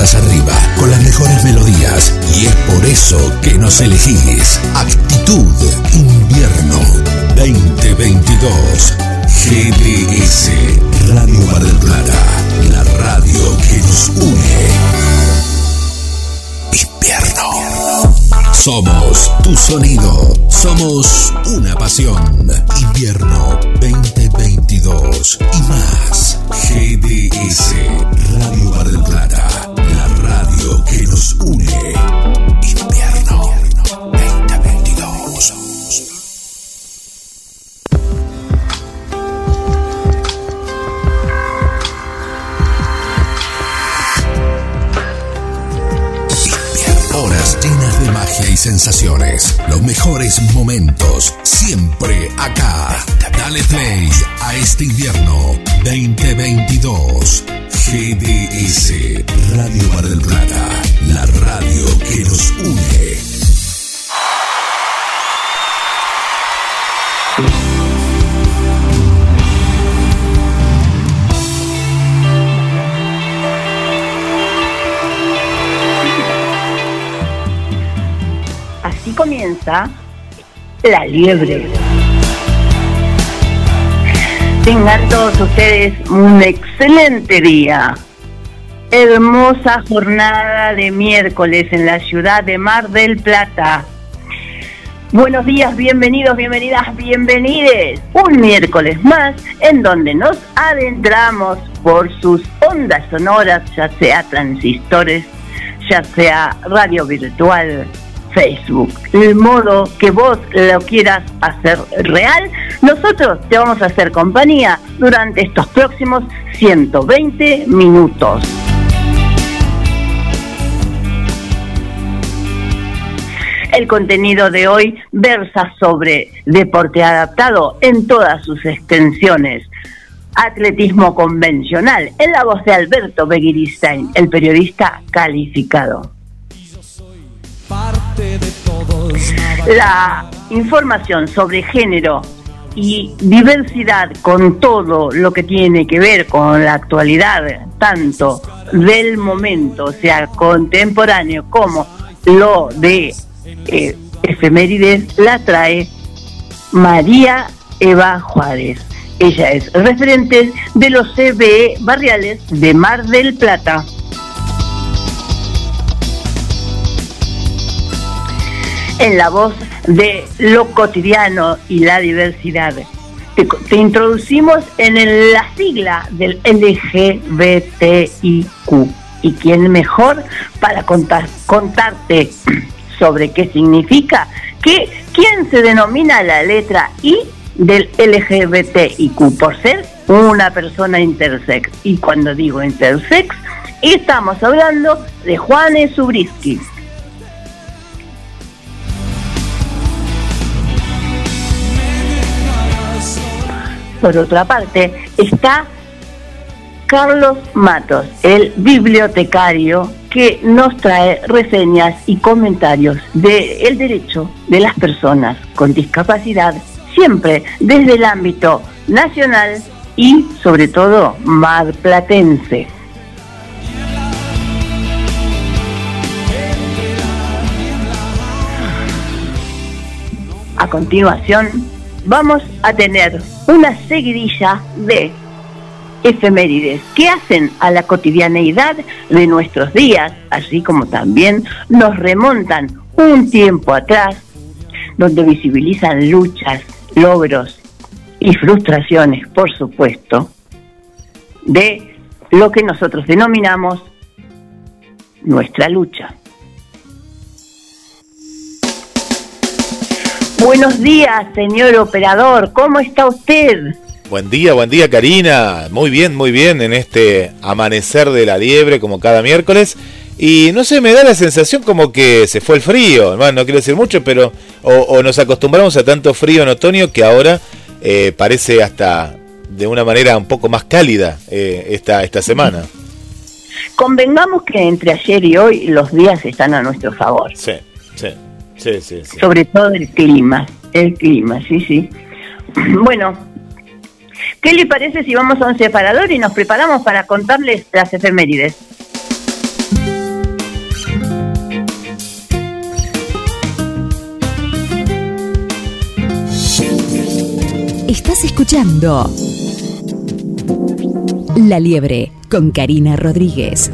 arriba, con las mejores melodías. Y es por eso que nos elegís. Actitud Invierno 2022. GDS Radio Mar. La radio que nos une. Somos tu sonido. Somos una pasión. Invierno 2022 y más. GDS Radio Mar del Plata. La radio que nos une. Invierno y sensaciones. Los mejores momentos. Siempre acá. Dale play a este invierno 2022. GDS Radio Mar del Plata. La radio que nos une. Comienza La Liebre. Tengan todos ustedes un excelente día. Hermosa jornada de miércoles en la ciudad de Mar del Plata. Buenos días, bienvenidos, bienvenidas, bienvenides. Un miércoles más en donde nos adentramos por sus ondas sonoras, ya sea transistores, ya sea radio virtual, Facebook, el modo que vos lo quieras hacer real, nosotros te vamos a hacer compañía durante estos próximos 120 minutos. El contenido de hoy versa sobre deporte adaptado en todas sus extensiones. Atletismo convencional, en la voz de Alberto Begiristain, el periodista calificado. La información sobre género y diversidad con todo lo que tiene que ver con la actualidad, tanto del momento, o sea, contemporáneo, como lo de eh, efemérides, la trae María Eva Juárez. Ella es referente de los CBE barriales de Mar del Plata. En la voz de lo cotidiano y la diversidad. Te, te introducimos en el- la sigla del LGBTIQ. ¿Y quién mejor para contar, contarte sobre qué significa? Que, ¿Quién se denomina la letra I del LGBTIQ? Por ser una persona intersex. Y cuando digo intersex, estamos hablando de Juanes Zubriski. Por otra parte, está Carlos Matos, el bibliotecario que nos trae reseñas y comentarios del derecho de las personas con discapacidad, siempre desde el ámbito nacional y sobre todo marplatense. A continuación, vamos a tener una seguidilla de efemérides que hacen a la cotidianeidad de nuestros días, así como también nos remontan un tiempo atrás, donde visibilizan luchas, logros y frustraciones, por supuesto, de lo que nosotros denominamos nuestra lucha. Buenos días, señor operador, ¿cómo está usted? Buen día, buen día Karina. Muy bien, muy bien en este amanecer de la liebre como cada miércoles. Y no sé, me da la sensación como que se fue el frío. Bueno, no quiero decir mucho, pero o, o nos acostumbramos a tanto frío en otoño que ahora eh, parece hasta de una manera un poco más cálida eh, esta, esta semana. Convengamos que entre ayer y hoy los días están a nuestro favor. Sí, sí, sobre todo el clima, el clima, sí, sí. Bueno, ¿qué le parece si vamos a un separador y nos preparamos para contarles las efemérides? Estás escuchando La Liebre con Karina Rodríguez.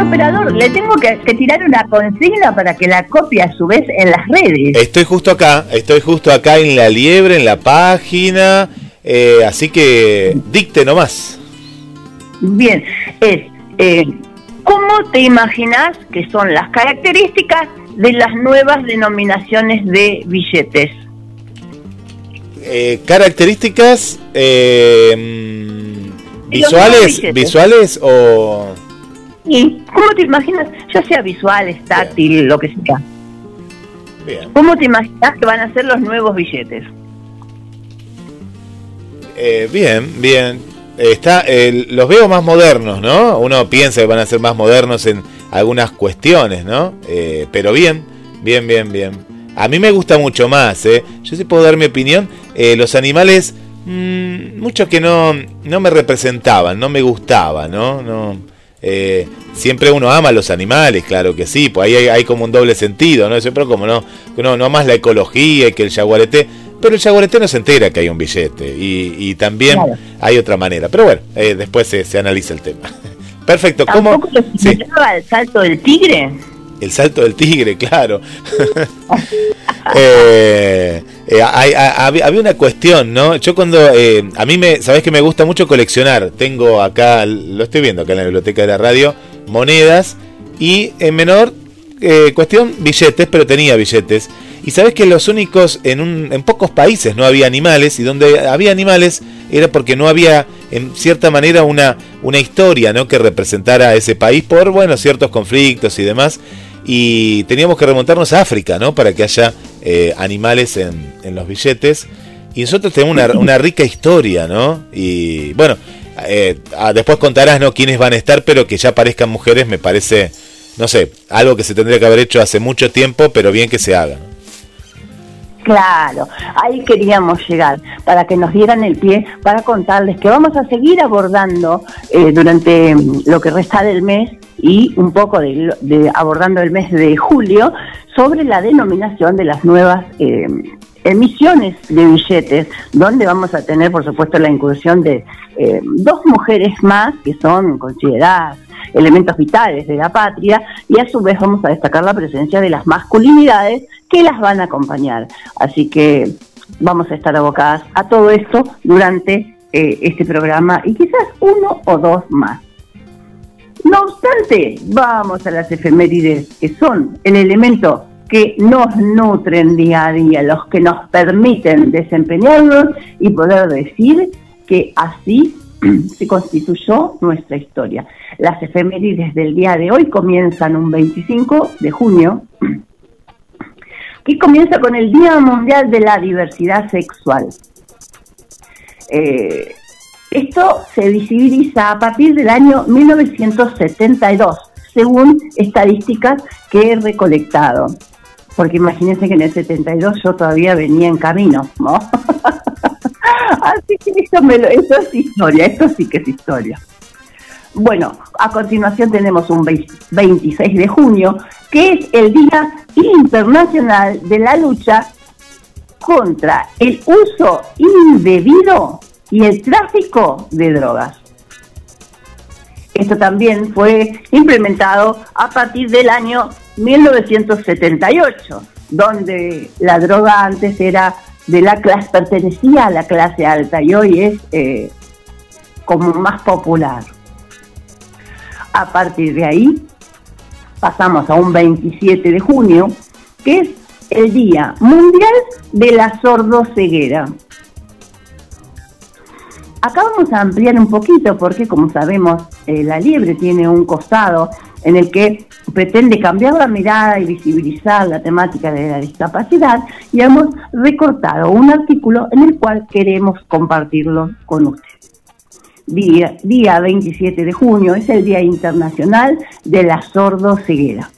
Señor operador, le tengo que, tirar una consigna para que la copie a su vez en las redes. Estoy justo acá, estoy justo acá en la liebre, en la página, eh, así que dicte nomás. Bien, es, eh, ¿cómo te imaginas que son las características de las nuevas denominaciones de billetes? Eh, características eh, visuales, visuales o ¿Y cómo te imaginas, ya sea visual, táctil, lo que sea? Bien. ¿Cómo te imaginas que van a ser los nuevos billetes? bien, bien está, los veo más modernos, ¿no? Uno piensa que van a ser más modernos en algunas cuestiones, ¿no? Eh, pero bien, bien, bien, bien. A mí me gusta mucho más, ¿eh? Yo sí puedo dar mi opinión. Eh, los animales, mmm, muchos que no, no me representaban, no me gustaban, ¿no? no eh, siempre uno ama a los animales, claro que sí, pues ahí hay, como un doble sentido, ¿no? Siempre como no, no, no más la ecología y que el jaguarete pero el yaguareté no se entera que hay un billete y, también hay otra manera. Pero bueno, eh, después se, analiza el tema. Perfecto. ¿Cómo? se el salto del tigre? El salto del tigre, claro. Eh, eh, había una cuestión, ¿no? Yo cuando, a mí me, sabes que me gusta mucho coleccionar. Tengo acá, lo estoy viendo acá en la biblioteca de la radio, monedas y en menor cuestión billetes, pero tenía billetes. Y sabes que los únicos, en, un, en pocos países no había animales, y donde había animales era porque no había, en cierta manera, una, una historia ¿no? que representara a ese país por, bueno, ciertos conflictos y demás. Y teníamos que remontarnos a África, ¿no? Para que haya eh, animales en, en, los billetes. Y nosotros tenemos una, una rica historia, ¿no? Y bueno, eh, ah, después contarás, ¿no? Quiénes van a estar, pero que ya aparezcan mujeres me parece, no sé, algo que se tendría que haber hecho hace mucho tiempo, pero bien que se haga. Claro, ahí queríamos llegar, para que nos dieran el pie, para contarles que vamos a seguir abordando eh, durante lo que resta del mes y un poco de, abordando el mes de julio sobre la denominación de las nuevas eh, emisiones de billetes, donde vamos a tener, por supuesto, la incursión de eh, dos mujeres más que son consideradas elementos vitales de la patria y a su vez vamos a destacar la presencia de las masculinidades que las van a acompañar. Así que vamos a estar abocadas a todo esto durante eh, este programa y quizás uno o dos más. No obstante, vamos a las efemérides que son el elemento que nos nutren día a día, los que nos permiten desempeñarnos y poder decir que así se constituyó nuestra historia. Las efemérides del día de hoy comienzan un 25 de junio y comienza con el Día Mundial de la Diversidad Sexual. Eh, esto se visibiliza a partir del año 1972, según estadísticas que he recolectado. Porque imagínense que en el 72 yo todavía venía en camino, ¿no? Así que eso, es historia, esto sí que es historia. Bueno, a continuación tenemos un 26 de junio, que es el Día Internacional de la Lucha contra el uso indebido y el tráfico de drogas. Esto también fue implementado a partir del año 1978, donde la droga antes era de la clase, pertenecía a la clase alta y hoy es eh, como más popular. A partir de ahí pasamos a un 27 de junio, que es el Día Mundial de la Sordoceguera. Acá vamos a ampliar un poquito porque, como sabemos, eh, la liebre tiene un costado en el que pretende cambiar la mirada y visibilizar la temática de la discapacidad y hemos recortado un artículo en el cual queremos compartirlo con ustedes día, día 27 de junio, es el Día Internacional de la Sordo-Ceguera.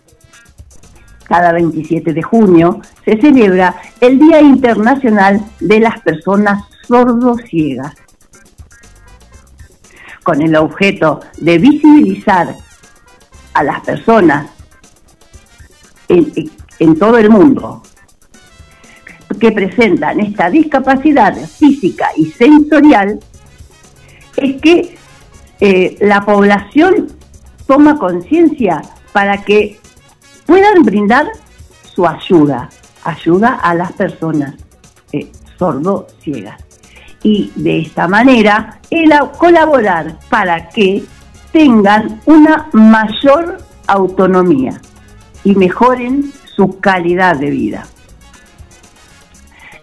Cada 27 de junio se celebra el Día Internacional de las Personas Sordociegas. Con el objeto de visibilizar a las personas en, todo el mundo que presentan esta discapacidad física y sensorial, es que eh, la población toma conciencia para que puedan brindar su ayuda, ayuda a las personas eh, sordo-ciegas. Y de esta manera, el colaborar para que tengan una mayor autonomía y mejoren su calidad de vida.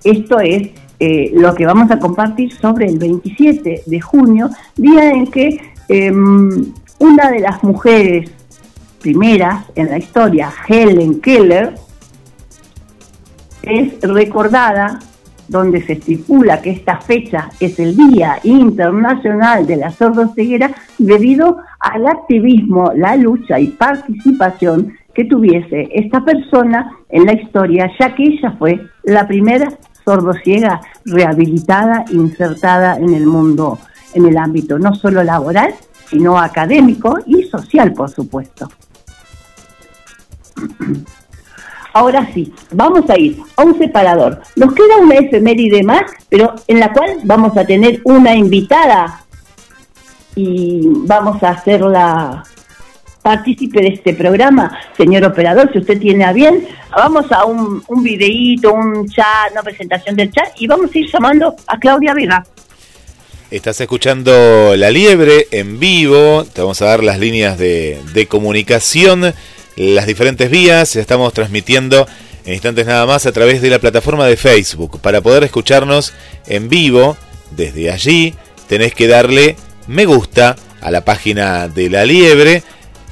Esto es eh, lo que vamos a compartir sobre el 27 de junio, día en que em, una de las mujeres primeras en la historia, Helen Keller, es recordada donde se estipula que esta fecha es el Día Internacional de la Sordoceguera debido al activismo, la lucha y participación que tuviese esta persona en la historia, ya que ella fue la primera sordociega rehabilitada, insertada en el mundo, en el ámbito no solo laboral, sino académico y social, por supuesto. Ahora sí, vamos a ir a un separador. Nos queda una efeméride más, pero en la cual vamos a tener una invitada y vamos a hacerla partícipe de este programa, señor operador, si usted tiene a bien, vamos a un, un videíto, un chat, una presentación del chat y vamos a ir llamando a Claudia Vega. Estás escuchando La Liebre en vivo, te vamos a dar las líneas de, de comunicación las diferentes vías. Estamos transmitiendo en instantes nada más a través de la plataforma de Facebook. Para poder escucharnos en vivo, desde allí tenés que darle me gusta a la página de la liebre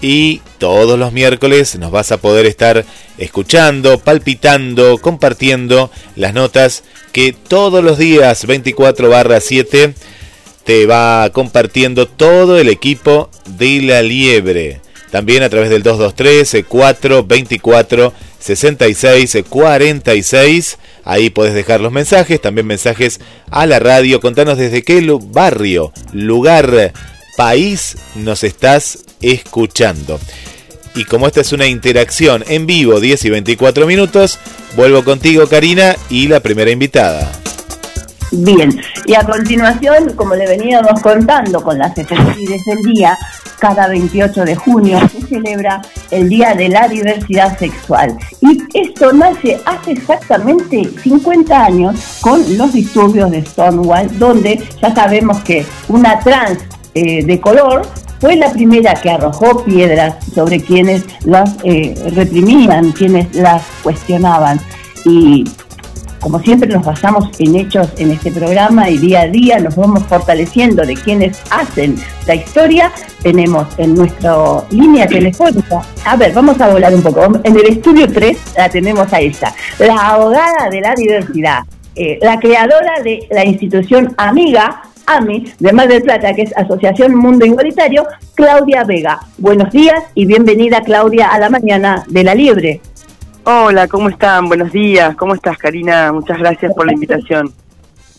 y todos los miércoles nos vas a poder estar escuchando, palpitando, compartiendo las notas que todos los días 24 barra 7 te va compartiendo todo el equipo de la liebre. También a través del 223 424 66 46. Ahí puedes dejar los mensajes, también mensajes a la radio. Contanos desde qué barrio, lugar, país nos estás escuchando. Y como esta es una interacción en vivo, 10 y 24 minutos, vuelvo contigo, Karina, y la primera invitada. Bien, y a continuación, como le veníamos contando con las efemérides del día, cada 28 de junio se celebra el Día de la Diversidad Sexual. Y esto nace hace exactamente 50 años con los disturbios de Stonewall, donde ya sabemos que una trans eh, de color fue la primera que arrojó piedras sobre quienes las eh, reprimían, quienes las cuestionaban. Y como siempre nos basamos en hechos en este programa y día a día nos vamos fortaleciendo de quienes hacen la historia. Tenemos en nuestra línea telefónica, a ver, vamos a volar un poco. En el estudio 3 la tenemos a ella, la abogada de la diversidad, eh, la creadora de la institución Amiga, AMI, de Mar del Plata, que es Asociación Mundo Igualitario, Claudia Vega. Buenos días y bienvenida, Claudia, a la mañana de la Liebre. Hola, ¿cómo están? Buenos días. ¿Cómo estás, Karina? Muchas gracias por la invitación.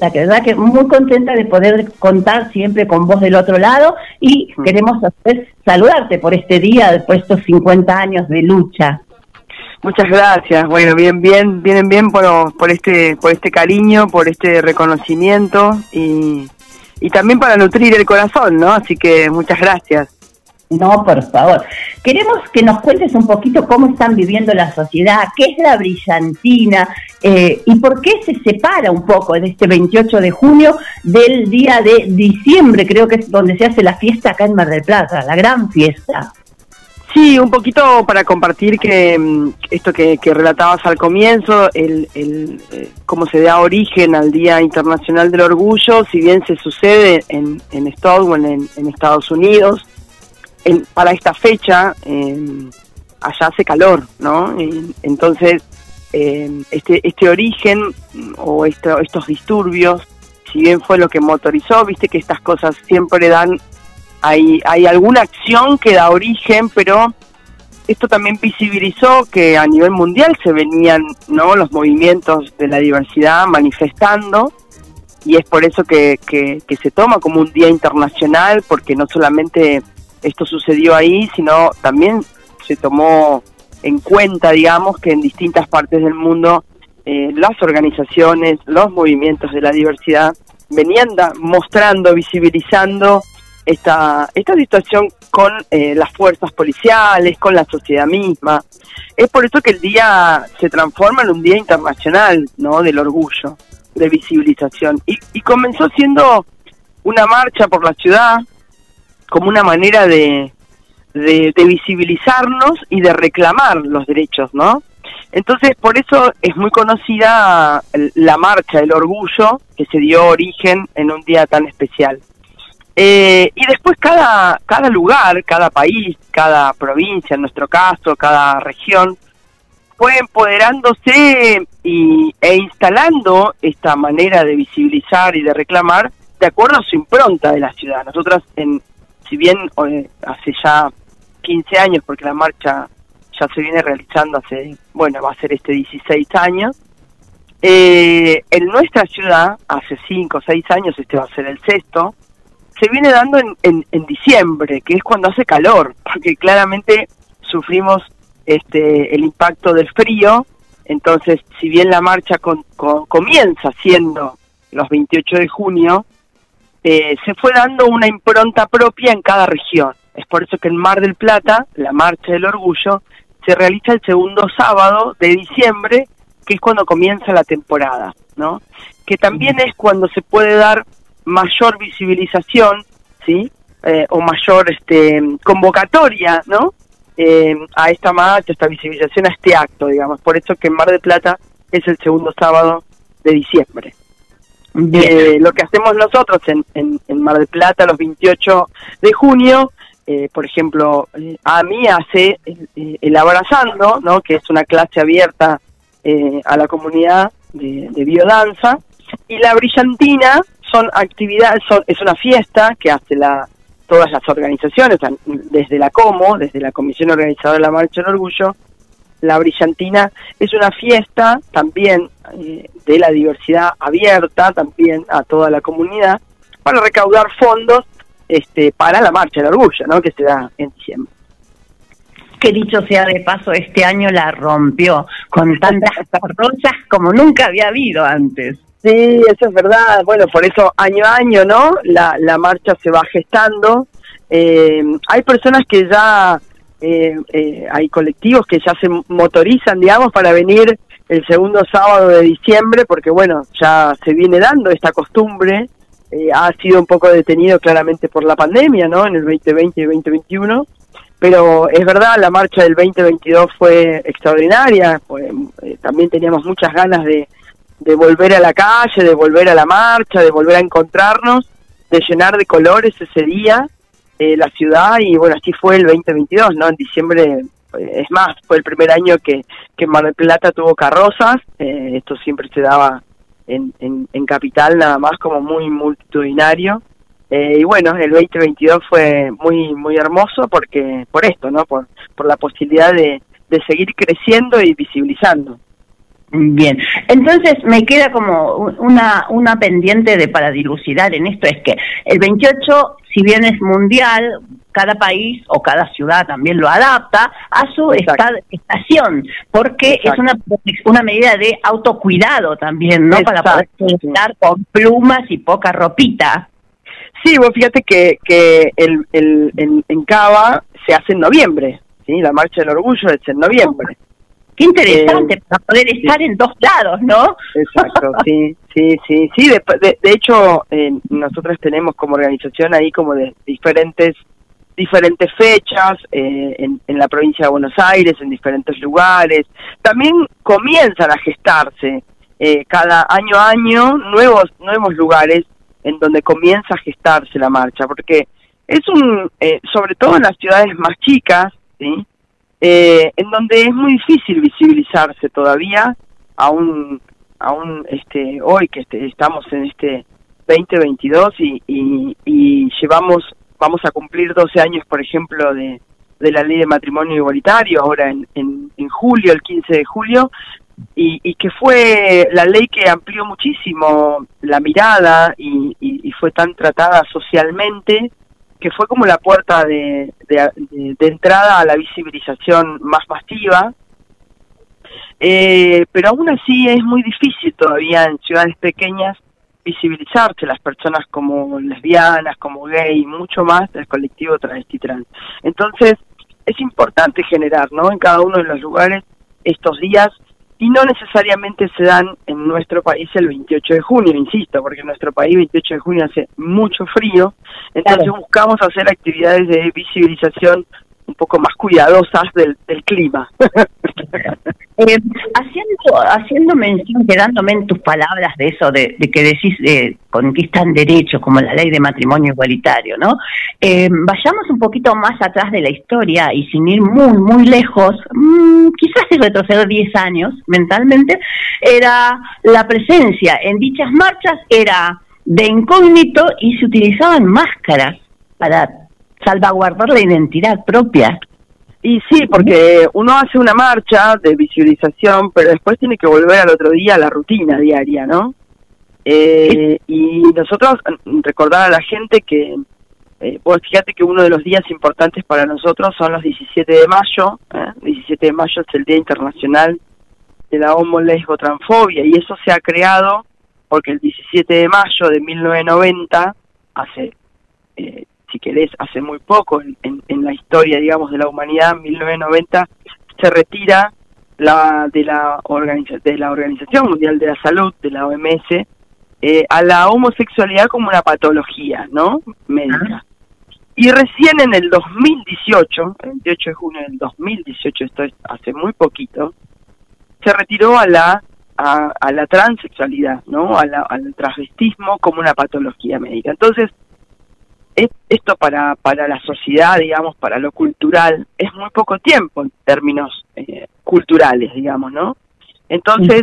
La verdad que muy contenta de poder contar siempre con vos del otro lado y queremos hacer, saludarte por este día, por estos 50 años de lucha. Muchas gracias. Bueno, bien, bien, vienen bien por, por este, por este cariño, por este reconocimiento y, y también para nutrir el corazón, ¿no? Así que muchas gracias. No, por favor. Queremos que nos cuentes un poquito cómo están viviendo la sociedad, qué es la brillantina eh, y por qué se separa un poco de este 28 de junio del día de diciembre, creo que es donde se hace la fiesta acá en Mar del Plata, la gran fiesta. Sí, un poquito para compartir que mm, esto que, relatabas al comienzo, el, el eh, cómo se da origen al Día Internacional del Orgullo, si bien se sucede en, en en Estados Unidos, para esta fecha em, allá hace calor, ¿no? entonces, em, este, este origen o estos disturbios, si bien fue lo que motorizó, viste que estas cosas siempre dan, hay, hay alguna acción que da origen, pero esto también visibilizó que a nivel mundial se venían no los movimientos de la diversidad manifestando y es por eso que, que, se toma como un día internacional, porque no solamente esto sucedió ahí, sino también se tomó en cuenta, digamos, que en distintas partes del mundo eh, las organizaciones, los movimientos de la diversidad venían mostrando, visibilizando esta, esta situación con eh, las fuerzas policiales, con la sociedad misma. Es por eso que el día se transforma en un día internacional, ¿no? Del orgullo, de visibilización. Y, y comenzó siendo una marcha por la ciudad como una manera de, de, visibilizarnos y de reclamar los derechos, ¿no? Entonces, por eso es muy conocida la marcha del orgullo que se dio origen en un día tan especial. Eh, y después cada, cada lugar, cada país, cada provincia, en nuestro caso, cada región, fue empoderándose y, e instalando esta manera de visibilizar y de reclamar de acuerdo a su impronta de la ciudad. Nosotras, en, si bien eh, hace ya 15 años, porque la marcha ya se viene realizando hace, bueno, va a ser este 16 años, eh, en nuestra ciudad, hace 5 o 6 años, este va a ser el sexto, se viene dando en, en, diciembre, que es cuando hace calor, porque claramente sufrimos este el impacto del frío, entonces si bien la marcha comienza siendo los 28 de junio, eh, se fue dando una impronta propia en cada región. Es por eso que en Mar del Plata, la Marcha del Orgullo, se realiza el segundo sábado de diciembre, que es cuando comienza la temporada, ¿no? Que también es cuando se puede dar mayor visibilización, ¿sí? Eh, o mayor este, convocatoria, ¿no? Eh, a esta marcha, esta visibilización, a este acto, digamos. Por eso que en Mar del Plata es el segundo sábado de diciembre. Eh, lo que hacemos nosotros en, en, Mar del Plata los 28 de junio, por ejemplo, a mí hace el, Abrazando, ¿no? que es una clase abierta a la comunidad de, de biodanza, y la Brillantina, son actividades, es una fiesta que hace la todas las organizaciones, desde la COMO, desde la Comisión Organizadora de la Marcha del Orgullo, la Brillantina es una fiesta también eh, de la diversidad abierta también a toda la comunidad para recaudar fondos este para la Marcha del Orgullo, ¿no? que se da en diciembre. Que dicho sea de paso, este año la rompió con tantas rosas como nunca había habido antes. Sí, eso es verdad. Bueno, por eso año a año, ¿no? La, la marcha se va gestando. Eh, hay personas que ya, eh, eh, hay colectivos que ya se motorizan, digamos, para venir el segundo sábado de diciembre, porque bueno, ya se viene dando esta costumbre. ha sido un poco detenido claramente por la pandemia, ¿no? En el 2020 y 2021. Pero es verdad, la marcha del 2022 fue extraordinaria. también teníamos muchas ganas de, de volver a la calle, de volver a la marcha, de volver a encontrarnos, de llenar de colores ese día eh, la ciudad y bueno, así fue el 2022, ¿no? En diciembre, eh, es más, fue el primer año que, que Mar del Plata tuvo carrozas, eh, esto siempre se daba en, en, en, Capital nada más como muy multitudinario. y bueno, el 2022 fue muy muy hermoso porque por esto, ¿no? Por, por la posibilidad de, de seguir creciendo y visibilizando. Bien, entonces me queda como una, una pendiente de para dilucidar en esto, es que el 28, si bien es mundial, cada país o cada ciudad también lo adapta a su estación, porque es una, una medida de autocuidado también, ¿no? Para poder estar con plumas y poca ropita. Sí, vos fíjate que, que el, el, en Cava se hace en noviembre, ¿sí? La Marcha del Orgullo es en noviembre. Qué interesante eh, para poder estar en dos lados, ¿no? Exacto, sí, sí, sí, sí. De, de, hecho, eh, nosotros tenemos como organización ahí como de diferentes diferentes fechas eh, en, en, la provincia de Buenos Aires, en diferentes lugares. También comienzan a gestarse eh, cada año a año nuevos nuevos lugares en donde comienza a gestarse la marcha, porque es un, eh, sobre todo en las ciudades más chicas, ¿sí? Eh, en donde es muy difícil visibilizarse todavía, aún, aún este, hoy que este, estamos en este 2022 y, y, y llevamos, vamos a cumplir 12 años, por ejemplo, de, de la ley de matrimonio igualitario, ahora en, en, en julio, el 15 de julio, y, que fue la ley que amplió muchísimo la mirada y, fue tan tratada socialmente que fue como la puerta de, entrada a la visibilización más masiva. Eh, pero aún así es muy difícil todavía en ciudades pequeñas visibilizarse las personas como lesbianas, como gay, mucho más del colectivo travesti trans. Entonces, es importante generar, ¿no? En cada uno de los lugares estos días y no necesariamente se dan en nuestro país el 28 de junio, insisto, porque en nuestro país 28 de junio hace mucho frío, entonces buscamos hacer actividades de visibilización un poco más cuidadosas del, clima. Eh, haciendo, haciendo mención, quedándome en tus palabras de eso, de, que decís eh, conquistan derechos, como la ley de matrimonio igualitario, ¿no? Eh, vayamos un poquito más atrás de la historia y sin ir muy, muy lejos, mmm, quizás si retroceder 10 años mentalmente, era la presencia en dichas marchas, era de incógnito y se utilizaban máscaras para salvaguardar la identidad propia. Y sí, porque uno hace una marcha de visibilización, pero después tiene que volver al otro día a la rutina diaria, ¿no? Eh, y nosotros mm, recordar a la gente que, eh, pues fíjate que uno de los días importantes para nosotros son los 17 de mayo, ¿eh? 17 de mayo es el Día Internacional de la Homo Lesbo Transfobia, y eso se ha creado porque el 17 de mayo de 1990, hace eh, si querés, hace muy poco en, en, la historia, digamos, de la humanidad, en 1990, se retira la de la, de la Organización Mundial de la Salud, de la OMS, eh, a la homosexualidad como una patología, ¿no? Médica. Y recién en el 2018, el 28 de junio del 2018, esto es hace muy poquito, se retiró a la a, a la transexualidad, ¿no? A la, al transvestismo como una patología médica. Entonces, esto para, para la sociedad, digamos, para lo cultural, es muy poco tiempo en términos eh, culturales, digamos, ¿no? Entonces,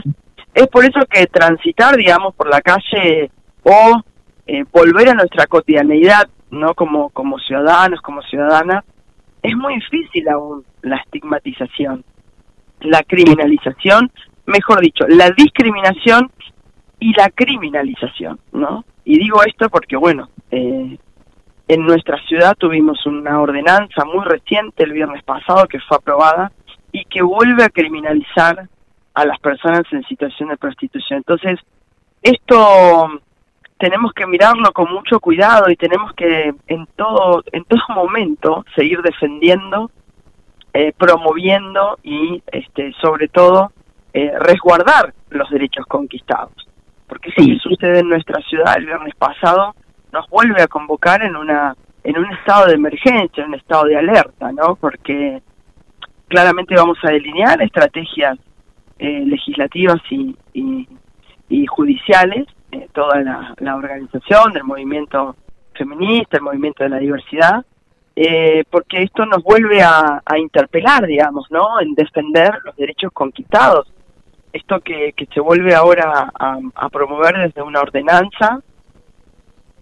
es por eso que transitar, digamos, por la calle o eh, volver a nuestra cotidianeidad, ¿no? Como, como ciudadanos, como ciudadanas, es muy difícil aún la estigmatización, la criminalización, mejor dicho, la discriminación y la criminalización, ¿no? Y digo esto porque, bueno, eh, en nuestra ciudad tuvimos una ordenanza muy reciente el viernes pasado que fue aprobada y que vuelve a criminalizar a las personas en situación de prostitución. Entonces, esto tenemos que mirarlo con mucho cuidado y tenemos que en todo en todo momento seguir defendiendo, eh, promoviendo y este sobre todo eh, resguardar los derechos conquistados. Porque si sucede en nuestra ciudad el viernes pasado nos vuelve a convocar en una en un estado de emergencia, en un estado de alerta, ¿no? Porque claramente vamos a delinear estrategias eh, legislativas y, y, judiciales, eh, toda la, organización del movimiento feminista, el movimiento de la diversidad, eh, porque esto nos vuelve a, interpelar, digamos, ¿no? En defender los derechos conquistados. Esto que, que se vuelve ahora a promover desde una ordenanza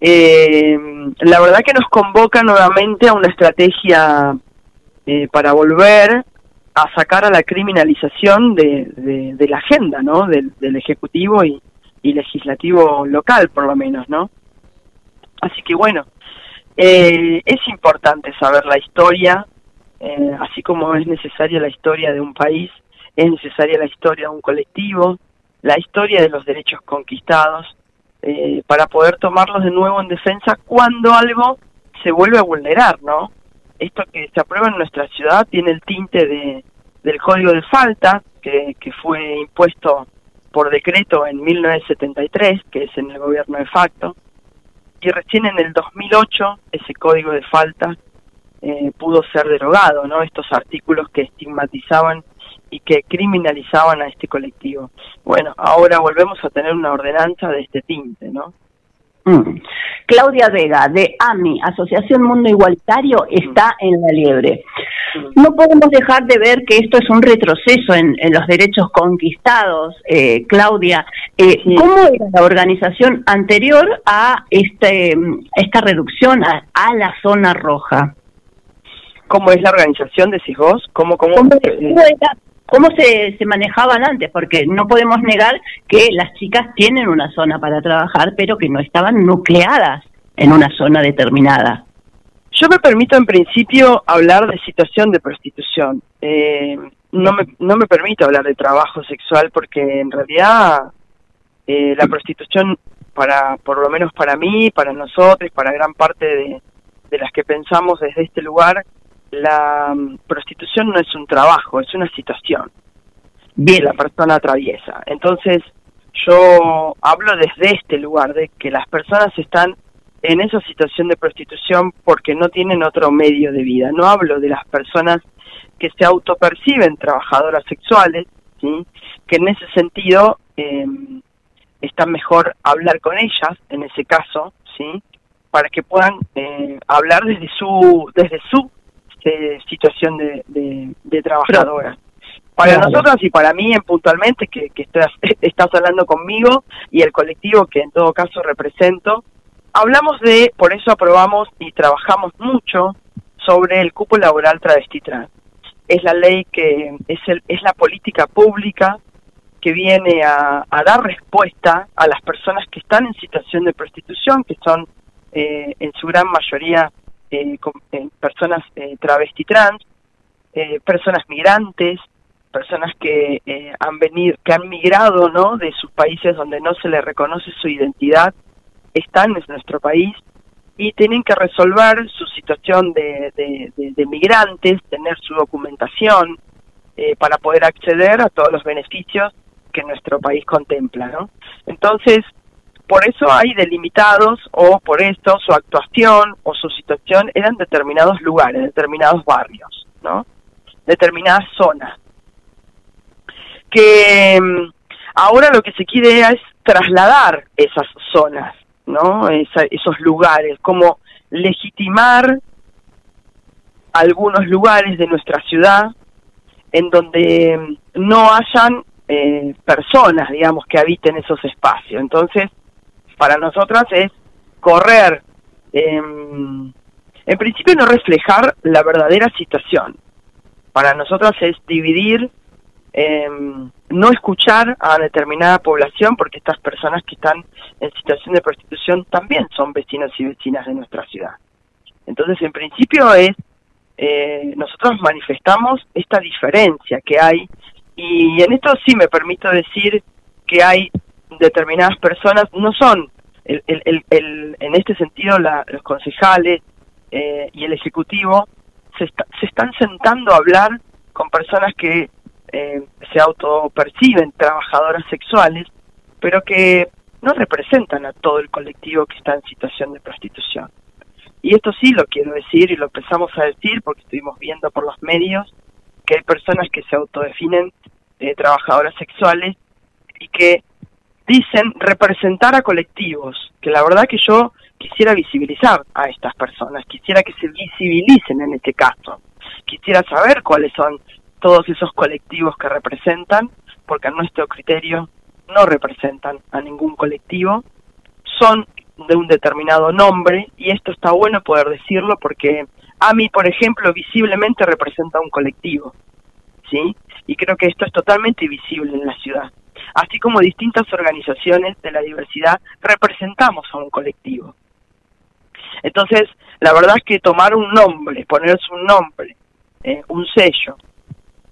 eh, la verdad que nos convoca nuevamente a una estrategia eh, para volver a sacar a la criminalización de, de, la agenda, ¿no? Del, ejecutivo y, legislativo local, por lo menos, ¿no? Así que bueno, eh, es importante saber la historia, eh, así como es necesaria la historia de un país, es necesaria la historia de un colectivo, la historia de los derechos conquistados, eh, para poder tomarlos de nuevo en defensa cuando algo se vuelve a vulnerar, ¿no? Esto que se aprueba en nuestra ciudad tiene el tinte de, del código de falta que, que fue impuesto por decreto en 1973, que es en el gobierno de facto, y recién en el 2008 ese código de falta eh, pudo ser derogado, ¿no? Estos artículos que estigmatizaban y que criminalizaban a este colectivo. Bueno, ahora volvemos a tener una ordenanza de este tinte, ¿no? Mm. Claudia Vega, de AMI, Asociación Mundo Igualitario, está en la liebre. Mm. No podemos dejar de ver que esto es un retroceso en, los derechos conquistados, eh, Claudia. Eh, ¿Cómo era la organización anterior a este, esta reducción a, la zona roja? ¿Cómo es la organización, decís vos? ¿Cómo, cómo, ¿Cómo, era, cómo se, se manejaban antes, porque no podemos negar que las chicas tienen una zona para trabajar, pero que no estaban nucleadas en una zona determinada. Yo me permito en principio hablar de situación de prostitución. Eh, no, me, no me permito hablar de trabajo sexual porque en realidad eh, la prostitución, para por lo menos para mí, para nosotros, para gran parte de, de las que pensamos desde este lugar, la mm, prostitución no es un trabajo, es una situación que la persona atraviesa. Entonces, yo hablo desde este lugar, de que las personas están en esa situación de prostitución porque no tienen otro medio de vida. No hablo de las personas que se autoperciben trabajadoras sexuales, ¿sí? que en ese sentido eh, está mejor hablar con ellas, en ese caso, ¿sí? para que puedan eh, hablar desde su desde su eh, situación de, de, trabajadora. Para nosotras y para mí puntualmente, que, que estás, estás hablando conmigo y el colectivo que en todo caso represento, Hablamos de, por eso aprobamos y trabajamos mucho sobre el cupo laboral travesti trans. Es la ley que es, el, es la política pública que viene a, dar respuesta a las personas que están en situación de prostitución, que son eh, en su gran mayoría eh, eh, personas travesti trans, personas migrantes, personas que han venido, que han migrado, ¿no? De sus países donde no se les reconoce su identidad están en nuestro país y tienen que resolver su situación de, de, migrantes, tener su documentación eh, para poder acceder a todos los beneficios que nuestro país contempla, ¿no? Entonces, por eso hay delimitados o por esto su actuación o su situación eran determinados lugares, determinados barrios, ¿no? Determinadas zonas. Que mm, ahora lo que se quiere es trasladar esas zonas ¿no? esos lugares, como legitimar algunos lugares de nuestra ciudad en donde no hayan eh, personas, digamos, que habiten esos espacios. Entonces, para nosotras es correr, em, en principio no reflejar la verdadera situación. Para nosotras es dividir eh, no escuchar a determinada población porque estas personas que están en situación de prostitución también son vecinos y vecinas de nuestra ciudad. Entonces, en principio es, eh, nosotros manifestamos esta diferencia que hay y en esto sí me permito decir que hay determinadas personas, no son, el, el, el, en este sentido los concejales eh, y el Ejecutivo se, se están sentando a hablar con personas que eh, se autoperciben trabajadoras sexuales, pero que no representan a todo el colectivo que está en situación de prostitución. Y esto sí lo quiero decir y lo empezamos a decir porque estuvimos viendo por los medios que hay personas que se autodefinen eh, trabajadoras sexuales y que dicen representar a colectivos, que la verdad que yo quisiera visibilizar a estas personas, quisiera que se visibilicen en este caso, quisiera saber cuáles son todos esos colectivos que representan, porque a nuestro criterio no representan a ningún colectivo, son de un determinado nombre, y esto está bueno poder decirlo porque a mí, por ejemplo, visiblemente representa un colectivo, ¿sí? Y creo que esto es totalmente visible en la ciudad. Así como distintas organizaciones de la diversidad representamos a un colectivo. Entonces, la verdad es que tomar un nombre, ponerse un nombre, eh, un sello,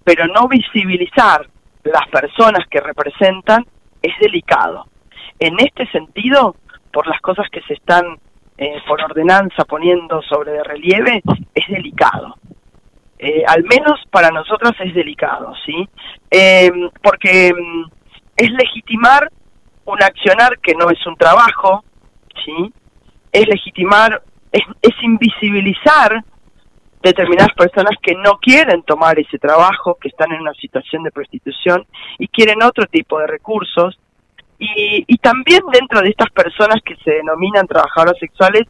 pero no visibilizar las personas que representan es delicado. En este sentido, por las cosas que se están eh, por ordenanza poniendo sobre de relieve, es delicado. Eh, al menos para nosotros es delicado, ¿sí? Em, porque mm, es legitimar un accionar que no es un trabajo, ¿sí? Es legitimar, es, es invisibilizar determinadas personas que no quieren tomar ese trabajo, que están en una situación de prostitución y quieren otro tipo de recursos. Y, y también dentro de estas personas que se denominan trabajadoras sexuales,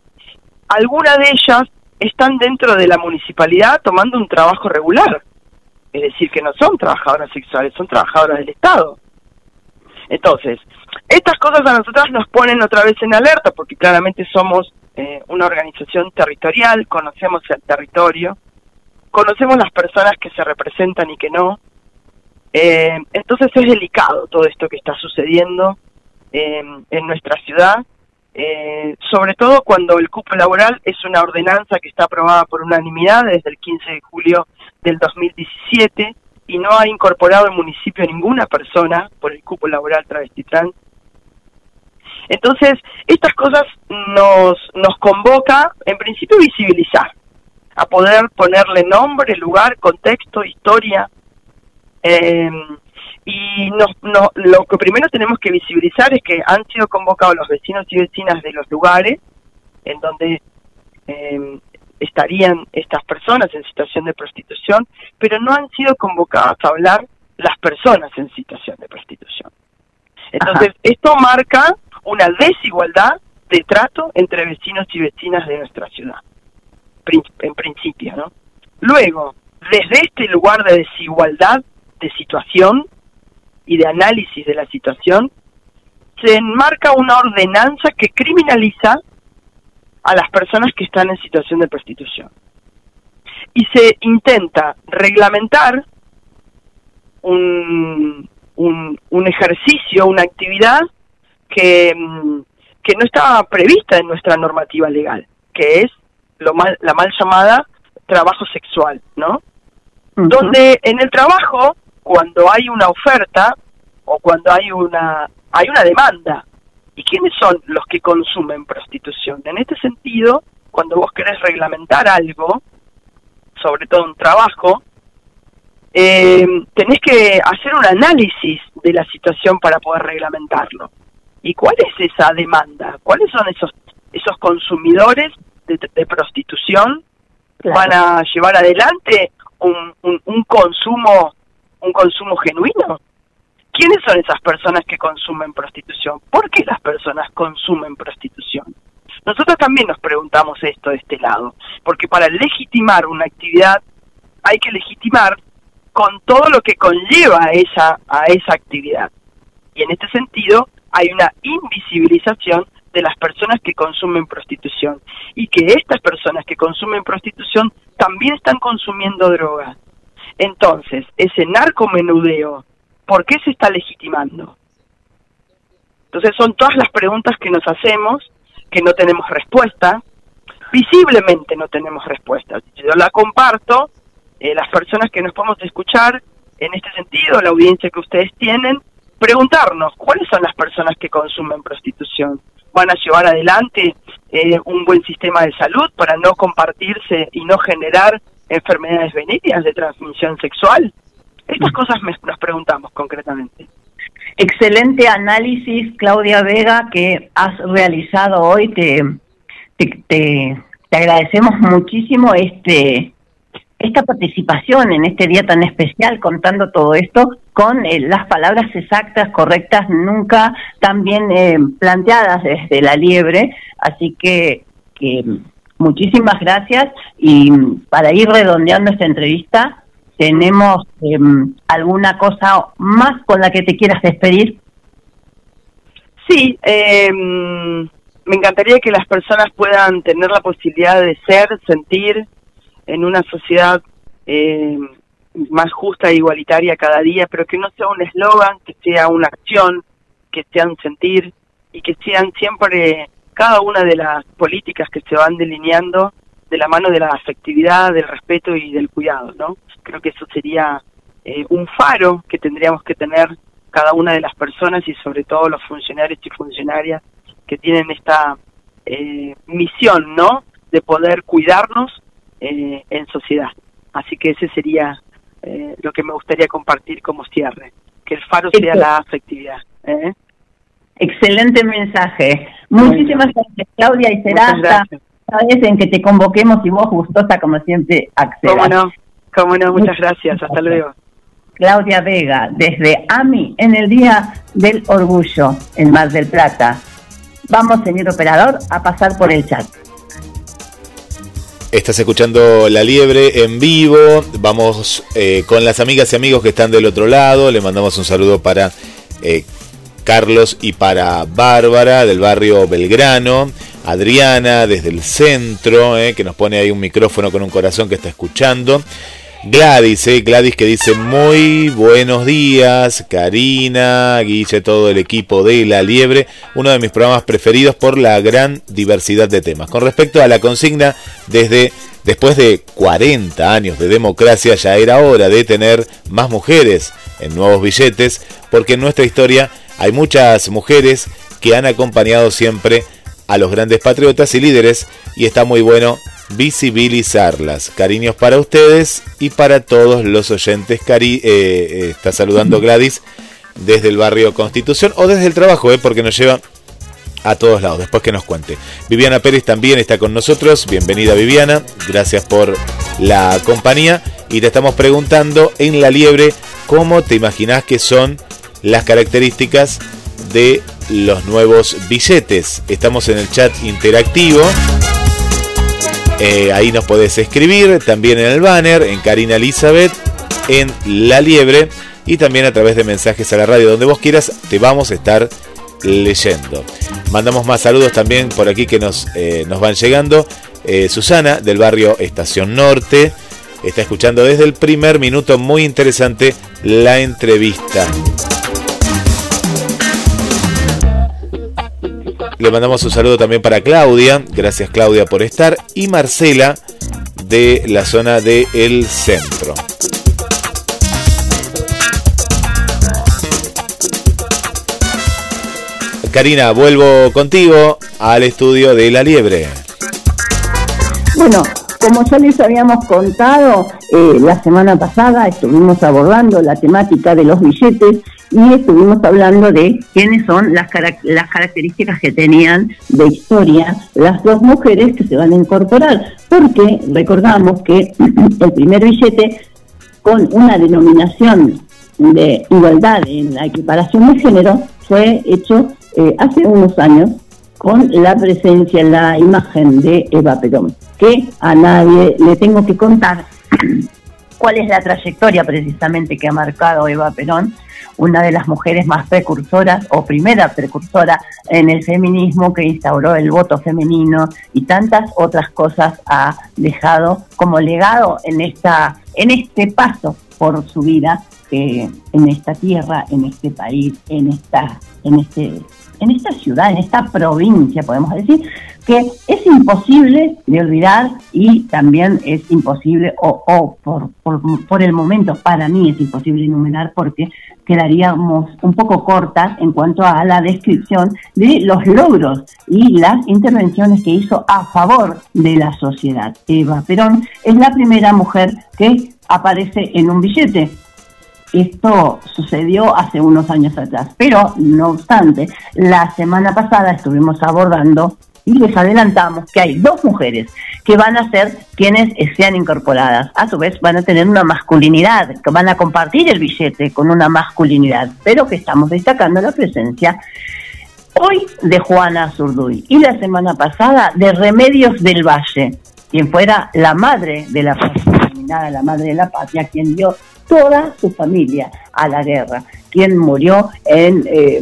algunas de ellas están dentro de la municipalidad tomando un trabajo regular. Es decir, que no son trabajadoras sexuales, son trabajadoras del Estado. Entonces, estas cosas a nosotras nos ponen otra vez en alerta porque claramente somos eh, una organización territorial, conocemos el territorio, conocemos las personas que se representan y que no, Eh, entonces es delicado todo esto que está sucediendo eh, en nuestra ciudad, eh, sobre todo cuando el cupo laboral es una ordenanza que está aprobada por unanimidad desde el 15 de julio del 2017 y no ha incorporado el municipio ninguna persona por el cupo laboral travesti trans. Entonces, estas cosas nos, nos convoca, en principio, visibilizar, a poder ponerle nombre, lugar, contexto, historia. Eh, y no, no, lo que primero tenemos que visibilizar es que han sido convocados los vecinos y vecinas de los lugares en donde eh, estarían estas personas en situación de prostitución, pero no han sido convocadas a hablar las personas en situación de prostitución. Entonces, esto marca una desigualdad de trato entre vecinos y vecinas de nuestra ciudad, en principio, ¿no? Luego, desde este lugar de desigualdad de situación y de análisis de la situación, se enmarca una ordenanza que criminaliza a las personas que están en situación de prostitución. Y se intenta reglamentar un, un, ejercicio, una actividad que, mm, que no estaba prevista en nuestra normativa legal, que es lo mal, la mal llamada trabajo sexual, ¿no? Donde en el trabajo, cuando hay una oferta o cuando hay una hay una demanda ¿Y quiénes son los que consumen prostitución? En este sentido, cuando vos querés reglamentar algo, sobre todo un trabajo, eh, tenés que hacer un análisis de la situación para poder reglamentarlo. ¿Y cuál es esa demanda? ¿Cuáles son esos esos consumidores de, prostitución? ¿Van a llevar adelante un, un, un consumo un consumo genuino? ¿Quiénes son esas personas que consumen prostitución? ¿Por qué las personas consumen prostitución? Nosotros también nos preguntamos esto de este lado, porque para legitimar una actividad hay que legitimar con todo lo que conlleva a esa, a esa actividad. Y en este sentido hay una invisibilización de las personas que consumen prostitución y que estas personas que consumen prostitución también están consumiendo drogas. Entonces, ese narcomenudeo ¿por qué se está legitimando? Entonces son todas las preguntas que nos hacemos, que no tenemos respuesta, visiblemente no tenemos respuesta. Yo la comparto, eh, las personas que nos podemos escuchar en este sentido, la audiencia que ustedes tienen, preguntarnos cuáles son las personas que consumen prostitución. ¿Van a llevar adelante eh, un buen sistema de salud para no compartirse y no generar enfermedades venéreas de transmisión sexual? Estas cosas nos preguntamos concretamente. Excelente análisis, Claudia Vega, que has realizado hoy. Te, te, agradecemos muchísimo este esta participación en este día tan especial contando todo esto con eh, las palabras exactas, correctas, nunca tan bien eh, planteadas desde la liebre. Así que, que muchísimas gracias y para ir redondeando esta entrevista, ¿Tenemos em, alguna cosa más con la que te quieras despedir? Sí, em, me encantaría que las personas puedan tener la posibilidad de ser, sentir en una sociedad em, más justa e igualitaria cada día, pero que no sea un eslogan, que sea una acción, que sea un sentir y que sean siempre cada una de las políticas que se van delineando de la mano de la afectividad, del respeto y del cuidado, ¿no? Creo que eso sería eh, un faro que tendríamos que tener cada una de las personas y sobre todo los funcionarios y funcionarias que tienen esta eh, misión, ¿no? De poder cuidarnos eh, en sociedad. Así que ese sería lo que me gustaría compartir como cierre, que el faro sea la afectividad. Excelente mensaje. Muchísimas gracias, Claudia, y será hasta vez en que te convoquemos y vos gustosa como siempre accedas. Cómo no, cómo no, muchas gracias, hasta luego. Claudia Vega, desde AMI en el Día del Orgullo en Mar del Plata. Vamos, señor operador, a pasar por el chat. Estás escuchando La Liebre en vivo. Vamos eh, con las amigas y amigos que están del otro lado. Le mandamos un saludo para eh, Carlos y para Bárbara del barrio Belgrano. Adriana desde el centro, eh, que nos pone ahí un micrófono con un corazón que está escuchando. Gladys, eh, Gladys que dice muy buenos días, Karina, Guille, todo el equipo de La Liebre, uno de mis programas preferidos por la gran diversidad de temas. Con respecto a la consigna, desde después de 40 años de democracia ya era hora de tener más mujeres en nuevos billetes, porque en nuestra historia hay muchas mujeres que han acompañado siempre a los grandes patriotas y líderes y está muy bueno visibilizarlas. Cariños para ustedes y para todos los oyentes. Cari eh, eh, está saludando Gladys desde el barrio Constitución o desde el trabajo, eh, porque nos lleva a todos lados. Después que nos cuente. Viviana Pérez también está con nosotros. Bienvenida Viviana. Gracias por la compañía. Y te estamos preguntando en la liebre cómo te imaginas que son las características de los nuevos billetes. Estamos en el chat interactivo. Eh, ahí nos podés escribir, también en el banner, en Karina Elizabeth, en La Liebre y también a través de mensajes a la radio, donde vos quieras, te vamos a estar leyendo. Mandamos más saludos también por aquí que nos, eh, nos van llegando. Eh, Susana del barrio Estación Norte está escuchando desde el primer minuto, muy interesante la entrevista. Le mandamos un saludo también para Claudia. Gracias Claudia por estar. Y Marcela de la zona de El Centro. Karina, vuelvo contigo al estudio de La Liebre. Bueno, como ya les habíamos contado, eh, la semana pasada estuvimos abordando la temática de los billetes y estuvimos hablando de quiénes son las, las características que tenían de historia las dos mujeres que se van a incorporar, porque recordamos que el primer billete con una denominación de igualdad en la equiparación de género fue hecho eh, hace unos años con la presencia, la imagen de Eva Perón, que a nadie le tengo que contar cuál es la trayectoria precisamente que ha marcado Eva Perón, una de las mujeres más precursoras o primera precursora en el feminismo que instauró el voto femenino y tantas otras cosas ha dejado como legado en esta en este paso por su vida eh, en esta tierra, en este país, en esta en este en esta ciudad, en esta provincia, podemos decir, que es imposible de olvidar y también es imposible, o, por, por, el momento para mí es imposible enumerar porque quedaríamos un poco cortas en cuanto a la descripción de los logros y las intervenciones que hizo a favor de la sociedad. Eva Perón es la primera mujer que aparece en un billete esto sucedió hace unos años atrás, pero no obstante, la semana pasada estuvimos abordando y les adelantamos que hay dos mujeres que van a ser quienes sean incorporadas. A su vez van a tener una masculinidad, que van a compartir el billete con una masculinidad, pero que estamos destacando la presencia hoy de Juana Zurduy y la semana pasada de Remedios del Valle, quien fuera la madre de la la madre de la patria, quien dio toda su familia a la guerra, quien murió en, eh,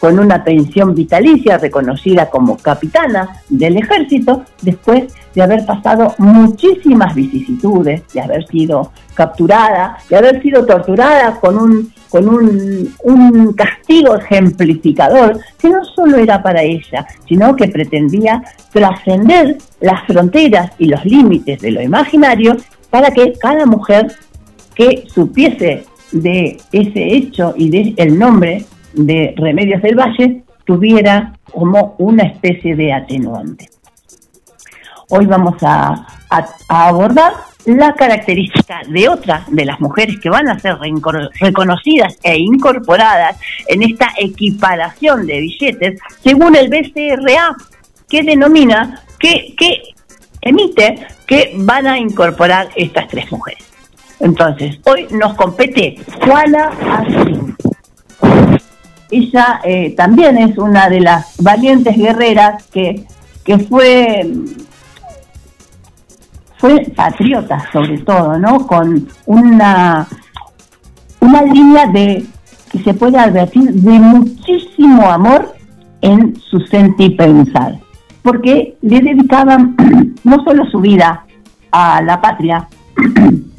con una pensión vitalicia reconocida como capitana del ejército, después de haber pasado muchísimas vicisitudes, de haber sido capturada, de haber sido torturada con un, con un, un castigo ejemplificador que no solo era para ella, sino que pretendía trascender las fronteras y los límites de lo imaginario para que cada mujer que supiese de ese hecho y de el nombre de Remedios del Valle tuviera como una especie de atenuante. Hoy vamos a, abordar la característica de otra de las mujeres que van a ser reconocidas e incorporadas en esta equiparación de billetes según el BCRA que denomina, que emite que van a incorporar estas tres mujeres. Entonces, hoy nos compete Juana Asín. Ella eh, también es una de las valientes guerreras que, que fue fue patriota sobre todo, ¿no? Con una, una línea de, que se puede advertir, de muchísimo amor en su sentir pensar, porque le dedicaban no solo su vida a la patria,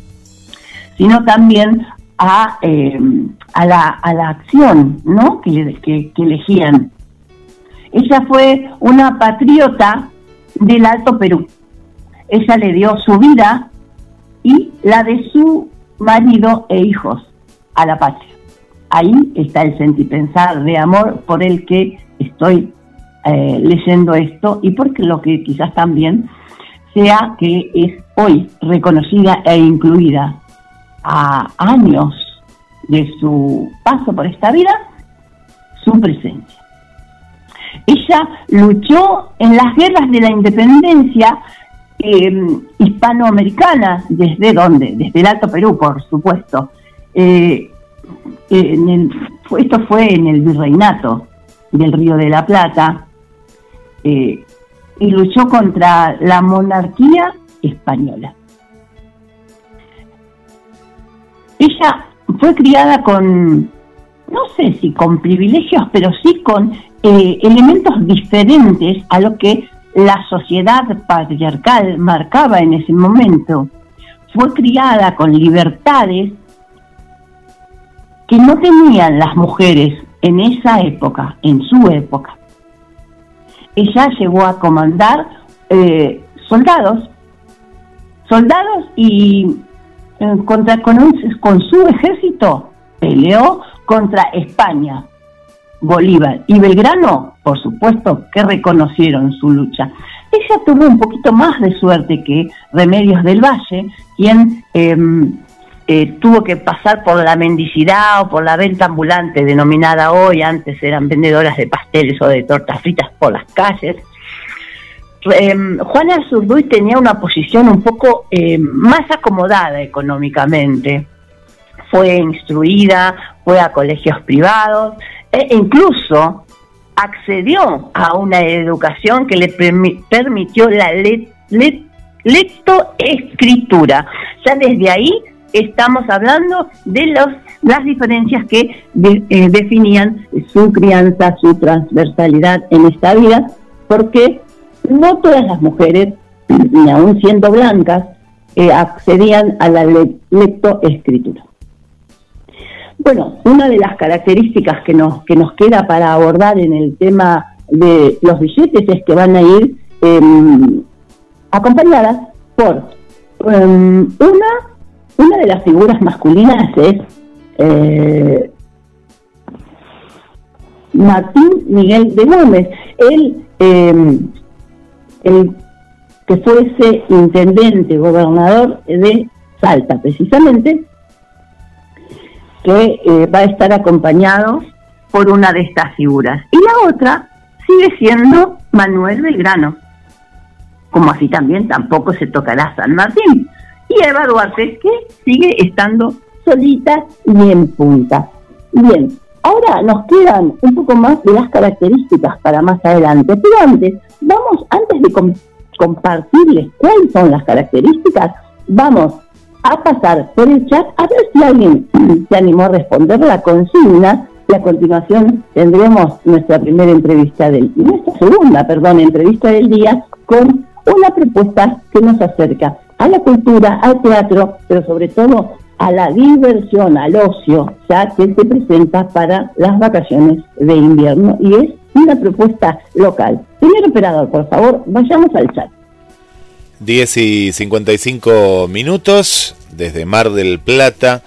sino también a, eh, a, la, a la acción ¿no? que, que, que elegían. Ella fue una patriota del Alto Perú. Ella le dio su vida y la de su marido e hijos a la patria. Ahí está el sentipensar de amor por el que estoy eh, leyendo esto y porque lo que quizás también sea que es hoy reconocida e incluida a años de su paso por esta vida, su presencia. Ella luchó en las guerras de la independencia eh, hispanoamericana, ¿desde dónde? Desde el Alto Perú, por supuesto. Eh, esto fue en el virreinato del Río de la Plata, eh, y luchó contra la monarquía española. Ella fue criada con, no sé si con privilegios, pero sí con eh, elementos diferentes a lo que la sociedad patriarcal marcaba en ese momento. Fue criada con libertades que no tenían las mujeres en esa época, en su época. Ella llegó a comandar eh, soldados, soldados y contra, con, con su ejército peleó contra España, Bolívar y Belgrano, por supuesto que reconocieron su lucha. Ella tuvo un poquito más de suerte que Remedios del Valle, quien em, eh, tuvo que pasar por la mendicidad o por la venta ambulante, denominada hoy, antes eran vendedoras de pasteles o de tortas fritas por las calles. Em, Juana Zurduy tenía una posición un poco em, más acomodada económicamente. Fue instruida, fue a colegios privados, e incluso accedió a una educación que le permitió la lectoescritura. Ya desde ahí estamos hablando de los, las diferencias que eh, definían su crianza, su transversalidad en esta vida, porque no todas las mujeres, ni aún siendo blancas, eh, accedían a la lectoescritura. Bueno, una de las características que nos, que nos queda para abordar en el tema de los billetes es que van a ir em, acompañadas por em, una, una de las figuras masculinas es eh, Martín Miguel de Gómez, él, em, el que fuese intendente, gobernador de Salta precisamente, que eh, va a estar acompañado por una de estas figuras. Y la otra sigue siendo Manuel Belgrano, como así también tampoco se tocará San Martín. Y Eva Duarte, que sigue estando solita y en punta. Bien, ahora nos quedan un poco más de las características para más adelante, pero antes, vamos, antes de compartirles cuáles son las características, vamos a pasar por el chat a ver si alguien se animó a responder la consigna y a continuación tendremos nuestra primera entrevista del nuestra segunda, perdón, entrevista del día con una propuesta que nos acerca a la cultura, al teatro, pero sobre todo a la diversión, al ocio, ya que se presenta para las vacaciones de invierno y es una propuesta local. Señor operador, por favor, vayamos al chat. 10 y 55 minutos desde Mar del Plata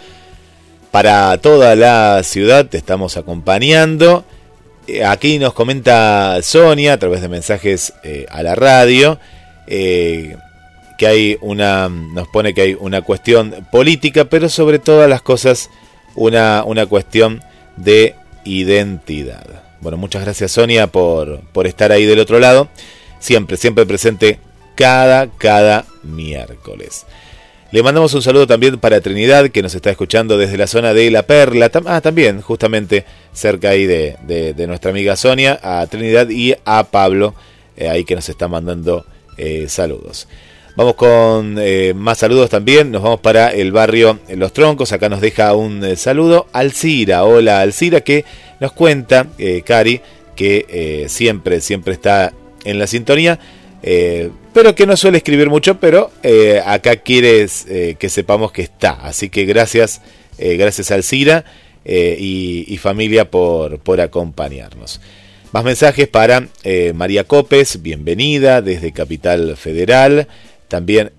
para toda la ciudad. Te estamos acompañando. Eh, aquí nos comenta Sonia a través de mensajes eh, a la radio eh, que hay una, nos pone que hay una cuestión política, pero sobre todas las cosas una, una cuestión de identidad. Bueno, muchas gracias Sonia por, por estar ahí del otro lado. Siempre, siempre presente cada, cada miércoles. Le mandamos un saludo también para Trinidad, que nos está escuchando desde la zona de La Perla. Ah, también, justamente cerca ahí de, nuestra amiga Sonia, a Trinidad y a Pablo, eh, ahí que nos está mandando eh, saludos. Vamos con eh, más saludos también. Nos vamos para el barrio Los Troncos. Acá nos deja un saludo Alcira. Hola Alcira, que nos cuenta, Cari, que siempre, siempre está en la sintonía pero que no suele escribir mucho, pero eh, acá quieres eh, que sepamos que está. Así que gracias, eh, gracias Alcira y, y, familia por, por acompañarnos. Más mensajes para María Copes, bienvenida desde Capital Federal. También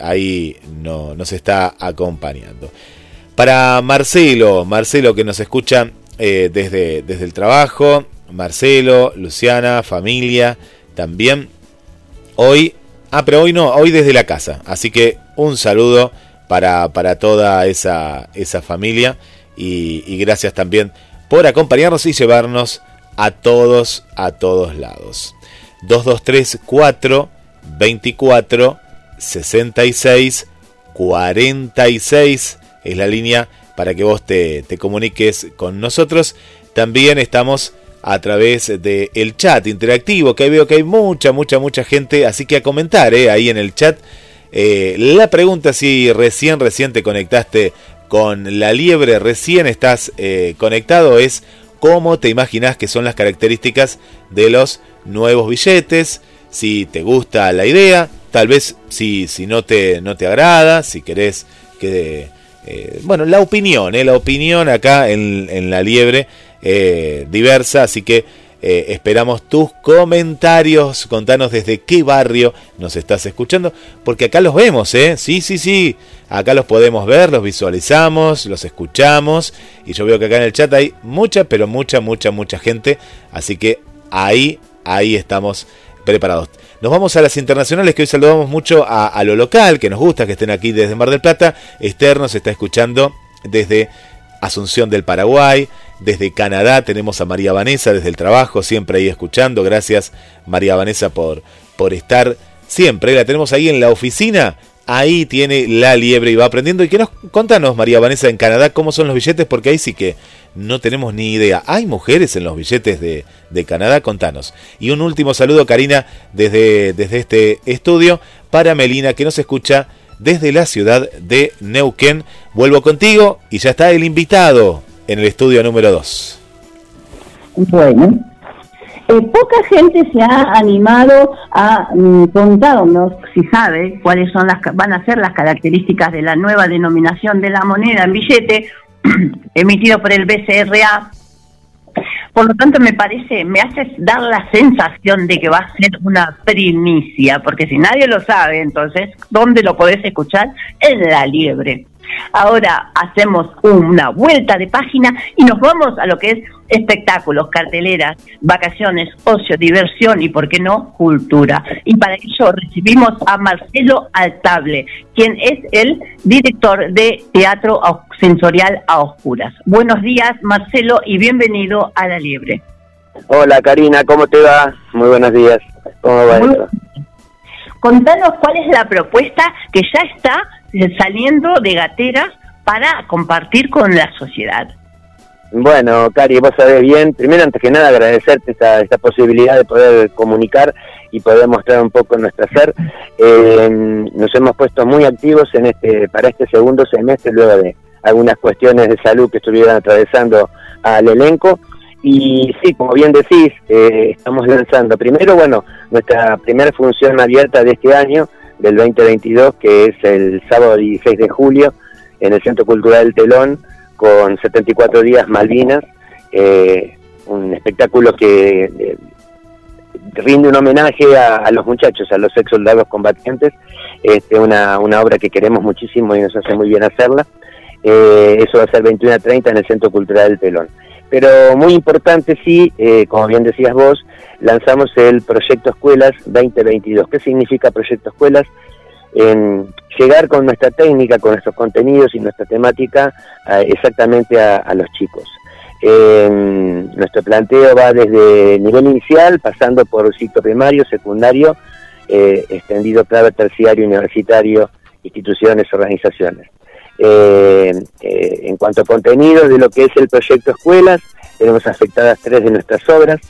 ahí no, nos está acompañando. Para Marcelo, Marcelo que nos escucha desde, desde el trabajo, Marcelo, Luciana, familia, también hoy, ah, pero hoy no, hoy desde la casa, así que un saludo para, para toda esa, esa familia y, gracias también por acompañarnos y llevarnos a todos, a todos lados. 223 4 24 66 46 es la línea para que vos te, comuniques con nosotros. También estamos a través del el chat interactivo, que veo que hay mucha, mucha, mucha gente, así que a comentar eh, ahí en el chat. Eh, la pregunta si recién, recién te conectaste con la liebre, recién estás eh, conectado, es cómo te imaginas que son las características de los nuevos billetes, si te gusta la idea, tal vez si, si no, te, no te agrada, si querés que... bueno, la opinión, la opinión acá en, en la liebre eh, diversa, así que eh, esperamos tus comentarios, contanos desde qué barrio nos estás escuchando, porque acá los vemos, ¿eh? Sí, sí, sí, acá los podemos ver, los visualizamos, los escuchamos, y yo veo que acá en el chat hay mucha, pero mucha, mucha, mucha gente, así que ahí, ahí estamos preparados. Nos vamos a las internacionales, que hoy saludamos mucho a, a lo local, que nos gusta que estén aquí desde Mar del Plata. Esther nos está escuchando desde Asunción del Paraguay. Desde Canadá tenemos a María Vanessa desde el trabajo, siempre ahí escuchando. Gracias María Vanessa por, por estar siempre. La tenemos ahí en la oficina. Ahí tiene la liebre y va aprendiendo. Y que nos contanos, María Vanessa, en Canadá, cómo son los billetes, porque ahí sí que no tenemos ni idea. ¿Hay mujeres en los billetes de, de Canadá? Contanos. Y un último saludo, Karina, desde, desde este estudio, para Melina, que nos escucha desde la ciudad de Neuquén. Vuelvo contigo y ya está el invitado en el estudio número 2. Bueno, eh, poca gente se ha animado a mm, contarnos, si sabe, cuáles son las van a ser las características de la nueva denominación de la moneda en billete emitido por el BCRA por lo tanto, me parece, me hace dar la sensación de que va a ser una primicia, porque si nadie lo sabe, entonces, ¿dónde lo podés escuchar? En la liebre. Ahora hacemos una vuelta de página y nos vamos a lo que es espectáculos, carteleras, vacaciones, ocio, diversión y, por qué no, cultura. Y para ello recibimos a Marcelo Altable, quien es el director de Teatro Sensorial a Oscuras. Buenos días, Marcelo, y bienvenido a La Liebre. Hola, Karina, ¿cómo te va? Muy buenos días. ¿Cómo va Contanos cuál es la propuesta que ya está saliendo de gateras para compartir con la sociedad. Bueno, Cari, vos sabés bien, primero antes que nada agradecerte esta, esta posibilidad de poder comunicar y poder mostrar un poco nuestro ser. Eh, nos hemos puesto muy activos en este para este segundo semestre luego de algunas cuestiones de salud que estuvieron atravesando al elenco. Y sí, como bien decís, eh, estamos lanzando primero, bueno, nuestra primera función abierta de este año, del 2022, que es el sábado 16 de julio, en el Centro Cultural del Telón, con 74 días Malvinas, eh, un espectáculo que eh, rinde un homenaje a, los muchachos, a los ex soldados combatientes, este, una, una obra que queremos muchísimo y nos hace muy bien hacerla. Eh, eso va a ser 21 a 30 en el Centro Cultural del Telón. Pero muy importante, sí, como bien decías vos, lanzamos el Proyecto Escuelas 2022. ¿Qué significa Proyecto Escuelas? Llegar con nuestra técnica, con nuestros contenidos y nuestra temática exactamente a, los chicos. nuestro planteo va desde nivel inicial, pasando por ciclo primario, secundario, eh, extendido, claro, terciario, universitario, instituciones, organizaciones. Eh, eh, en cuanto a contenidos de lo que es el proyecto Escuelas, tenemos afectadas tres de nuestras obras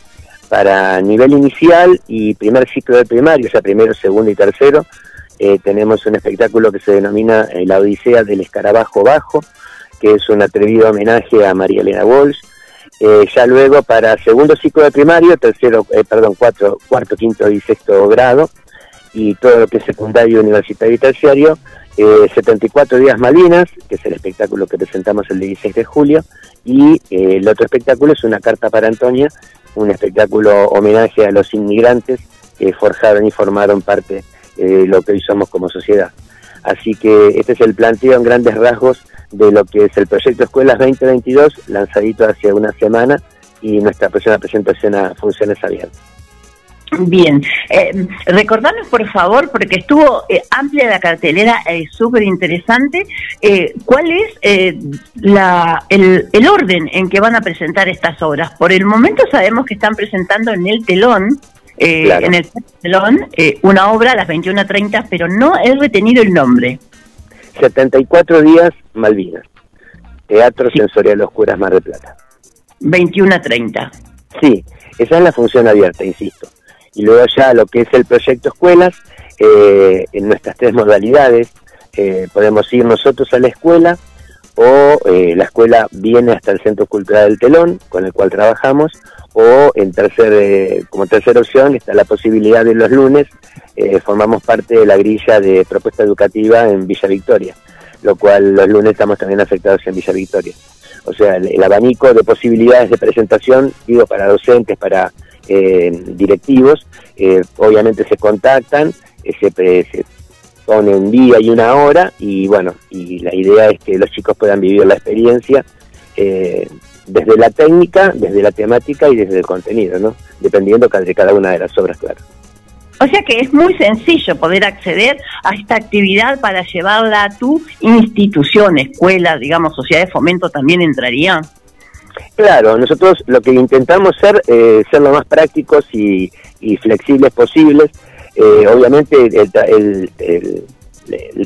para nivel inicial y primer ciclo de primario, o sea, primero, segundo y tercero, eh, tenemos un espectáculo que se denomina eh, La Odisea del Escarabajo Bajo, que es un atrevido homenaje a María Elena Walsh. Eh, ya luego para segundo ciclo de primario, tercero, perdón, cuatro, cuarto, quinto y sexto grado, y todo lo que es secundario, universitario y terciario, 74 eh, días Malinas, que es el espectáculo que presentamos el 16 de julio, y eh, el otro espectáculo es Una carta para Antonia, un espectáculo homenaje a los inmigrantes que forjaron y formaron parte de lo que hoy somos como sociedad. Así que este es el planteo en grandes rasgos de lo que es el proyecto Escuelas 2022, lanzadito hace una semana, y nuestra próxima presentación a funciones abiertas. Bien, eh, recordanos por favor, porque estuvo eh, amplia la cartelera, eh, súper interesante, eh, ¿cuál es eh, la, el, el, orden en que van a presentar estas obras? Por el momento sabemos que están presentando en el telón, en el telón, una obra a las 21.30, pero no he retenido el nombre. 74 días Malvinas, Teatro Sensorial Oscuras Mar de Plata. 21.30. Sí, esa es la función abierta, insisto y luego ya lo que es el proyecto escuelas, eh, en nuestras tres modalidades, eh, podemos ir nosotros a la escuela o eh, la escuela viene hasta el Centro Cultural del Telón, con el cual trabajamos, o en tercer, como tercera opción está la posibilidad de los lunes, formamos parte de la grilla de propuesta educativa en Villa Victoria, lo cual los lunes estamos también afectados en Villa Victoria. O sea, el abanico de posibilidades de presentación, digo, para docentes, para directivos, eh, obviamente se contactan, eh, se, se pone un día y una hora y bueno, y la idea es que los chicos puedan vivir la experiencia desde la técnica, desde la temática y desde el contenido, ¿no? Dependiendo de cada una de las obras, claro. O sea que es muy sencillo poder acceder a esta actividad para llevarla a tu institución, escuela, digamos, sociedad de fomento también entraría. Claro, nosotros lo que intentamos ser, eh, ser lo más prácticos y, flexibles posibles. Eh, obviamente el,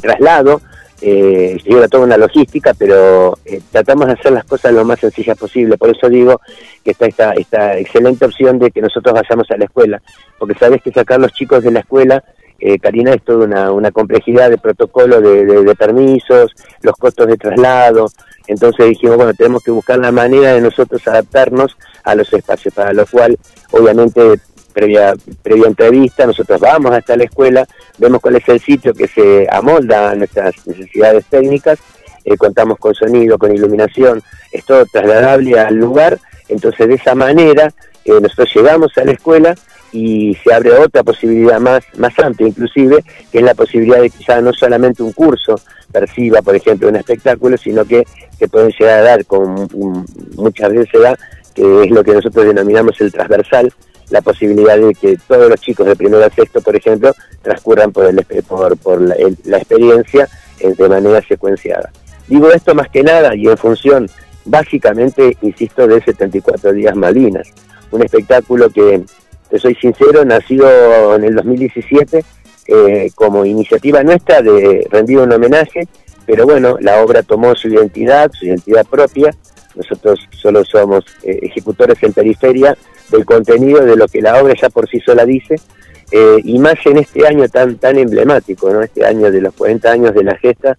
traslado eh, lleva toda una logística, pero eh, tratamos de hacer las cosas lo más sencillas posible. Por eso digo que está esta, esta excelente opción de que nosotros vayamos a la escuela, porque sabes que sacar los chicos de la escuela eh, Karina, es toda una, complejidad de protocolo de, permisos, los costos de traslado. Entonces dijimos, bueno, tenemos que buscar la manera de nosotros adaptarnos a los espacios, para lo cual, obviamente, previa, previa entrevista, nosotros vamos hasta la escuela, vemos cuál es el sitio que se amolda a nuestras necesidades técnicas, eh, contamos con sonido, con iluminación, es todo trasladable al lugar, entonces de esa manera eh, nosotros llegamos a la escuela y se abre otra posibilidad más, más amplia inclusive, que es la posibilidad de ya no solamente un curso perciba, por ejemplo, un espectáculo, sino que, que pueden llegar a dar, con muchas veces se da, que es lo que nosotros denominamos el transversal, la posibilidad de que todos los chicos de primero a sexto, por ejemplo, transcurran por, el, por, por la, experiencia de manera secuenciada. Digo esto más que nada y en función, básicamente, insisto, de 74 días Malinas, un espectáculo que te soy sincero, nacido en el 2017 eh, como iniciativa nuestra de rendir un homenaje, pero bueno, la obra tomó su identidad, su identidad propia. Nosotros solo somos eh, ejecutores en periferia del contenido de lo que la obra ya por sí sola dice, eh, y más en este año tan tan emblemático, ¿no? Este año de los 40 años de la gesta,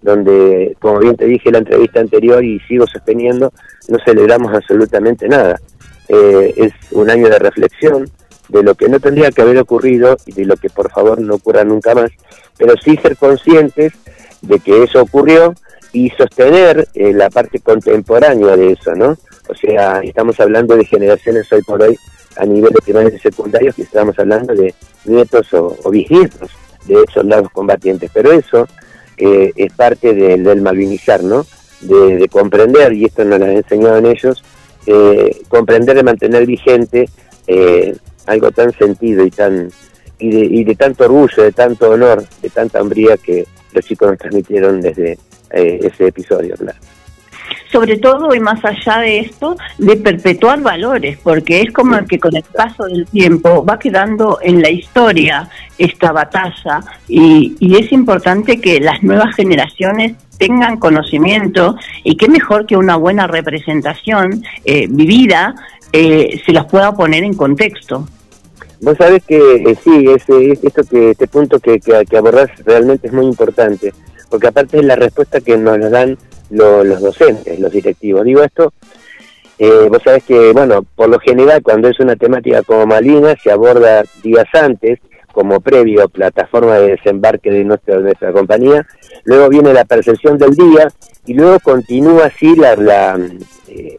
donde, como bien te dije en la entrevista anterior y sigo sosteniendo, no celebramos absolutamente nada. Eh, es un año de reflexión de lo que no tendría que haber ocurrido y de lo que por favor no ocurra nunca más, pero sí ser conscientes de que eso ocurrió y sostener eh, la parte contemporánea de eso, ¿no? O sea, estamos hablando de generaciones hoy por hoy a nivel de primarios y secundarios que estamos hablando de nietos o, bisnietos de soldados combatientes, pero eso eh, es parte del malvinizar, ¿no? De, de, comprender, y esto nos lo han enseñado en ellos, eh, comprender y mantener vigente algo tan sentido y tan y de, y de, tanto orgullo, de tanto honor, de tanta hombría que los chicos nos transmitieron desde eh, ese episodio, claro sobre todo y más allá de esto, de perpetuar valores, porque es como que con el paso del tiempo va quedando en la historia esta batalla y, y es importante que las nuevas generaciones tengan conocimiento y qué mejor que una buena representación eh, vivida eh, se las pueda poner en contexto. Vos sabés que eh, sí, ese, esto que, este punto que, que, que abordás realmente es muy importante, porque aparte es la respuesta que nos dan los docentes, los directivos. Digo esto, eh, vos sabés que, bueno, por lo general cuando es una temática como Malina se aborda días antes, como previo plataforma de desembarque de nuestra, nuestra compañía, luego viene la percepción del día y luego continúa así la, la, eh,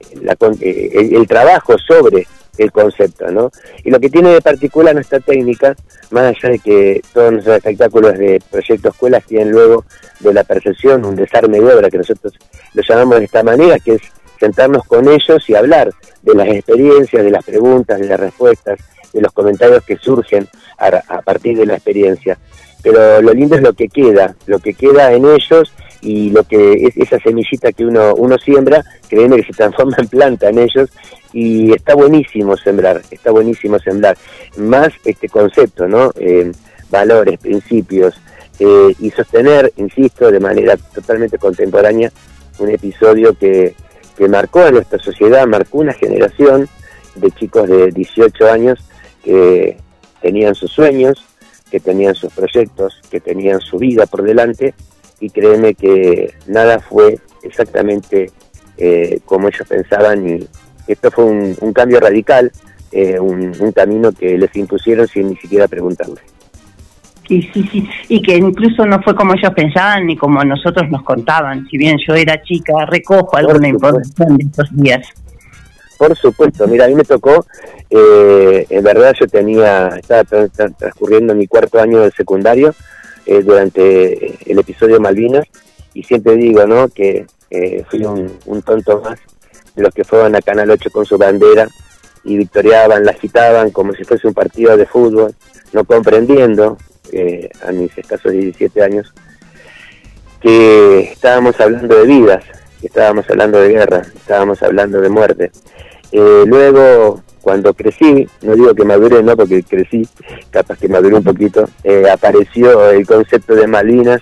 eh, el, trabajo sobre el concepto, ¿no? Y lo que tiene de particular nuestra técnica, más allá de que todos nuestros espectáculos de proyecto escuelas tienen luego de la percepción un desarme de obra, que nosotros lo llamamos de esta manera, que es sentarnos con ellos y hablar de las experiencias, de las preguntas, de las respuestas, de los comentarios que surgen a, partir de la experiencia. Pero lo lindo es lo que queda, lo que queda en ellos y lo que es esa semillita que uno, uno siembra, créeme que se transforma en planta en ellos y está buenísimo sembrar, está buenísimo sembrar. Más este concepto, ¿no? Eh, valores, principios eh, y sostener, insisto, de manera totalmente contemporánea un episodio que, que marcó a nuestra sociedad, marcó una generación de chicos de 18 años que tenían sus sueños, que tenían sus proyectos, que tenían su vida por delante y créeme que nada fue exactamente eh, como ellos pensaban y esto fue un, cambio radical, eh, un, camino que les impusieron sin ni siquiera preguntarle. Sí, sí, sí, y que incluso no fue como ellos pensaban ni como nosotros nos contaban, si bien yo era chica, recojo alguna información de estos días. Por supuesto, mira, a mí me tocó, eh, en verdad yo tenía, estaba transcurriendo mi cuarto año del secundario eh, durante el episodio Malvinas y siempre digo, ¿no? Que eh, fui un, tonto más de los que fueron a Canal 8 con su bandera y victoriaban, la agitaban como si fuese un partido de fútbol, no comprendiendo a mis escasos 17 años que estábamos hablando de vidas, estábamos hablando de guerra, estábamos hablando de muerte. Eh, luego, cuando crecí, no digo que maduré, no, porque crecí, capaz que maduré un poquito, eh, apareció el concepto de Malvinas,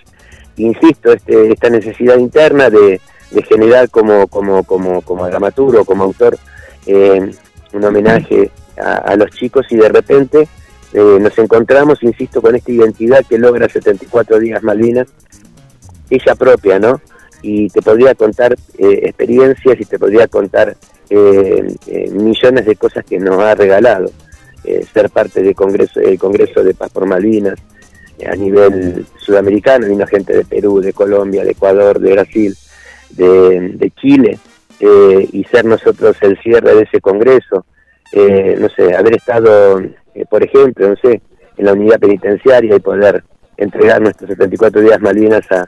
insisto, este, esta necesidad interna de, generar como, como, como, como dramaturgo, como autor, eh, un homenaje a, los chicos y de repente nos encontramos, insisto, con esta identidad que logra 74 días Malvinas, ella propia, ¿no? Y te podría contar experiencias y te podría contar eh, eh, millones de cosas que nos ha regalado. Eh, ser parte del Congreso, el Congreso de Paz por Malvinas a nivel sudamericano, vino gente de Perú, de Colombia, de Ecuador, de Brasil, de, Chile, y ser nosotros el cierre de ese Congreso, no sé, haber estado, por ejemplo, no sé, en la unidad penitenciaria y poder entregar nuestros 74 días Malvinas a,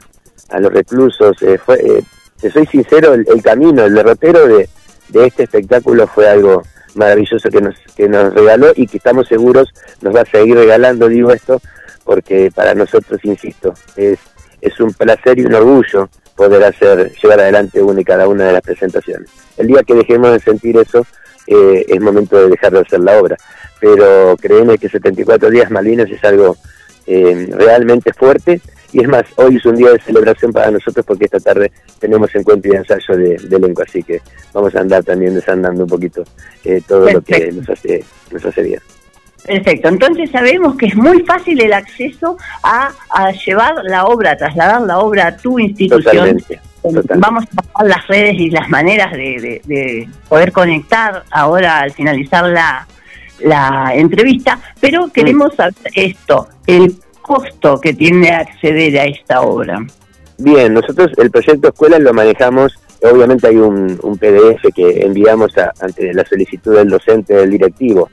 a los reclusos, fue, soy sincero, el, camino, el derrotero de, de este espectáculo fue algo maravilloso que nos, que nos regaló y que estamos seguros nos va a seguir regalando, digo esto, porque para nosotros, insisto, es, es un placer y un orgullo poder hacer, llevar adelante una y cada una de las presentaciones. El día que dejemos de sentir eso, eh, es momento de dejar de hacer la obra. Pero créeme que 74 días Malvinas es algo eh, realmente fuerte y es más, hoy es un día de celebración para nosotros porque esta tarde tenemos encuentro y ensayo de, elenco, así que vamos a andar también desandando un poquito eh, todo lo que nos hace, nos hace bien. Perfecto, entonces sabemos que es muy fácil el acceso a, llevar la obra, a trasladar la obra a tu institución. Vamos a pasar las redes y las maneras de, poder conectar ahora al finalizar la, la entrevista, pero queremos saber esto, el costo que tiene acceder a esta obra? Bien, nosotros el proyecto escuela lo manejamos, obviamente hay un, PDF que enviamos ante la solicitud del docente, del directivo.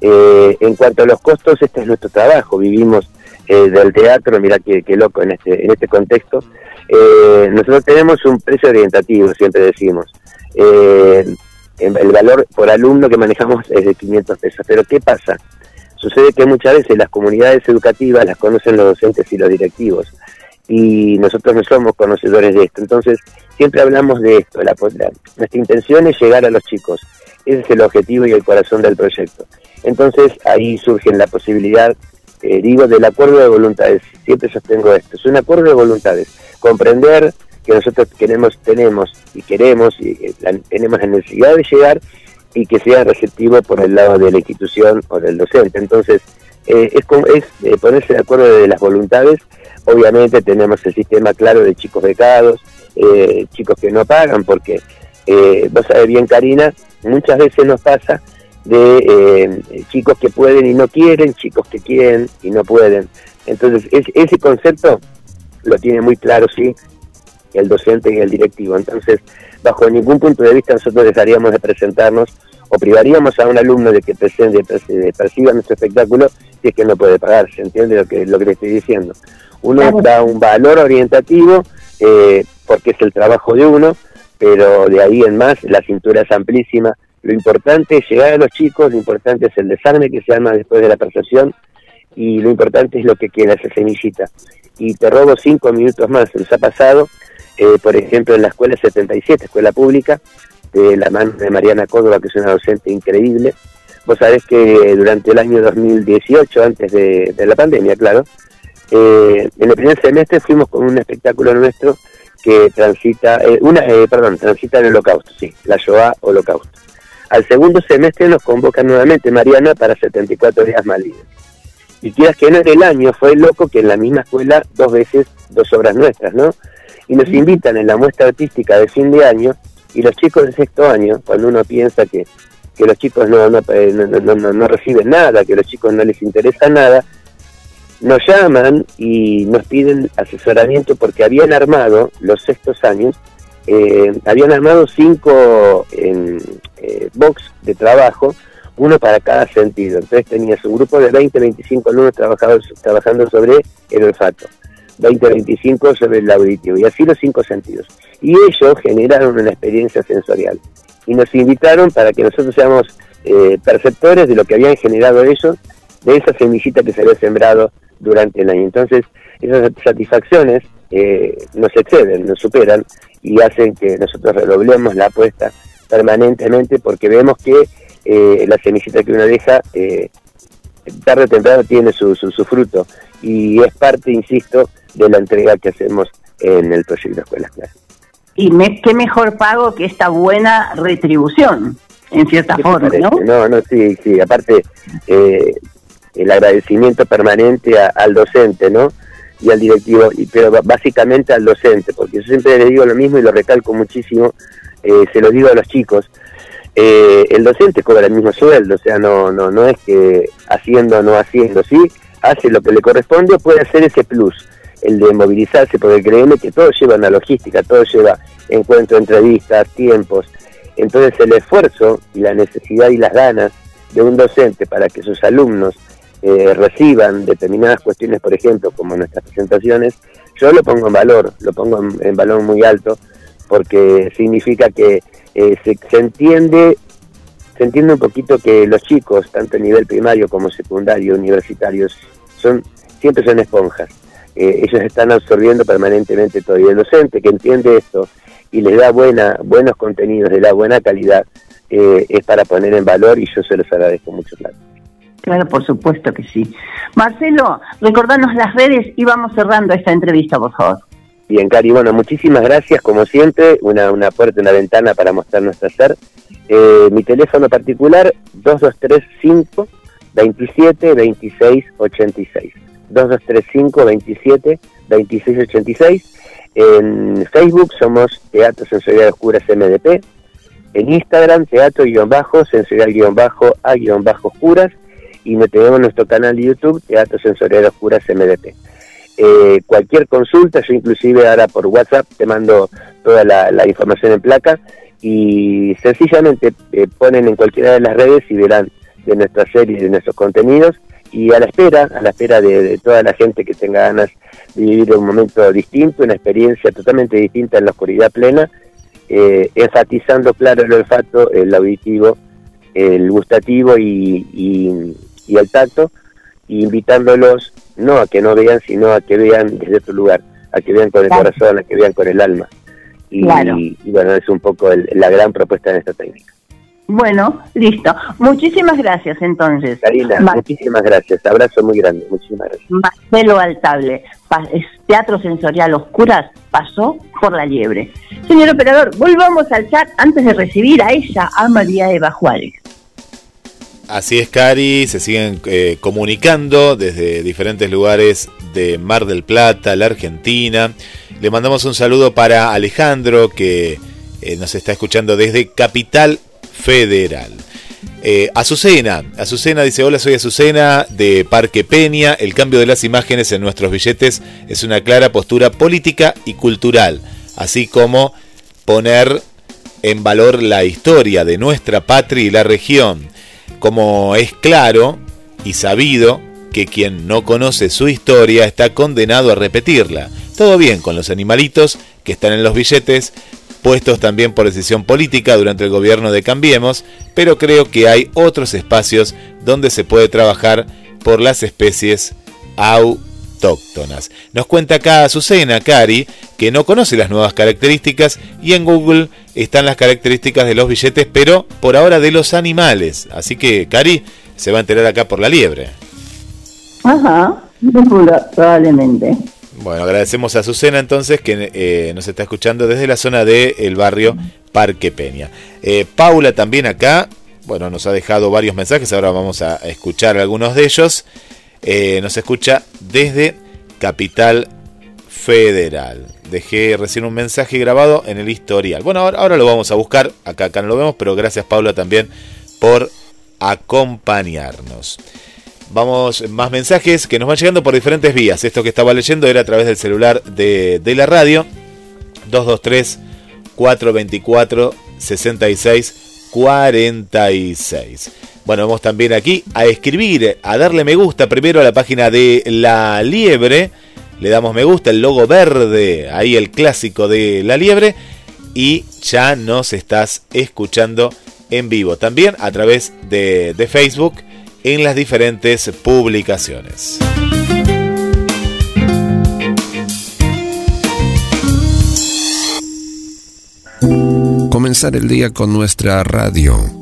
Eh, en cuanto a los costos, este es nuestro trabajo, vivimos eh, del teatro, mira qué, loco en este, en este contexto. Eh, nosotros tenemos un precio orientativo, siempre decimos. el valor por alumno que manejamos es de 500 pesos, pero ¿qué pasa? Sucede que muchas veces las comunidades educativas las conocen los docentes y los directivos y nosotros no somos conocedores de esto. Entonces, siempre hablamos de esto. La, nuestra intención es llegar a los chicos. Ese es el objetivo y el corazón del proyecto. Entonces, ahí surge la posibilidad, eh, digo, del acuerdo de voluntades. Siempre sostengo esto. Es un acuerdo de voluntades. Comprender que nosotros queremos, tenemos y queremos y eh, tenemos la necesidad de llegar y que sea receptivo por el lado de la institución o del docente. Entonces, eh, es, es eh, ponerse de acuerdo de las voluntades. Obviamente tenemos el sistema claro de chicos becados, eh, chicos que no pagan, porque vos sabés bien, Karina, muchas veces nos pasa de eh, chicos que pueden y no quieren, chicos que quieren y no pueden. Entonces, ese concepto lo tiene muy claro, sí, el docente y el directivo. Entonces, bajo ningún punto de vista nosotros dejaríamos de presentarnos o privaríamos a un alumno de que presente, perciba nuestro espectáculo si es que no puede pagar, ¿se entiende lo que, lo que le estoy diciendo? Uno da un valor orientativo eh, porque es el trabajo de uno, pero de ahí en más la cintura es amplísima. Lo importante es llegar a los chicos, lo importante es el desarme que se arma después de la percepción y lo importante es lo que queda, esa semillita. Y te robo cinco minutos más, nos ha pasado, eh, por ejemplo, en la escuela 77, escuela pública, de la mano de Mariana Córdoba, que es una docente increíble. Vos sabés que durante el año 2018, antes de la pandemia, claro, eh, en el primer semestre fuimos con un espectáculo nuestro que transita, eh, una, eh, perdón, transita el holocausto, sí, la Shoah holocausto. Al segundo semestre nos convoca nuevamente Mariana para 74 días libres. Y quieras que no en el año, fue loco que en la misma escuela dos veces, dos obras nuestras, ¿no? Y nos invitan en la muestra artística de fin de año y los chicos de sexto año, cuando uno piensa que, que los chicos no, no, no, no, no reciben nada, que a los chicos no les interesa nada, nos llaman y nos piden asesoramiento porque habían armado los sextos años, eh, habían armado cinco eh, box de trabajo, uno para cada sentido. Entonces tenía su grupo de 20, 25 alumnos trabajando sobre el olfato, 20, 25 sobre el auditivo, y así los cinco sentidos. Y ellos generaron una experiencia sensorial y nos invitaron para que nosotros seamos eh, perceptores de lo que habían generado ellos, de esa semillita que se había sembrado durante el año. Entonces, esas satisfacciones eh, nos exceden, nos superan y hacen que nosotros redoblemos la apuesta permanentemente porque vemos que eh, la semillita que uno deja tarde o temprano tiene su, su, fruto y es parte, insisto, de la entrega que hacemos en el proyecto Escuelas Claras. Y me, qué mejor pago que esta buena retribución, en cierta forma, ¿no? No, no, sí, sí, aparte eh, el agradecimiento permanente al docente, ¿no? Y al directivo, y, pero básicamente al docente, porque yo siempre le digo lo mismo y lo recalco muchísimo, eh, se lo digo a los chicos, eh, el docente cobra el mismo sueldo, o sea, no, no, no es que haciendo o no haciendo, sí, hace lo que le corresponde, puede hacer ese plus, el de movilizarse, porque créeme que todo lleva una logística, todo lleva encuentro, entrevistas, tiempos, entonces el esfuerzo y la necesidad y las ganas de un docente para que sus alumnos eh, reciban determinadas cuestiones, por ejemplo, como nuestras presentaciones, yo lo pongo en valor, lo pongo en, valor muy alto, porque significa que eh, se, entiende se entiende un poquito que los chicos, tanto a nivel primario como secundario, universitarios, son siempre son esponjas. Eh, ellos están absorbiendo permanentemente todo. Y el docente que entiende esto y les da buena, buenos contenidos, le da buena calidad, es para poner en valor y yo se los agradezco mucho. Claro. Claro, por supuesto que sí. Marcelo, recordanos las redes y vamos cerrando esta entrevista, por favor. Bien, Cari, bueno, muchísimas gracias, como siempre, una, una puerta, una ventana para mostrar nuestro ser. Eh, mi teléfono particular, 2235 27 26 86. 2235 27 26 86. En Facebook somos Teatro Sensorial Oscuras MDP. En Instagram, teatro-sensorial-a-oscuras y tenemos nuestro canal de YouTube, Teatro Sensorial Oscuras MDP. Eh, cualquier consulta, yo inclusive ahora por WhatsApp te mando toda la, información en placa y sencillamente eh, ponen en cualquiera de las redes y verán de nuestra serie y de nuestros contenidos y a la espera, a la espera de, toda la gente que tenga ganas de vivir un momento distinto, una experiencia totalmente distinta en la oscuridad plena, eh, enfatizando claro el olfato, el auditivo, el gustativo y y al tacto, invitándolos no a que no vean, sino a que vean desde otro lugar, a que vean con el corazón, a que vean con el alma. Y, bueno, es un poco la gran propuesta de esta técnica. Bueno, listo. Muchísimas gracias entonces. Karina, muchísimas gracias. Abrazo muy grande. Muchísimas gracias. Marcelo Altable, Teatro Sensorial Oscuras, pasó por la liebre. Señor operador, volvamos al chat antes de recibir a ella, a María Eva Juárez. Así es, Cari, se siguen eh, comunicando desde diferentes lugares de Mar del Plata, la Argentina. Le mandamos un saludo para Alejandro, que eh, nos está escuchando desde Capital Federal. Eh, Azucena, Azucena dice, hola, soy Azucena de Parque Peña. El cambio de las imágenes en nuestros billetes es una clara postura política y cultural, así como poner en valor la historia de nuestra patria y la región. Como es claro y sabido que quien no conoce su historia está condenado a repetirla. Todo bien con los animalitos que están en los billetes, puestos también por decisión política durante el gobierno de Cambiemos, pero creo que hay otros espacios donde se puede trabajar por las especies autóctonas. Nos cuenta acá Azucena Cari que no conoce las nuevas características y en Google están las características de los billetes, pero por ahora de los animales. Así que Cari se va a enterar acá por la liebre. Ajá, probablemente. Bueno, agradecemos a Azucena entonces que eh, nos está escuchando desde la zona del barrio Parque Peña. Eh, Paula también acá, bueno, nos ha dejado varios mensajes, ahora vamos a escuchar algunos de ellos. Eh, nos escucha desde Capital Federal. Dejé recién un mensaje grabado en el historial. Bueno, ahora, ahora lo vamos a buscar, acá, acá no lo vemos, pero gracias Paula también por acompañarnos. Vamos, más mensajes que nos van llegando por diferentes vías. Esto que estaba leyendo era a través del celular de, la radio. 223 424 66 46. Bueno, vamos también aquí a escribir, a darle me gusta primero a la página de La Liebre. Le damos me gusta, el logo verde, ahí el clásico de La Liebre. Y ya nos estás escuchando en vivo. También a través de, de Facebook en las diferentes publicaciones. Comenzar el día con nuestra radio.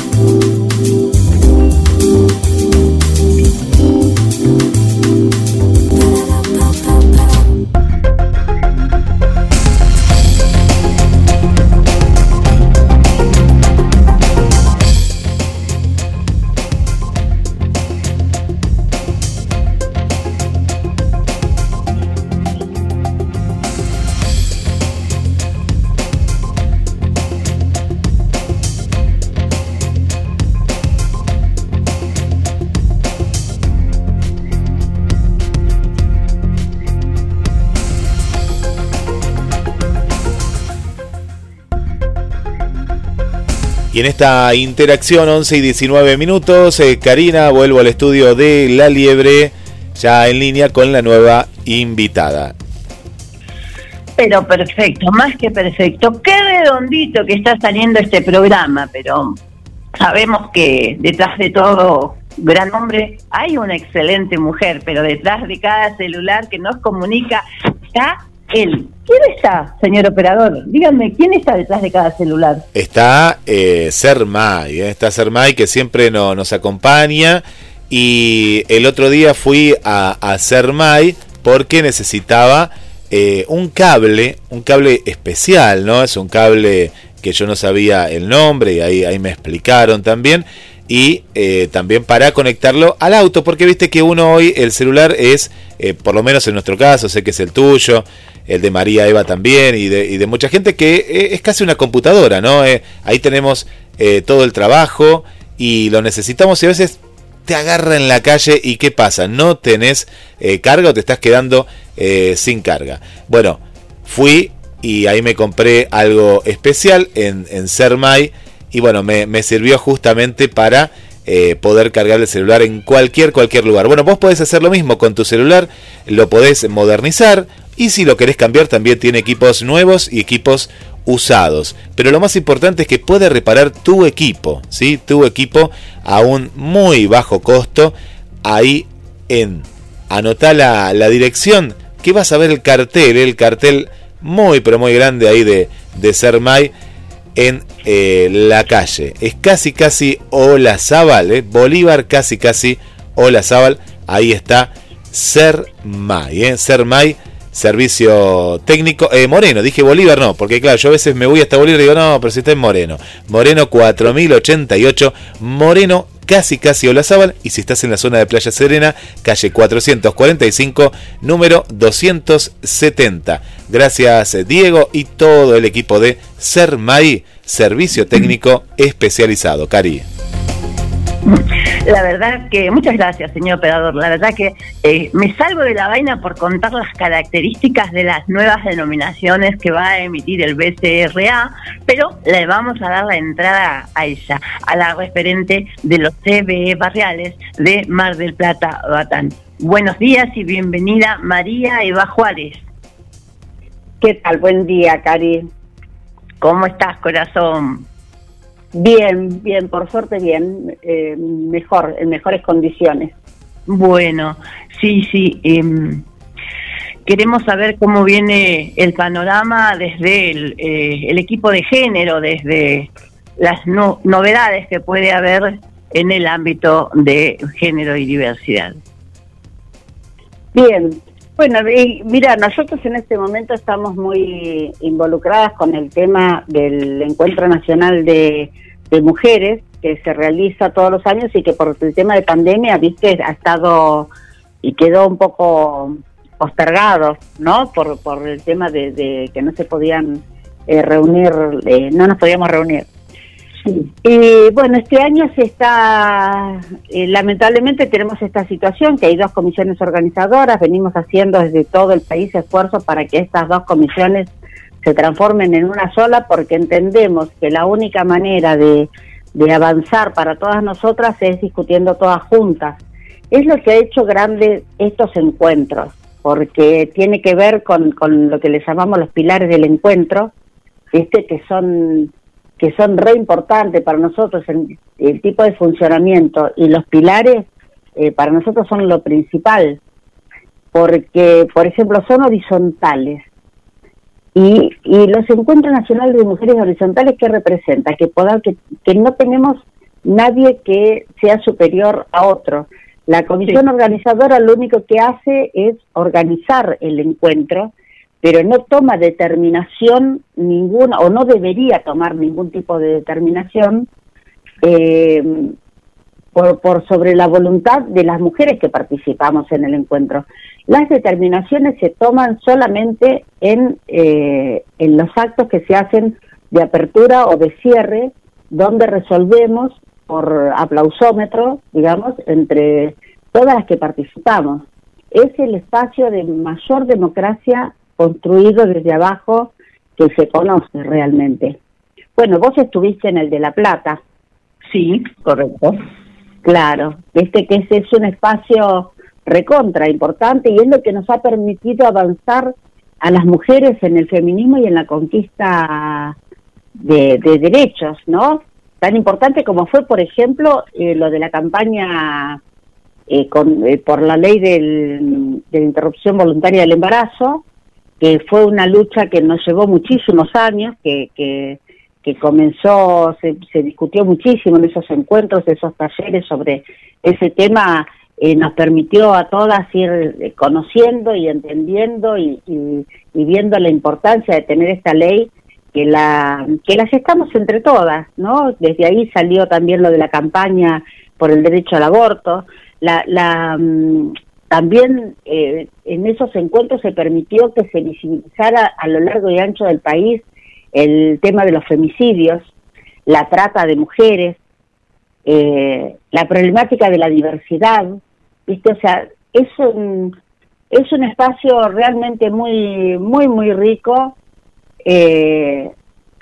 en esta interacción, 11 y 19 minutos, eh, Karina, vuelvo al estudio de La Liebre, ya en línea con la nueva invitada. Pero perfecto, más que perfecto. Qué redondito que está saliendo este programa, pero sabemos que detrás de todo gran hombre hay una excelente mujer, pero detrás de cada celular que nos comunica está él. ¿Quién está, señor operador? Díganme, ¿quién está detrás de cada celular? Está eh, Sermay, ¿eh? está Sermay que siempre nos acompaña y el otro día fui a, a Sermay porque necesitaba eh, un cable, un cable especial, ¿no? Es un cable que yo no sabía el nombre y ahí, ahí me explicaron también y eh, también para conectarlo al auto, porque viste que uno hoy el celular es, por lo menos en nuestro caso, sé que es el tuyo, el de María Eva también y de, mucha gente que eh, es casi una computadora, ¿no? Eh, ahí tenemos eh, todo el trabajo y lo necesitamos y a veces te agarra en la calle y ¿qué pasa? No tenés carga o te estás quedando sin carga. Bueno, fui y ahí me compré algo especial en, en Sermay y bueno, me, sirvió justamente para... poder cargar el celular en cualquier cualquier lugar. Bueno, vos podés hacer lo mismo con tu celular, lo podés modernizar y si lo querés cambiar, también tiene equipos nuevos y equipos usados. Pero lo más importante es que puede reparar tu equipo, ¿sí? Tu equipo a un muy bajo costo. Ahí en anotá la, la dirección que vas a ver el cartel, el cartel muy pero muy grande ahí de, de Sermay en eh, la calle. Es casi casi Ola Zabal, ¿eh? Bolívar casi casi Ola Zabal. Ahí está Sermay, ¿eh? Sermay servicio técnico. Eh, Moreno, dije Bolívar no, porque claro, yo a veces me voy hasta Bolívar y digo, no, pero si está en Moreno. Moreno 4088, Moreno casi casi Olazábal y si estás en la zona de Playa Serena, calle 445, número 270. Gracias Diego y todo el equipo de Sermai, Servicio Técnico Especializado. Cari. La verdad que, muchas gracias, señor operador. La verdad que eh, me salgo de la vaina por contar las características de las nuevas denominaciones que va a emitir el BCRA, pero le vamos a dar la entrada a ella, a la referente de los CBE barriales de Mar del Plata, Batán. Buenos días y bienvenida María Eva Juárez. ¿Qué tal? Buen día, Cari. ¿Cómo estás, corazón? Bien, bien, por suerte bien, eh, mejor, en mejores condiciones. Bueno, sí, sí. Em, queremos saber cómo viene el panorama desde el, eh, equipo de género, desde las novedades que puede haber en el ámbito de género y diversidad. Bien, bueno, mira, nosotros en este momento estamos muy involucradas con el tema del Encuentro Nacional de, Mujeres que se realiza todos los años y que por el tema de pandemia, viste, ha estado y quedó un poco postergado, ¿no? Por, por el tema de, que no se podían eh, reunir, eh, no nos podíamos reunir. Y bueno, este año se está, eh, lamentablemente tenemos esta situación, que hay dos comisiones organizadoras, venimos haciendo desde todo el país esfuerzos para que estas dos comisiones se transformen en una sola, porque entendemos que la única manera de, de avanzar para todas nosotras es discutiendo todas juntas. Es lo que ha hecho grandes estos encuentros, porque tiene que ver con, con lo que le llamamos los pilares del encuentro, este que son que son re importantes para nosotros, el, tipo de funcionamiento y los pilares, eh, para nosotros son lo principal, porque, por ejemplo, son horizontales. Y, y los encuentros nacionales de mujeres horizontales, ¿qué representa? Que, que, que no tenemos nadie que sea superior a otro. La comisión organizadora lo único que hace es organizar el encuentro pero no toma determinación ninguna, o no debería tomar ningún tipo de determinación eh, por, por, sobre la voluntad de las mujeres que participamos en el encuentro. Las determinaciones se toman solamente en, eh, en los actos que se hacen de apertura o de cierre, donde resolvemos por aplausómetro, digamos, entre todas las que participamos. Es el espacio de mayor democracia construido desde abajo que se conoce realmente. Bueno, vos estuviste en el de La Plata. Sí, correcto. Claro, viste que ese es un espacio recontra importante y es lo que nos ha permitido avanzar a las mujeres en el feminismo y en la conquista de, derechos, ¿no? Tan importante como fue, por ejemplo, eh, lo de la campaña eh, con, eh, por la ley del, de interrupción voluntaria del embarazo, que fue una lucha que nos llevó muchísimos años, que, que, comenzó, se, se, discutió muchísimo en esos encuentros, esos talleres sobre ese tema, eh, nos permitió a todas ir eh, conociendo y entendiendo y, y, viendo la importancia de tener esta ley que la que la gestamos entre todas, ¿no? Desde ahí salió también lo de la campaña por el derecho al aborto, la, la mm, también eh, en esos encuentros se permitió que se visibilizara a lo largo y ancho del país el tema de los femicidios, la trata de mujeres, eh, la problemática de la diversidad, ¿viste? O sea, es un, es un espacio realmente muy, muy, muy rico, eh,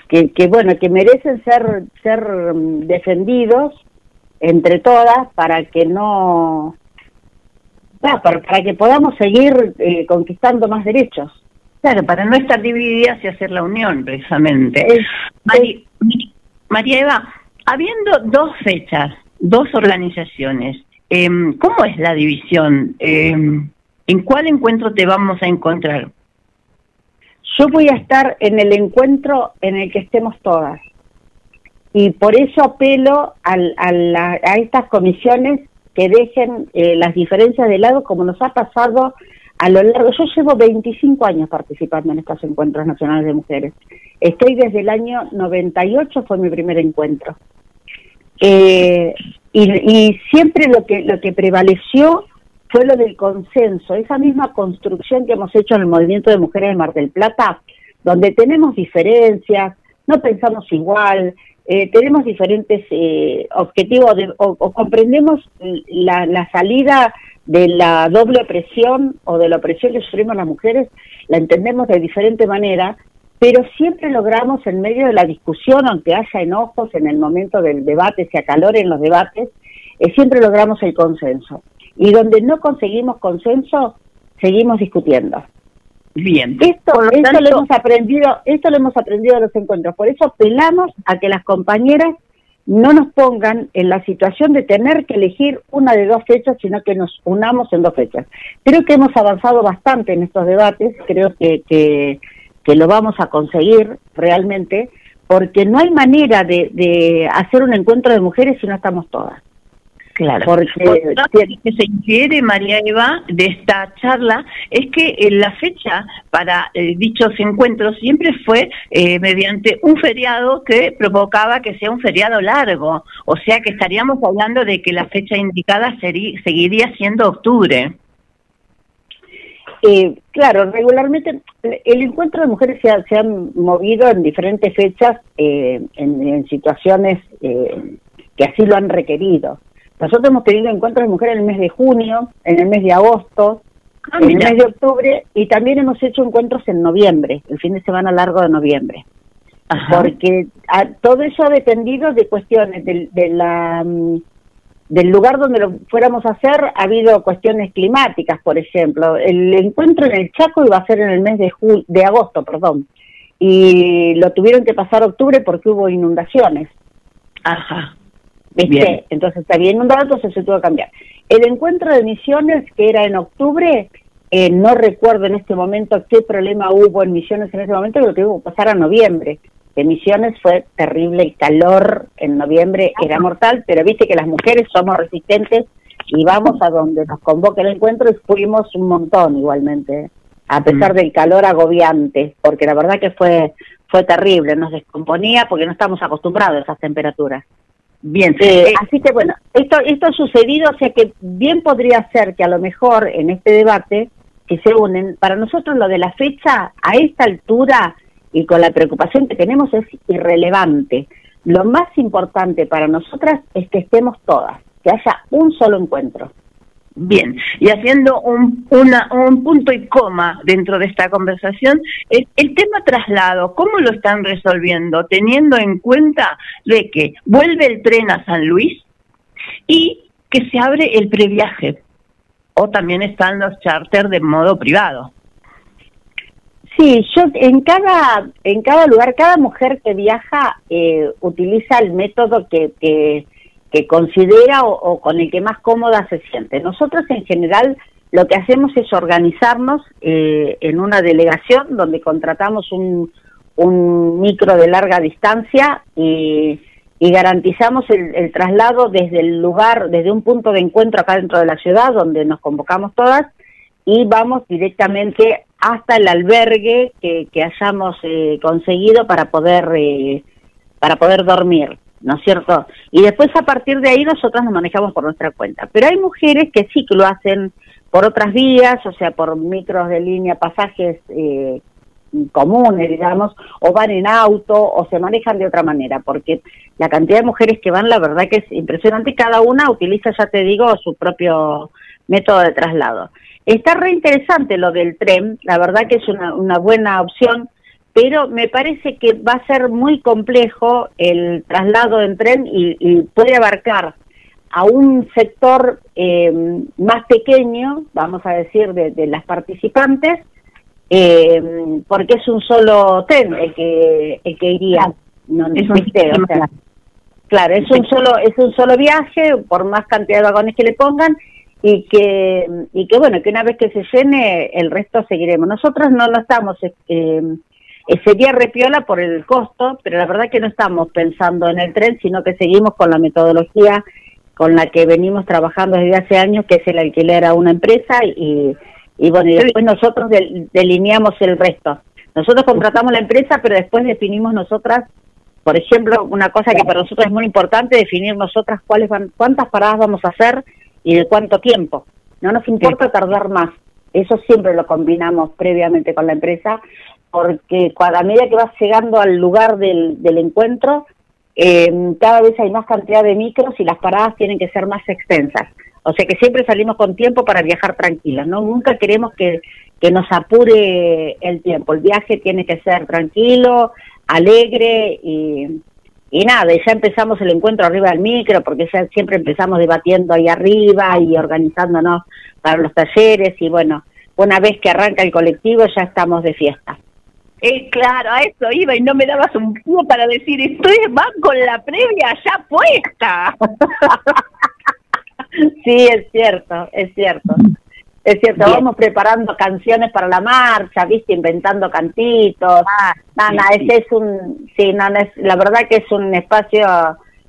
que, que, bueno, que merecen ser, ser defendidos entre todas para que no para, que podamos seguir eh, conquistando más derechos. Claro, para no estar divididas y hacer la unión, precisamente. María Eva, habiendo dos fechas, dos organizaciones, em, ¿cómo es la división? Em, ¿En cuál encuentro te vamos a encontrar? Yo voy a estar en el encuentro en el que estemos todas. Y por eso apelo a, a estas comisiones que dejen eh, las diferencias de lado como nos ha pasado a lo largo. Yo llevo 25 años participando en estos encuentros nacionales de mujeres. Estoy desde el año 98, fue mi primer encuentro. Eh, y, siempre lo que, lo que prevaleció fue lo del consenso, esa misma construcción que hemos hecho en el movimiento de mujeres de Mar del Plata, donde tenemos diferencias, no pensamos igual, eh, tenemos diferentes eh, objetivos o, comprendemos la, la, salida de la doble opresión o de la opresión que sufrimos las mujeres, la entendemos de diferente manera, pero siempre logramos en medio de la discusión, aunque haya enojos en el momento del debate, se acaloren los debates, eh, siempre logramos el consenso. Y donde no conseguimos consenso, seguimos discutiendo. Bien. Esto, esto lo hemos aprendido, esto lo hemos aprendido de los encuentros. Por eso apelamos a que las compañeras no nos pongan en la situación de tener que elegir una de dos fechas, sino que nos unamos en dos fechas. Creo que hemos avanzado bastante en estos debates, creo que, que, lo vamos a conseguir realmente, porque no hay manera de, de hacer un encuentro de mujeres si no estamos todas. Claro. Porque que se infiere, María Eva, de esta charla es que eh, la fecha para eh, dichos encuentros siempre fue eh, mediante un feriado que provocaba que sea un feriado largo. O sea que estaríamos hablando de que la fecha indicada seguiría siendo octubre. claro, regularmente el encuentro de mujeres se ha, movido en diferentes fechas, en, situaciones que así lo han requerido. Nosotros hemos tenido encuentros de mujeres en el mes de junio, en el mes de agosto, ah, en el mes de octubre y también hemos hecho encuentros en noviembre, el fin de semana largo de noviembre. Porque todo eso ha dependido de cuestiones de, la mm, del lugar donde lo fuéramos a hacer ha habido cuestiones climáticas, por ejemplo. El encuentro en el Chaco iba a ser en el mes de, de agosto, perdón, y lo tuvieron que pasar a octubre porque hubo inundaciones. Ajá. Entonces había inundado, entonces se tuvo que cambiar. El encuentro de Misiones, que era en octubre, eh, no recuerdo en este momento qué problema hubo en Misiones en ese momento, pero que hubo que pasar a noviembre. De Misiones fue terrible, el calor en noviembre era mortal, pero viste que las mujeres somos resistentes y vamos a donde nos convoca el encuentro y fuimos un montón igualmente, a pesar mm. del calor agobiante, porque la verdad que fue fue terrible, nos descomponía porque no estamos acostumbrados a esas temperaturas. Bien, eh, así que bueno, esto, esto ha sucedido, o sea que bien podría ser que a lo mejor en este debate que se unen, para nosotros lo de la fecha a esta altura y con la preocupación que tenemos es irrelevante. Lo más importante para nosotras es que estemos todas, que haya un solo encuentro. Bien, y haciendo un, una, un punto y coma dentro de esta conversación, el, el, tema traslado, ¿cómo lo están resolviendo? Teniendo en cuenta de que vuelve el tren a San Luis y que se abre el previaje, o también están los charters de modo privado. Sí, yo en cada en cada lugar, cada mujer que viaja eh, utiliza el método que, que que considera o, con el que más cómoda se siente. Nosotros en general lo que hacemos es organizarnos eh, en una delegación donde contratamos un, micro de larga distancia y, garantizamos el, el, traslado desde el lugar, desde un punto de encuentro acá dentro de la ciudad donde nos convocamos todas y vamos directamente hasta el albergue que, que hayamos eh, conseguido para poder eh, para poder dormir. ¿No es cierto? Y después a partir de ahí nosotros nos manejamos por nuestra cuenta. Pero hay mujeres que sí que lo hacen por otras vías, o sea, por micros de línea, pasajes eh, comunes, digamos, o van en auto o se manejan de otra manera, porque la cantidad de mujeres que van, la verdad que es impresionante, cada una utiliza, ya te digo, su propio método de traslado. Está re interesante lo del tren, la verdad que es una, una buena opción pero me parece que va a ser muy complejo el traslado en tren y, puede abarcar a un sector eh, más pequeño, vamos a decir, de, las participantes, eh, porque es un solo tren el que, el que iría. No, es un, claro, es un solo es un solo viaje por más cantidad de vagones que le pongan y que y que bueno que una vez que se llene el resto seguiremos. Nosotros no lo estamos eh, eh, sería repiola por el costo, pero la verdad que no estamos pensando en el tren, sino que seguimos con la metodología con la que venimos trabajando desde hace años, que es el alquiler a una empresa y, y bueno, y después nosotros delineamos el resto. Nosotros contratamos la empresa, pero después definimos nosotras por ejemplo, una cosa que para nosotros es muy importante, definir nosotras cuáles van, cuántas paradas vamos a hacer y de cuánto tiempo. No nos importa tardar más. Eso siempre lo combinamos previamente con la empresa, porque a medida que vas llegando al lugar del, encuentro, eh, cada vez hay más cantidad de micros y las paradas tienen que ser más extensas. O sea que siempre salimos con tiempo para viajar tranquilos, ¿no? Nunca queremos que, que nos apure el tiempo. El viaje tiene que ser tranquilo, alegre y, y nada, ya empezamos el encuentro arriba del micro, porque ya siempre empezamos debatiendo ahí arriba y organizándonos para los talleres y bueno, una vez que arranca el colectivo ya estamos de fiesta. Eh, claro, a eso iba y no me dabas un pie para decir, estoy van con la previa ya puesta. sí, es cierto, es cierto. Es cierto, vamos preparando canciones para la marcha, viste, inventando cantitos. Ah, ese es un, sí, no, es, la verdad que es un espacio,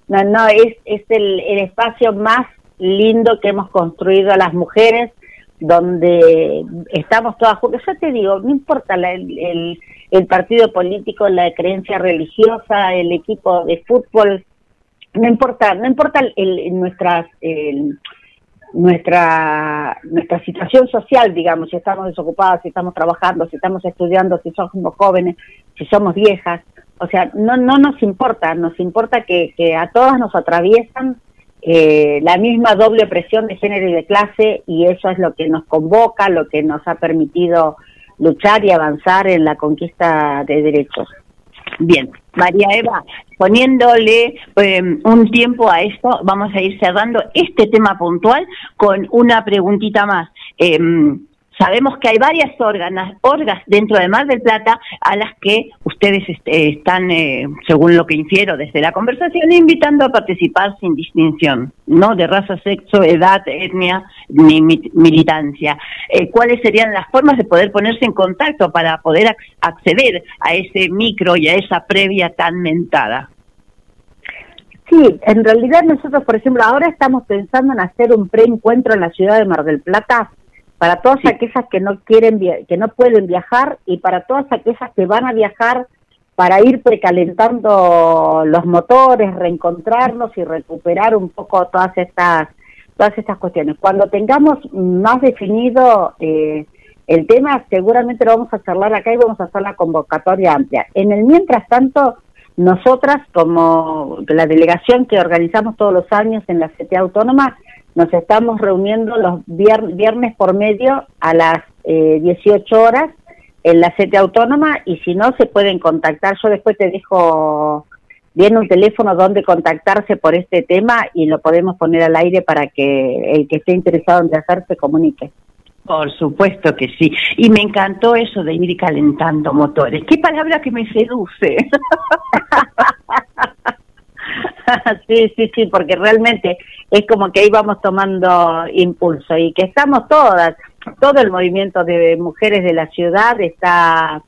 no, no, es, es el, el espacio más lindo que hemos construido a las mujeres, donde estamos todas juntas. Ya te digo, no importa el, el, partido político, la creencia religiosa, el equipo de fútbol, no importa, no importa el, nuestras nuestra nuestra situación social, digamos, si estamos desocupadas, si estamos trabajando, si estamos estudiando, si somos jóvenes, si somos viejas, o sea, no no nos importa, nos importa que, que a todas nos atraviesan eh, la misma doble presión de género y de clase y eso es lo que nos convoca, lo que nos ha permitido luchar y avanzar en la conquista de derechos. Bien, María Eva, poniéndole em, un tiempo a esto, vamos a ir cerrando este tema puntual con una preguntita más. Em, sabemos que hay varias órganas, orgas dentro de Mar del Plata a las que ustedes este, están, eh, según lo que infiero desde la conversación, invitando a participar sin distinción, ¿no? De raza, sexo, edad, etnia ni militancia. Eh, ¿Cuáles serían las formas de poder ponerse en contacto para poder acceder a ese micro y a esa previa tan mentada? Sí, en realidad nosotros, por ejemplo, ahora estamos pensando en hacer un preencuentro en la ciudad de Mar del Plata para todas aquellas que no quieren que no pueden viajar y para todas aquellas que van a viajar para ir precalentando los motores, reencontrarnos y recuperar un poco todas estas todas estas cuestiones. Cuando tengamos más definido eh, el tema, seguramente lo vamos a charlar acá y vamos a hacer la convocatoria amplia. En el mientras tanto, nosotras, como la delegación que organizamos todos los años en la CTA Autónoma, nos estamos reuniendo los viernes por medio a las eh, 18 horas en la CTA Autónoma y si no, se pueden contactar. Yo después te dejo bien un teléfono donde contactarse por este tema y lo podemos poner al aire para que el que esté interesado en hacer se comunique. Por supuesto que sí. Y me encantó eso de ir calentando motores. Qué palabra que me seduce. sí, sí, sí, porque realmente es como que ahí vamos tomando impulso y que estamos todas, todo el movimiento de mujeres de la ciudad está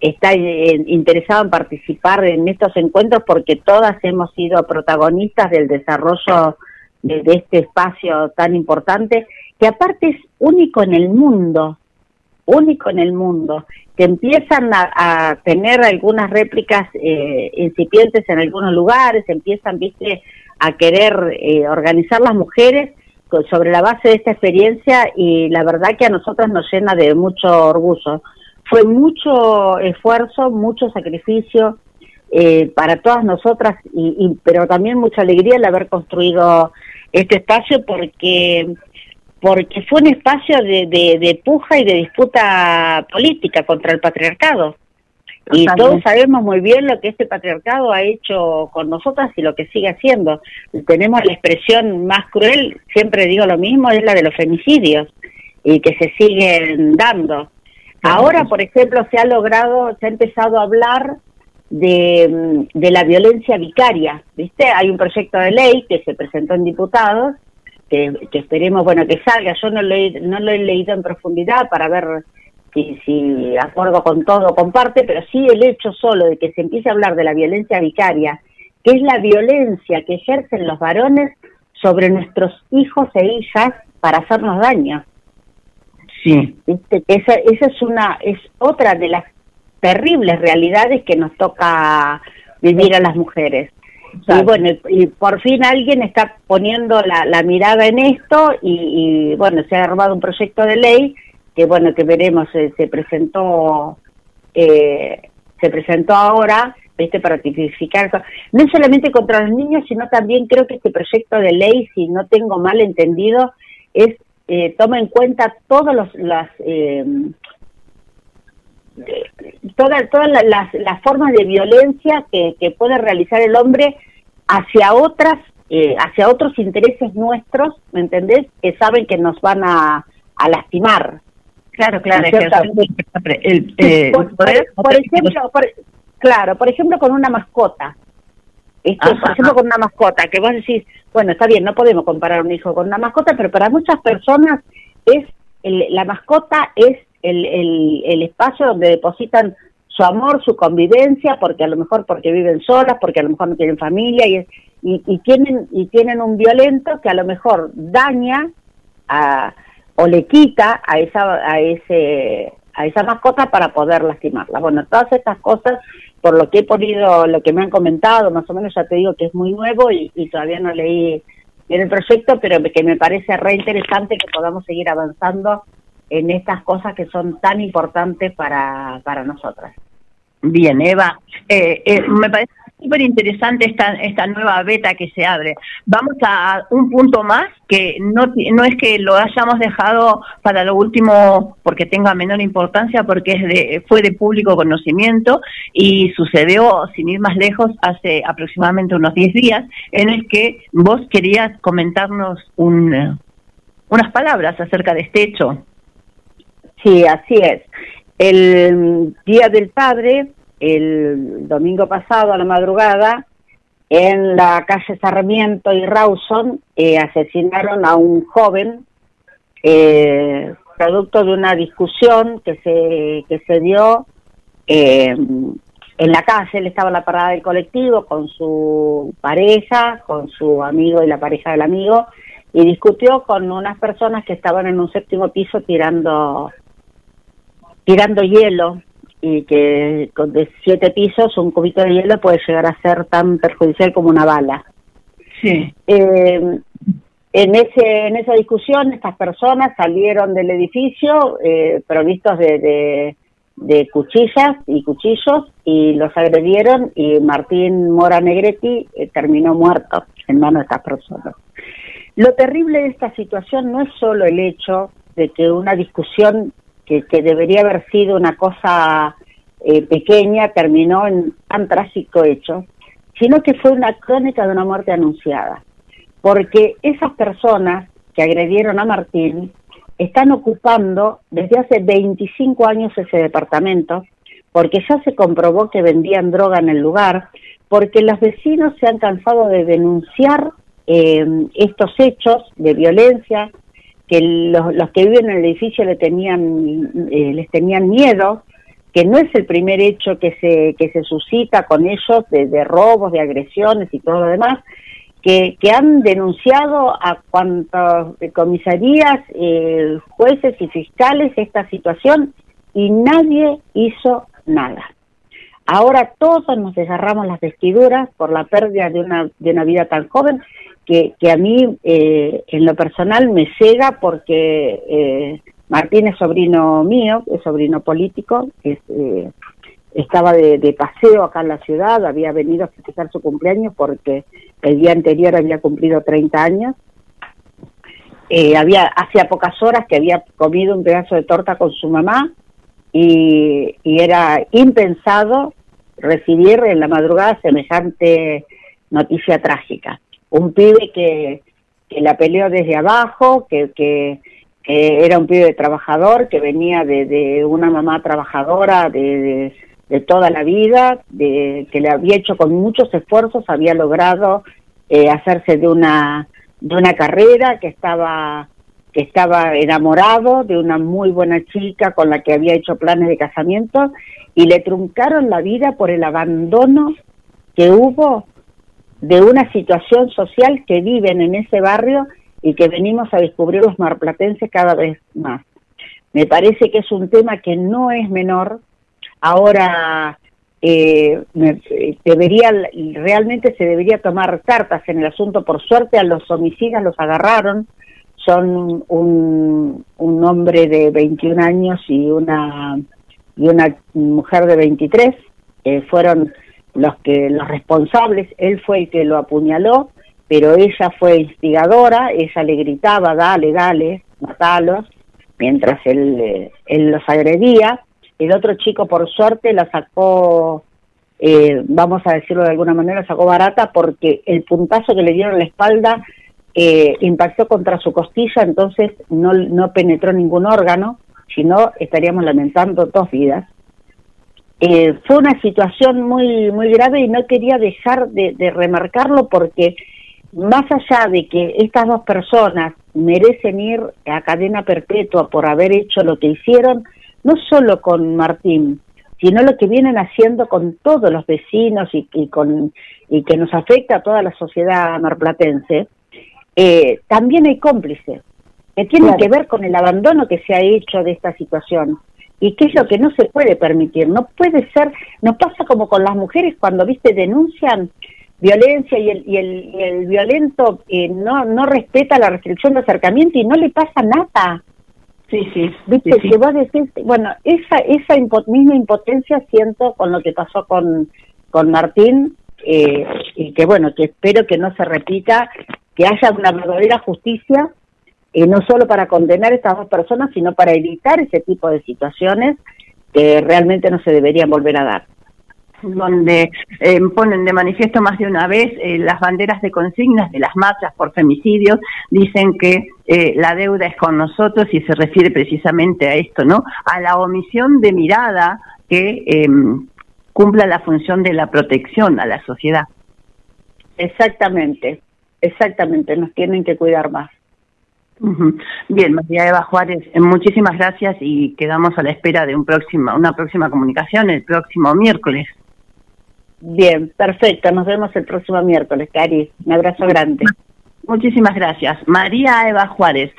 está eh, interesado en participar en estos encuentros porque todas hemos sido protagonistas del desarrollo de este espacio tan importante que aparte es único en el mundo, único en el mundo, que empiezan a, tener algunas réplicas eh, incipientes en algunos lugares, empiezan, viste, a querer eh, organizar las mujeres sobre la base de esta experiencia y la verdad que a nosotros nos llena de mucho orgullo. Fue mucho esfuerzo, mucho sacrificio eh, para todas nosotras, y, pero también mucha alegría el haber construido este espacio porque porque fue un espacio de, de, puja y de disputa política contra el patriarcado. Y todos sabemos muy bien lo que este patriarcado ha hecho con nosotras y lo que sigue haciendo. Tenemos la expresión más cruel, siempre digo lo mismo, es la de los femicidios y que se siguen dando. Ahora, por ejemplo, se ha logrado, se ha empezado a hablar de, de la violencia vicaria, ¿viste? Hay un proyecto de ley que se presentó en diputados que, esperemos bueno que salga. Yo no lo, he, no lo he leído en profundidad para ver si, si acuerdo con todo comparte, pero sí el hecho solo de que se empiece a hablar de la violencia vicaria, que es la violencia que ejercen los varones sobre nuestros hijos e hijas para hacernos daño. Sí. Esa, esa es una es otra de las terribles realidades que nos toca vivir a las mujeres. Y bueno, y por fin alguien está poniendo la, mirada en esto y, bueno, se ha armado un proyecto de ley que bueno, que veremos, eh, se presentó eh, se presentó ahora, ¿viste? para tipificar, no solamente contra los niños, sino también creo que este proyecto de ley, si no tengo mal entendido, es eh, toma en cuenta todas las eh, todas todas las, las, formas de violencia que, que, puede realizar el hombre hacia otras eh, hacia otros intereses nuestros ¿me entendés? que saben que nos van a, a lastimar. Claro claro el, eh, por, ejemplo claro por ejemplo con una mascota. Esto, por ejemplo con una mascota que vos decís bueno está bien no podemos comparar un hijo con una mascota pero para muchas personas es la mascota es el, el, el espacio donde depositan su amor, su convivencia, porque a lo mejor porque viven solas, porque a lo mejor no tienen familia y, y, tienen y tienen un violento que a lo mejor daña a, o le quita a esa a ese a esa mascota para poder lastimarla. Bueno, todas estas cosas, por lo que he podido, lo que me han comentado, más o menos ya te digo que es muy nuevo y, y todavía no leí en el proyecto, pero que me parece re interesante que podamos seguir avanzando en estas cosas que son tan importantes para, para nosotras. Bien, Eva, eh, eh, me parece súper interesante esta, esta nueva beta que se abre. Vamos a un punto más que no, no es que lo hayamos dejado para lo último porque tenga menor importancia, porque es de, fue de público conocimiento y sucedió, sin ir más lejos, hace aproximadamente unos 10 días, en el que vos querías comentarnos un, unas palabras acerca de este hecho. Sí, así es. El Día del Padre, el domingo pasado a la madrugada, en la calle Sarmiento y Rawson, eh, asesinaron a un joven eh, producto de una discusión que se, que se dio eh, en la calle. Él estaba en la parada del colectivo con su pareja, con su amigo y la pareja del amigo, y discutió con unas personas que estaban en un séptimo piso tirando tirando hielo y que con de siete pisos un cubito de hielo puede llegar a ser tan perjudicial como una bala. Sí. Eh, en ese en esa discusión estas personas salieron del edificio eh, provistos de, de, cuchillas y cuchillos y los agredieron y Martín Mora Negretti eh, terminó muerto en manos de estas personas. Lo terrible de esta situación no es solo el hecho de que una discusión que, debería haber sido una cosa eh, pequeña terminó en tan trágico hecho, sino que fue una crónica de una muerte anunciada. Porque esas personas que agredieron a Martín están ocupando desde hace 25 años ese departamento, porque ya se comprobó que vendían droga en el lugar, porque los vecinos se han cansado de denunciar eh, estos hechos de violencia, que los, los que viven en el edificio le tenían, eh, les tenían miedo, que no es el primer hecho que se, que se suscita con ellos de, robos, de agresiones y todo lo demás, que, que han denunciado a cuantas comisarías, eh, jueces y fiscales esta situación y nadie hizo nada. Ahora todos nos desgarramos las vestiduras por la pérdida de una, de una vida tan joven que, a mí eh, en lo personal me cega porque eh, Martín es sobrino mío, es sobrino político, eh, estaba de, paseo acá en la ciudad, había venido a festejar su cumpleaños porque el día anterior había cumplido 30 años. había hacía pocas horas que había comido un pedazo de torta con su mamá y era impensado recibir en la madrugada semejante noticia trágica un pibe que, que la peleó desde abajo, que, que, era un pibe trabajador, que venía de, de una mamá trabajadora de, de, toda la vida, de, que le había hecho con muchos esfuerzos, había logrado eh, hacerse de una, de una carrera, que estaba que estaba enamorado de una muy buena chica con la que había hecho planes de casamiento y le truncaron la vida por el abandono que hubo de una situación social que viven en ese barrio y que venimos a descubrir los marplatenses cada vez más. Me parece que es un tema que no es menor. Ahora eh, debería realmente se debería tomar cartas en el asunto. Por suerte a los homicidas los agarraron. Son un, un hombre de 21 años y una y una mujer de 23. Eh, fueron los que los responsables. Él fue el que lo apuñaló, pero ella fue instigadora. Ella le gritaba, dale, dale, matalos, mientras él, eh, él los agredía el otro chico, por suerte, la sacó, eh, vamos a decirlo de alguna manera, sacó barata porque el puntazo que le dieron en la espalda eh, impactó contra su costilla, entonces no, no penetró ningún órgano, sino estaríamos lamentando dos vidas. Eh, fue una situación muy muy grave y no quería dejar de, de, remarcarlo porque más allá de que estas dos personas merecen ir a cadena perpetua por haber hecho lo que hicieron, no solo con Martín, sino lo que vienen haciendo con todos los vecinos y, con, y que nos afecta a toda la sociedad marplatense, eh, también hay cómplices que tienen que ver con el abandono que se ha hecho de esta situación y qué es lo que no se puede permitir. No puede ser, nos pasa como con las mujeres cuando, viste, denuncian violencia y el, y el, el violento eh, no, no respeta la restricción de acercamiento y no le pasa nada. Sí, sí. Viste, que vos decís, bueno, esa, esa misma impotencia siento con lo que pasó con, con Martín, eh, y que bueno, que espero que no se repita, que haya una verdadera justicia, eh, no solo para condenar a estas dos personas, sino para evitar ese tipo de situaciones que realmente no se deberían volver a dar donde eh, ponen de manifiesto más de una vez eh, las banderas de consignas de las marchas por femicidios, dicen que eh, la deuda es con nosotros y se refiere precisamente a esto, ¿no? A la omisión de mirada que em, cumpla la función de la protección a la sociedad. Exactamente, exactamente, nos tienen que cuidar más. Bien, María Eva Juárez, muchísimas gracias y quedamos a la espera de un próxima, una próxima comunicación el próximo miércoles. Bien, perfecto. Nos vemos el próximo miércoles, Cari. Un abrazo grande. Muchísimas gracias. María Eva Juárez,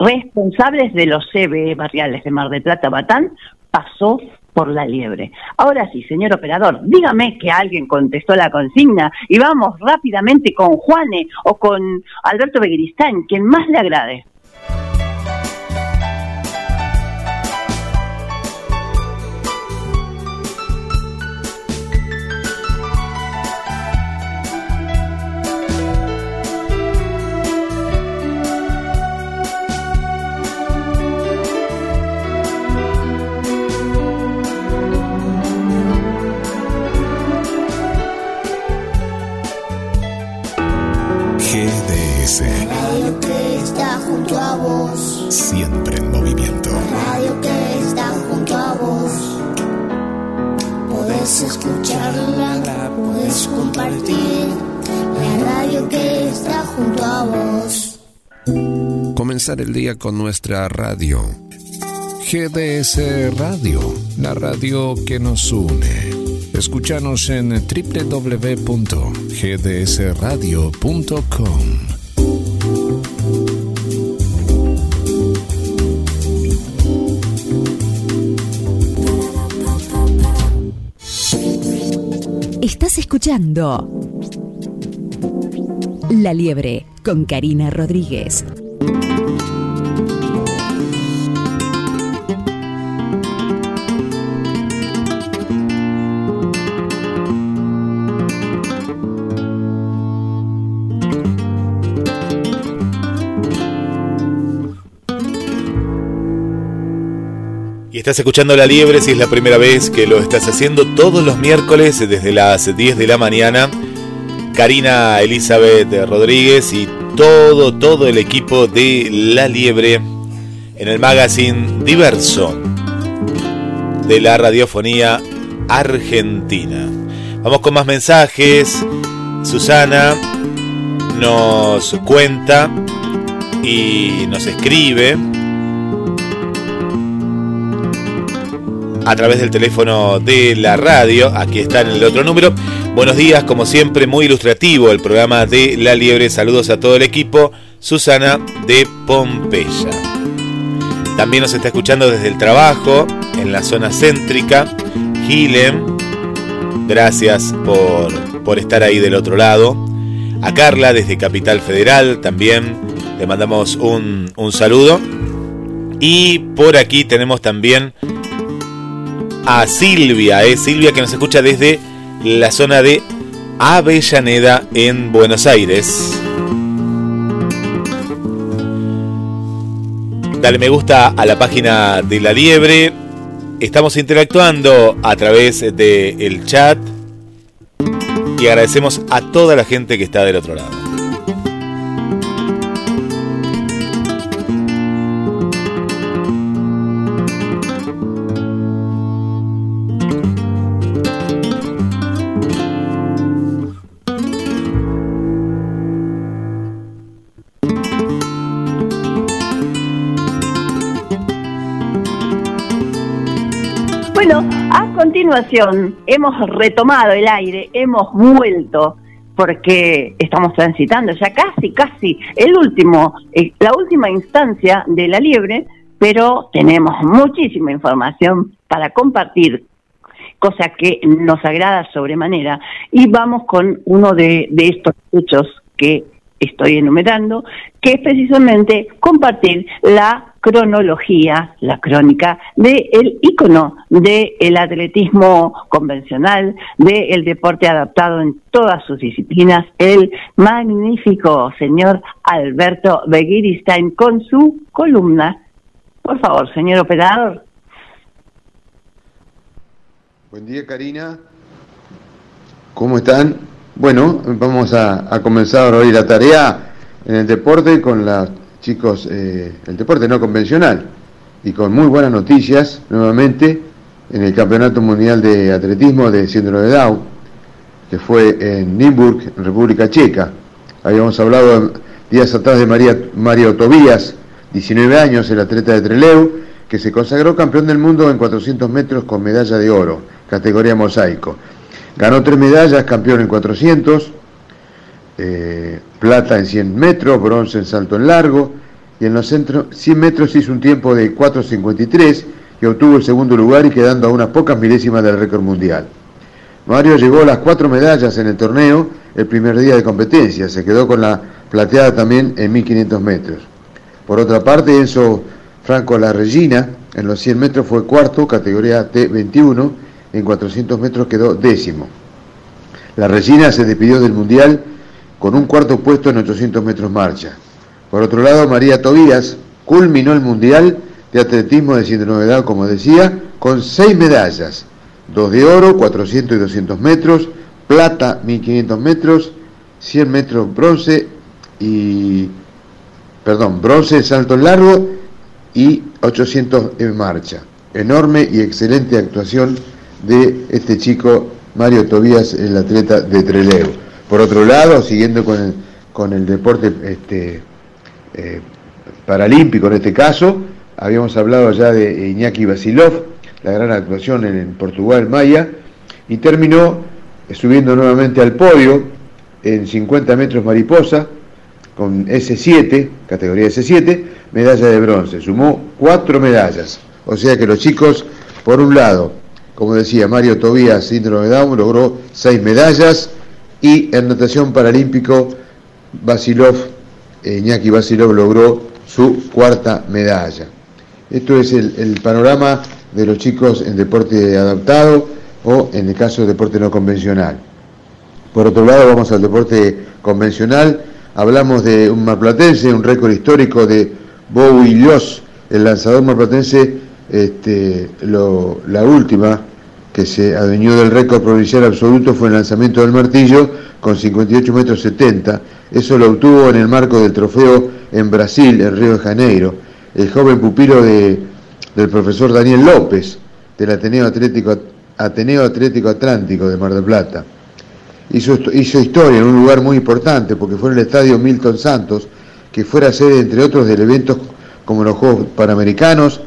responsables de los CBE barriales de Mar del Plata Batán, pasó por la liebre. Ahora sí, señor operador, dígame que alguien contestó la consigna y vamos rápidamente con Juane o con Alberto Beguiristán, quien más le agrade. Siempre en movimiento. La radio que está junto a vos. Podés escucharla, podés compartir. La radio que está junto a vos. Comenzar el día con nuestra radio. GDS Radio, la radio que nos une. Escúchanos en www.gdsradio.com. Estás escuchando La Liebre con Karina Rodríguez. Estás escuchando La Liebre si es la primera vez que lo estás haciendo todos los miércoles desde las 10 de la mañana. Karina Elizabeth Rodríguez y todo, todo el equipo de La Liebre en el magazine Diverso de la radiofonía argentina. Vamos con más mensajes. Susana nos cuenta y nos escribe a través del teléfono de la radio. Aquí está en el otro número. Buenos días, como siempre, muy ilustrativo el programa de La Liebre. Saludos a todo el equipo. Susana de Pompeya. También nos está escuchando desde el trabajo, en la zona céntrica. Gilem, gracias por, por estar ahí del otro lado. A Carla desde Capital Federal también le mandamos un, un saludo. Y por aquí tenemos también a Silvia, ¿eh? Silvia que nos escucha desde la zona de Avellaneda en Buenos Aires. Dale me gusta a la página de La Liebre. Estamos interactuando a través del el chat y agradecemos a toda la gente que está del otro lado. Continuación hemos retomado el aire, hemos vuelto porque estamos transitando ya casi, casi el último, eh, la última instancia de la liebre, pero tenemos muchísima información para compartir, cosa que nos agrada sobremanera. Y vamos con uno de, de estos hechos que estoy enumerando, que es precisamente compartir la cronología, la crónica del el ícono del atletismo convencional, del deporte adaptado en todas sus disciplinas, el magnífico señor Alberto Begiristain con su columna. Por favor, señor operador. Buen día, Karina. ¿Cómo están? Bueno, vamos a, comenzar hoy la tarea en el deporte con los chicos, eh, el deporte no convencional, y con muy buenas noticias nuevamente en el Campeonato Mundial de Atletismo de Síndrome de Down, que fue en Nimburg, República Checa. Habíamos hablado días atrás de María, Mario Tobías, 19 años, el atleta de Treleu, que se consagró campeón del mundo en 400 metros con medalla de oro, categoría mosaico. Ganó tres medallas, campeón en 400, eh, plata en 100 metros, bronce en salto en largo, y en los centros 100 metros hizo un tiempo de 4.53 y obtuvo el segundo lugar y quedando a unas pocas milésimas del récord mundial. Mario llegó a las cuatro medallas en el torneo el primer día de competencia, se quedó con la plateada también en 1500 metros. Por otra parte, Enzo Franco La Regina en los 100 metros fue cuarto, categoría T21, en 400 metros quedó décimo. La Regina se despidió del Mundial con un cuarto puesto en 800 metros marcha. Por otro lado, María Tobías culminó el Mundial de Atletismo de síndrome de como decía, con seis medallas, dos de oro, 400 y 200 metros, plata, 1500 metros, 100 metros bronce y, perdón, bronce en salto largo y 800 en marcha. Enorme y excelente actuación de este chico Mario Tobías, el atleta de Trelew. Por otro lado, siguiendo con el, con el deporte este, eh, paralímpico en este caso, habíamos hablado ya de Iñaki Basilov, la gran actuación en, Portugal Maya, y terminó subiendo nuevamente al podio en 50 metros mariposa, con S7, categoría S7, medalla de bronce. Sumó cuatro medallas. O sea que los chicos, por un lado, como decía Mario Tobías, síndrome de Down, logró seis medallas y en natación paralímpico Basilov, eh, Iñaki Basilov logró su cuarta medalla. Esto es el, panorama de los chicos en deporte adaptado o en el caso de deporte no convencional. Por otro lado, vamos al deporte convencional. Hablamos de un marplatense, un récord histórico de Bowie Lios, el lanzador marplatense este, la última que se adueñó del récord provincial absoluto fue el lanzamiento del martillo con 58 metros 70. Eso lo obtuvo en el marco del trofeo en Brasil, en Río de Janeiro. El joven pupilo de, del profesor Daniel López, del Ateneo Atlético, Atlántico de Mar del Plata. Hizo, hizo historia en un lugar muy importante porque fue en el estadio Milton Santos, que fuera sede, entre otros, del eventos como los Juegos Panamericanos,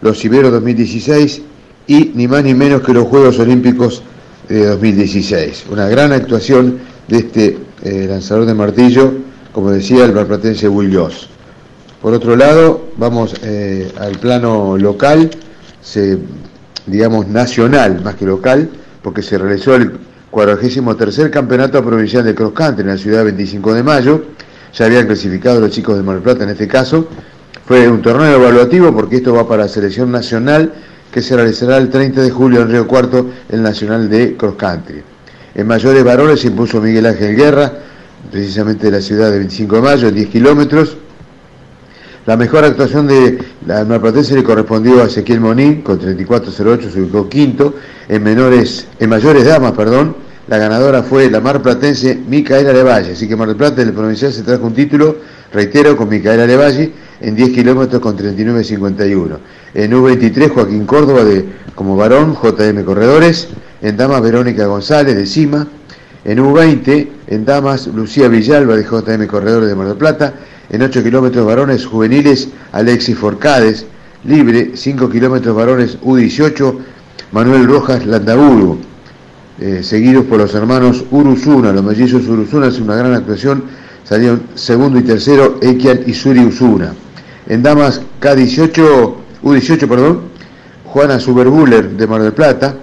los Iberos 2016 y ni más ni menos que los Juegos Olímpicos de 2016. Una gran actuación de este eh, lanzador de martillo, como decía el barplatense Will Joss. Por otro lado, vamos eh, al plano local, digamos, nacional más que local, porque se realizó el 43 Campeonato Provincial de Cross Country en la ciudad 25 de mayo. Ya habían clasificado los chicos de Mar del Plata en este caso. Fue un torneo evaluativo porque esto va para la selección nacional que se realizará el 30 de julio en Río Cuarto, el Nacional de Cross Country. En mayores varones se impuso Miguel Ángel Guerra, precisamente de la ciudad de 25 de mayo, en 10 kilómetros. La mejor actuación de la marplatense le correspondió a Ezequiel Monín, con 34.08 se ubicó quinto. En, menores, en mayores damas, perdón, la ganadora fue la marplatense Micaela Levalle. Así que Mar del Plata, provincial, se trajo un título, reitero, con Micaela Levalle, en 10 kilómetros con 39.51. En U23, Joaquín Córdoba, de, como varón, JM Corredores. En damas, Verónica González, de Cima. En U20, en damas, Lucía Villalba, de JM Corredores de Mar del Plata en 8 kilómetros varones juveniles Alexis Forcades, libre, 5 kilómetros varones U18 Manuel Rojas Landaburu, eh, seguidos por los hermanos Urusuna, los mellizos Urusuna, es una gran actuación, salieron segundo y tercero Ekian y Suri Usuna. En damas K18, U18, perdón, Juana Superbuller de Mar del Plata,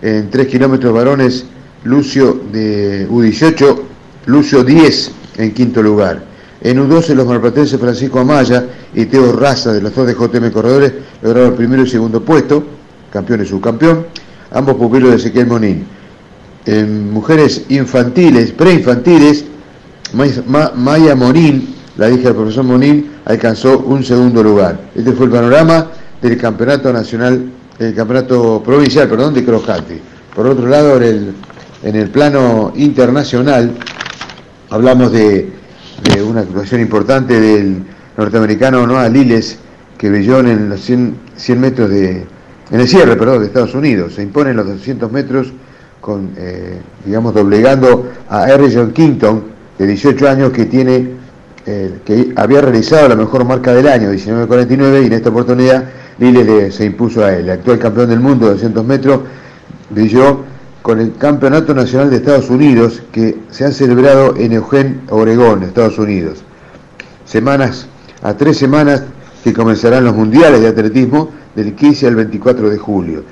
en 3 kilómetros varones Lucio de U18, Lucio 10 en quinto lugar. En U12 los marplatenses Francisco Amaya y Teo Raza de los dos de JM Corredores lograron el primero y segundo puesto, campeón y subcampeón, ambos pupilos de Ezequiel Monín. En mujeres infantiles, preinfantiles, Maya Monín, la hija del profesor Monín, alcanzó un segundo lugar. Este fue el panorama del campeonato nacional, el campeonato provincial, perdón, de Crojati. Por otro lado, en el, plano internacional, hablamos de una actuación importante del norteamericano Noah Liles, que brilló en los 100, metros de, en el cierre, perdón, de Estados Unidos. Se impone en los 200 metros eh, digamos, doblegando a R. John Kington, de 18 años, que tiene, eh, que había realizado la mejor marca del año, 19.49, y en esta oportunidad Liles se impuso a él. El actual campeón del mundo de 200 metros brilló con el Campeonato Nacional de Estados Unidos que se han celebrado en Eugene, Oregón, Estados Unidos. Semanas, a tres semanas que comenzarán los mundiales de atletismo del 15 al 24 de julio.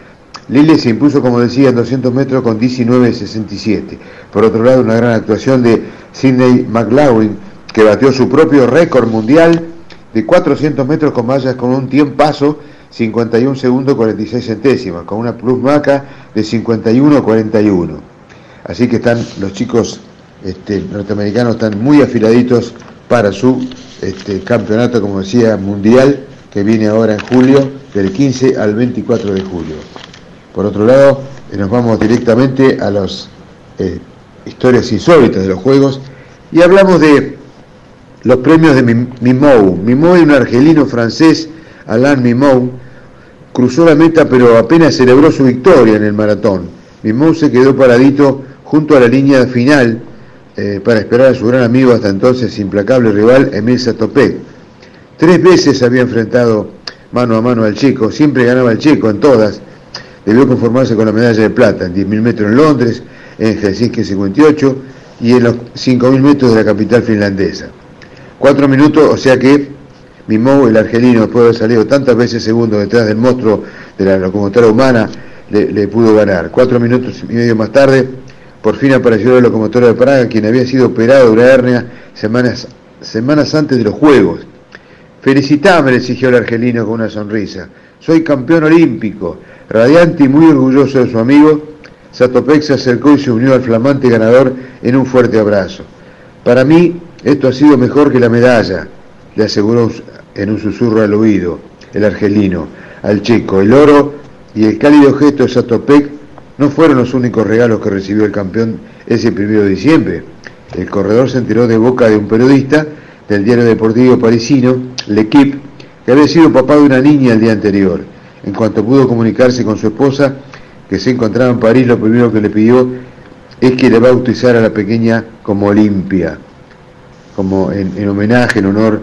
Lille se impuso, como decía, en 200 metros con 19.67. Por otro lado, una gran actuación de Sidney McLaughlin, que batió su propio récord mundial de 400 metros con mallas con un tiempazo 51 segundos 46 centésimas, con una plus maca de 51-41. Así que están los chicos este, norteamericanos están muy afiladitos para su este, campeonato, como decía, mundial, que viene ahora en julio, del 15 al 24 de julio. Por otro lado, eh, nos vamos directamente a las eh, historias insólitas de los Juegos y hablamos de los premios de Mimou. Mimou es un argelino francés, Alain Mimou, cruzó la meta pero apenas celebró su victoria en el maratón. Mimou se quedó paradito junto a la línea final eh, para esperar a su gran amigo hasta entonces implacable rival Emil Satopek. Tres veces había enfrentado mano a mano al chico, siempre ganaba el chico en todas. Debió conformarse con la medalla de plata en 10.000 metros en Londres, en Helsinki 58 y en los 5.000 metros de la capital finlandesa. Cuatro minutos, o sea que Mimou, el argelino, después de haber salido tantas veces segundo detrás del monstruo de la locomotora humana, le, pudo ganar. Cuatro minutos y medio más tarde, por fin apareció la locomotora de Praga, quien había sido operado de una hernia semanas, semanas antes de los Juegos. Felicitame, le exigió el argelino con una sonrisa. Soy campeón olímpico. Radiante y muy orgulloso de su amigo, Satopek se acercó y se unió al flamante ganador en un fuerte abrazo. Para mí, esto ha sido mejor que la medalla, le aseguró en un susurro al oído el argelino, al chico. El oro y el cálido gesto de Satopek no fueron los únicos regalos que recibió el campeón ese primero de diciembre. El corredor se enteró de boca de un periodista del diario deportivo parisino, L'Equipe, que había sido papá de una niña el día anterior. En cuanto pudo comunicarse con su esposa, que se encontraba en París, lo primero que le pidió es que le bautizara a la pequeña como Olimpia, como en, en homenaje, en honor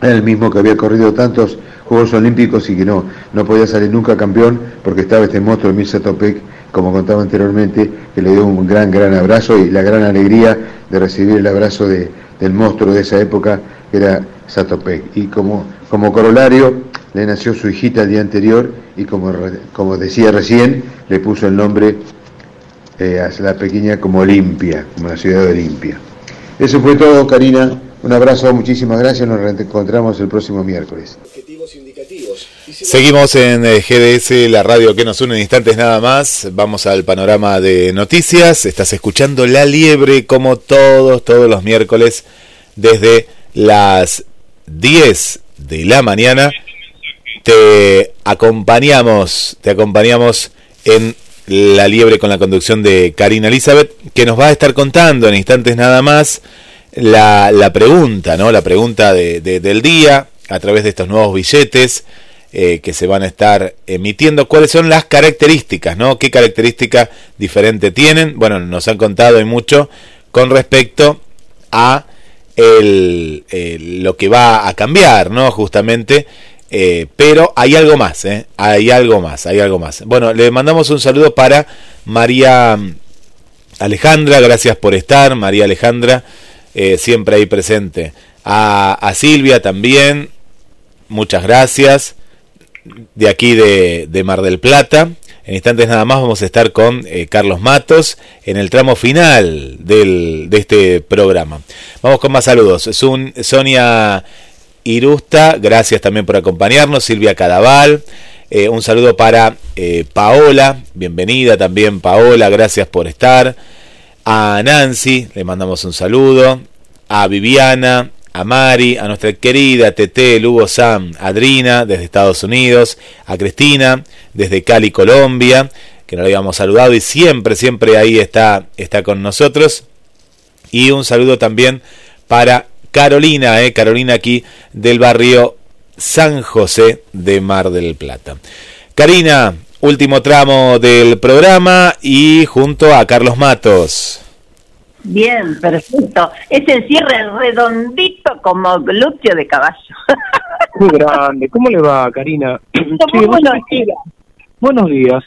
era el mismo que había corrido tantos Juegos Olímpicos y que no, no podía salir nunca campeón porque estaba este monstruo de Mirza Topek, como contaba anteriormente, que le dio un gran, gran abrazo y la gran alegría de recibir el abrazo de, del monstruo de esa época, que era Satopek. Y como, como corolario, le nació su hijita el día anterior y como, como decía recién, le puso el nombre eh, a la pequeña como Olimpia, como la ciudad de Olimpia. Eso fue todo, Karina. Un abrazo, muchísimas gracias. Nos reencontramos el próximo miércoles. Seguimos en eh, GDS, la radio que nos une en instantes nada más. Vamos al panorama de noticias. Estás escuchando La Liebre como todos, todos los miércoles desde las 10 de la mañana. Te acompañamos, te acompañamos en La Liebre con la conducción de Karina Elizabeth, que nos va a estar contando en instantes nada más la, la pregunta, ¿no? La pregunta de, del día a través de estos nuevos billetes eh, que se van a estar emitiendo. ¿Cuáles son las características, ¿no? ¿Qué características diferentes tienen? Bueno, nos han contado y mucho con respecto a el, lo que va a cambiar, ¿no? Justamente. Eh, pero hay algo más, ¿eh? Hay algo más, hay algo más. Bueno, le mandamos un saludo para María Alejandra, gracias por estar, María Alejandra, eh, siempre ahí presente. A, a, Silvia también, muchas gracias. De aquí de, de Mar del Plata. En instantes nada más vamos a estar con Carlos Matos en el tramo final del, de este programa. Vamos con más saludos. un Sonia Irusta, gracias también por acompañarnos. Silvia Cadaval. Eh, un saludo para eh, Paola, bienvenida también Paola, gracias por estar. A Nancy, le mandamos un saludo. A Viviana, a Mari, a nuestra querida Tete, Lugo Sam, Adrina desde Estados Unidos, a Cristina desde Cali, Colombia, que no la habíamos saludado y siempre, siempre ahí está, está con nosotros. Y un saludo también para Carolina, eh, Carolina aquí del barrio San José de Mar del Plata. Karina, último tramo del programa y junto a Carlos Matos. Bien, perfecto. Ese cierre redondito como glúteo de caballo. Muy grande. ¿Cómo le va, Karina? buenos días. Buenos días.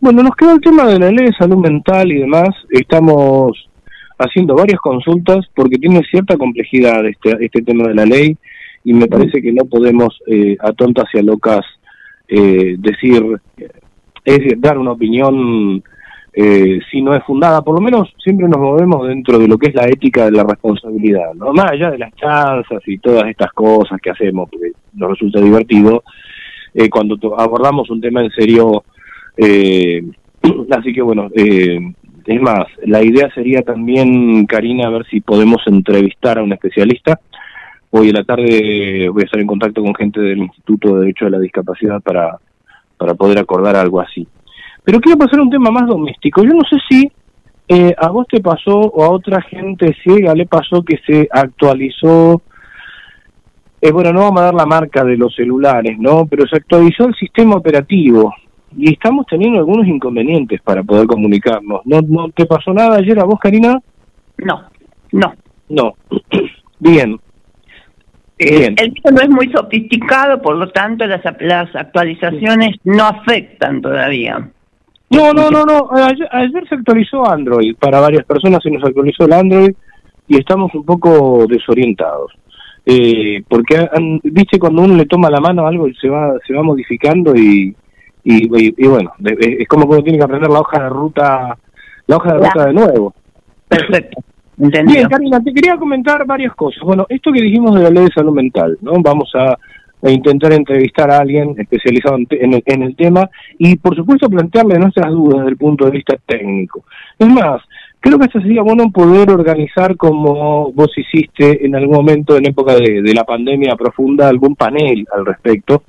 Bueno, nos queda el tema de la ley de salud mental y demás. Estamos haciendo varias consultas porque tiene cierta complejidad este, este tema de la ley y me parece que no podemos eh, a tontas y a locas eh, decir, es dar una opinión eh, si no es fundada, por lo menos siempre nos movemos dentro de lo que es la ética de la responsabilidad, ¿no? Más allá de las chanzas y todas estas cosas que hacemos, porque nos resulta divertido, eh, cuando abordamos un tema en serio, eh, así que bueno, eh, es más, la idea sería también, Karina, a ver si podemos entrevistar a un especialista. Hoy en la tarde voy a estar en contacto con gente del Instituto de Derecho de la Discapacidad para, para poder acordar algo así. Pero quiero pasar a un tema más doméstico. Yo no sé si eh, a vos te pasó o a otra gente ciega le pasó que se actualizó, eh, bueno, no vamos a dar la marca de los celulares, ¿no? Pero se actualizó el sistema operativo y estamos teniendo algunos inconvenientes para poder comunicarnos. ¿No, no te pasó nada ayer a vos, Karina? No, no. No. Bien. Bien. El mío no es muy sofisticado, por lo tanto las, las actualizaciones no afectan todavía. No, no, no, no. Ayer, se actualizó Android. Para varias personas se nos actualizó el Android y estamos un poco desorientados. Eh, porque, viste, cuando uno le toma la mano a algo se va, se va modificando y, y, bueno, es como cuando tiene que aprender la hoja de ruta, la hoja de ruta de nuevo. Perfecto. Bien, Karina, te quería comentar varias cosas. Bueno, esto que dijimos de la ley de salud mental, ¿no? Vamos a intentar entrevistar a alguien especializado en, el, tema y, por supuesto, plantearle nuestras dudas desde el punto de vista técnico. Es más, creo que esto sería bueno poder organizar como vos hiciste en algún momento en época de, la pandemia profunda algún panel al respecto,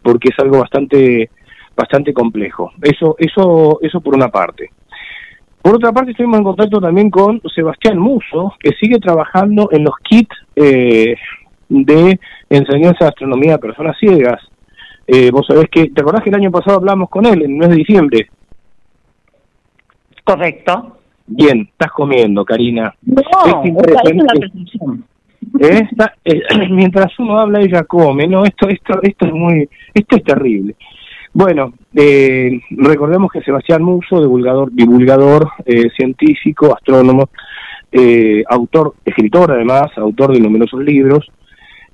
porque es algo bastante bastante complejo. Eso eso eso por una parte. Por otra parte, estuvimos en contacto también con Sebastián Muso, que sigue trabajando en los kits eh, de enseñanza de astronomía a personas ciegas. Eh, vos sabés que, ¿te acordás que el año pasado hablamos con él, en el mes de diciembre? Correcto. Bien, estás comiendo, Karina. No, es ¿Eh? eh mientras uno habla, ella come. No, esto, esto, esto es muy, esto es terrible. Bueno, eh, recordemos que Sebastián Muso, divulgador, divulgador eh, científico, astrónomo, eh, autor, escritor además, autor de numerosos libros,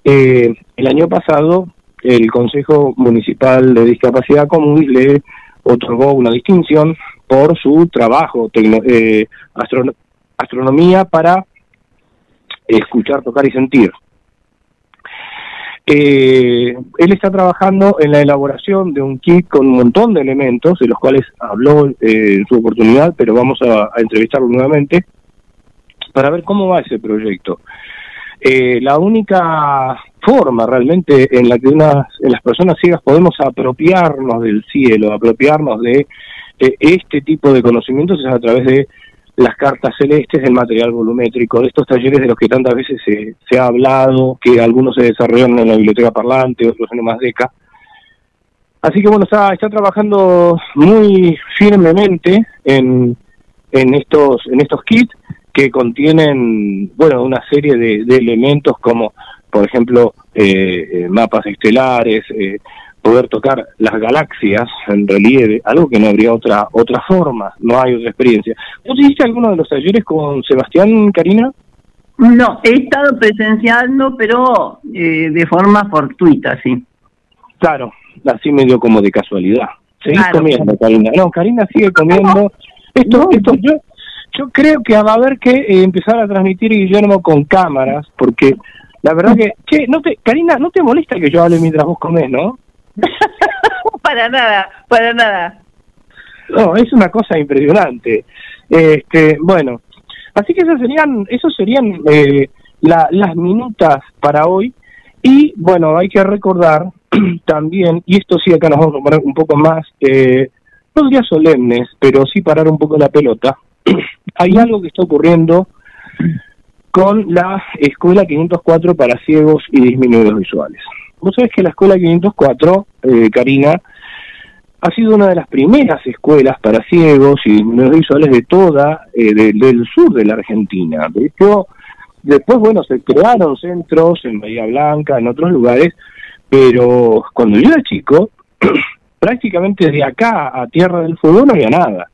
eh, el año pasado el Consejo Municipal de Discapacidad Común le otorgó una distinción por su trabajo, eh, astronomía para escuchar, tocar y sentir. Eh, él está trabajando en la elaboración de un kit con un montón de elementos, de los cuales habló eh, en su oportunidad, pero vamos a, entrevistarlo nuevamente para ver cómo va ese proyecto. Eh, la única forma realmente en la que unas, las personas ciegas podemos apropiarnos del cielo, apropiarnos de este tipo de conocimientos es a través de las cartas celestes, del material volumétrico, de estos talleres de los que tantas veces se, se ha hablado, que algunos se desarrollan en la biblioteca parlante, otros en el Mazdeca. Así que bueno, está, está trabajando muy firmemente en, en, estos, en estos kits que contienen, bueno, una serie de, de elementos como, por ejemplo, eh, eh mapas estelares, eh, poder tocar las galaxias en relieve, algo que no habría otra otra forma, no hay otra experiencia. ¿Vos hiciste alguno de los talleres con Sebastián, Karina? No, he estado presenciando, pero eh, de forma fortuita, sí. Claro, así medio como de casualidad. Seguís comiendo, Karina. No, Karina sigue comiendo. Esto, esto, yo, yo creo que va a haber que eh, empezar a transmitir Guillermo con cámaras, porque la verdad que, che, no te, Karina, no te molesta que yo hable mientras vos comés, ¿no? Para nada, para nada. No, es una cosa impresionante. Este, bueno, así que esas serían, esos serían eh, las minutas para hoy. Y bueno, hay que recordar también, y esto sí acá nos vamos a poner un poco más, eh, no diría solemnes, pero sí parar un poco la pelota. hay algo que está ocurriendo con la Escuela 504 para ciegos y disminuidos visuales. Vos sabés que la Escuela 504, eh, Karina, ha sido una de las primeras escuelas para ciegos y visuales de toda, eh, del sur de la Argentina. De hecho, después, bueno, se crearon centros en Bahía Blanca, en otros lugares, pero cuando yo era chico, prácticamente de acá a Tierra del Fuego no había nada.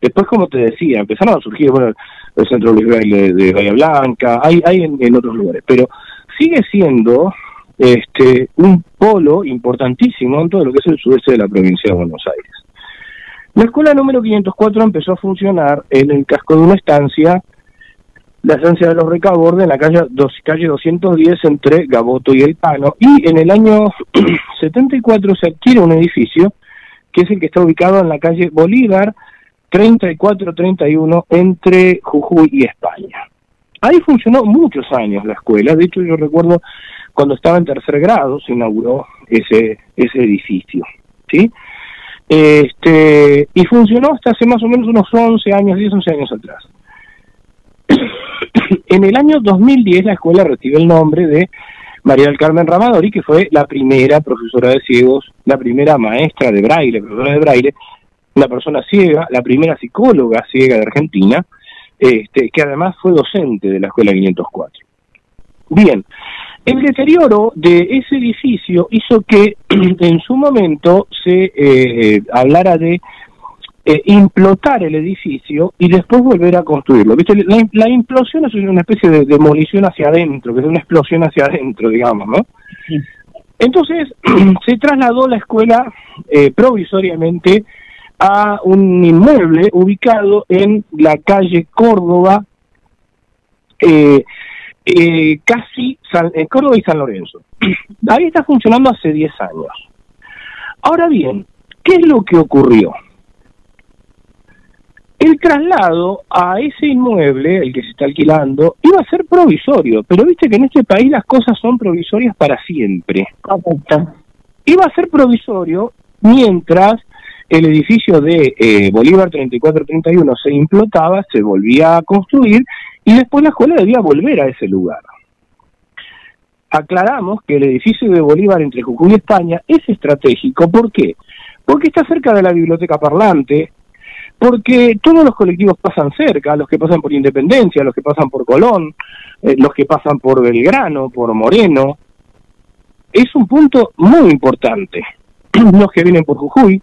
Después, como te decía, empezaron a surgir, bueno, el Centro de, de Bahía Blanca, hay, hay en otros lugares, pero sigue siendo este, un polo importantísimo en todo lo que es el sudeste de la provincia de Buenos Aires. La escuela número 504 empezó a funcionar en el casco de una estancia, la estancia de los Recabordes, en la calle, dos, calle 210 entre Gaboto y El Pano, y en el año 74 se adquiere un edificio que es el que está ubicado en la calle Bolívar 3431 entre Jujuy y España. Ahí funcionó muchos años la escuela, de hecho yo recuerdo cuando estaba en tercer grado se inauguró ese, ese edificio, ¿sí? Este, y funcionó hasta hace más o menos unos 11 años, 10, 11 años atrás. en el año 2010 la escuela recibe el nombre de María del Carmen Ramadori, que fue la primera profesora de ciegos, la primera maestra de braille, profesora de braille, una persona ciega, la primera psicóloga ciega de Argentina, este, que además fue docente de la Escuela 504. Bien, el deterioro de ese edificio hizo que en su momento se eh, hablara de eh, implotar el edificio y después volver a construirlo. ¿Viste? La, implosión es una especie de demolición hacia adentro, que es una explosión hacia adentro, digamos, ¿no? Entonces se trasladó la escuela eh, provisoriamente a un inmueble ubicado en la calle Córdoba, eh, eh, casi en Córdoba y San Lorenzo. Ahí está funcionando hace 10 años. Ahora bien, ¿qué es lo que ocurrió? El traslado a ese inmueble, el que se está alquilando, iba a ser provisorio, pero viste que en este país las cosas son provisorias para siempre. Iba a ser provisorio mientras el edificio de eh, Bolívar 3431 se implotaba, se volvía a construir y después la escuela debía volver a ese lugar. Aclaramos que el edificio de Bolívar entre Jujuy y España es estratégico. ¿Por qué? Porque está cerca de la biblioteca parlante, porque todos los colectivos pasan cerca, los que pasan por Independencia, los que pasan por Colón, eh, los que pasan por Belgrano, por Moreno. Es un punto muy importante. los que vienen por Jujuy.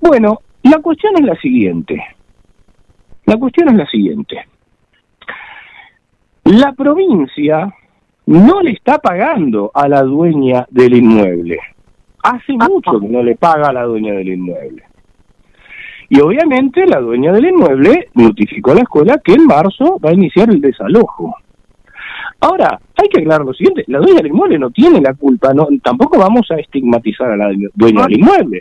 Bueno, la cuestión es la siguiente. La cuestión es la siguiente. La provincia no le está pagando a la dueña del inmueble. Hace mucho que no le paga a la dueña del inmueble. Y obviamente la dueña del inmueble notificó a la escuela que en marzo va a iniciar el desalojo. Ahora, hay que aclarar lo siguiente, la dueña del inmueble no tiene la culpa, no, tampoco vamos a estigmatizar a la dueña del inmueble,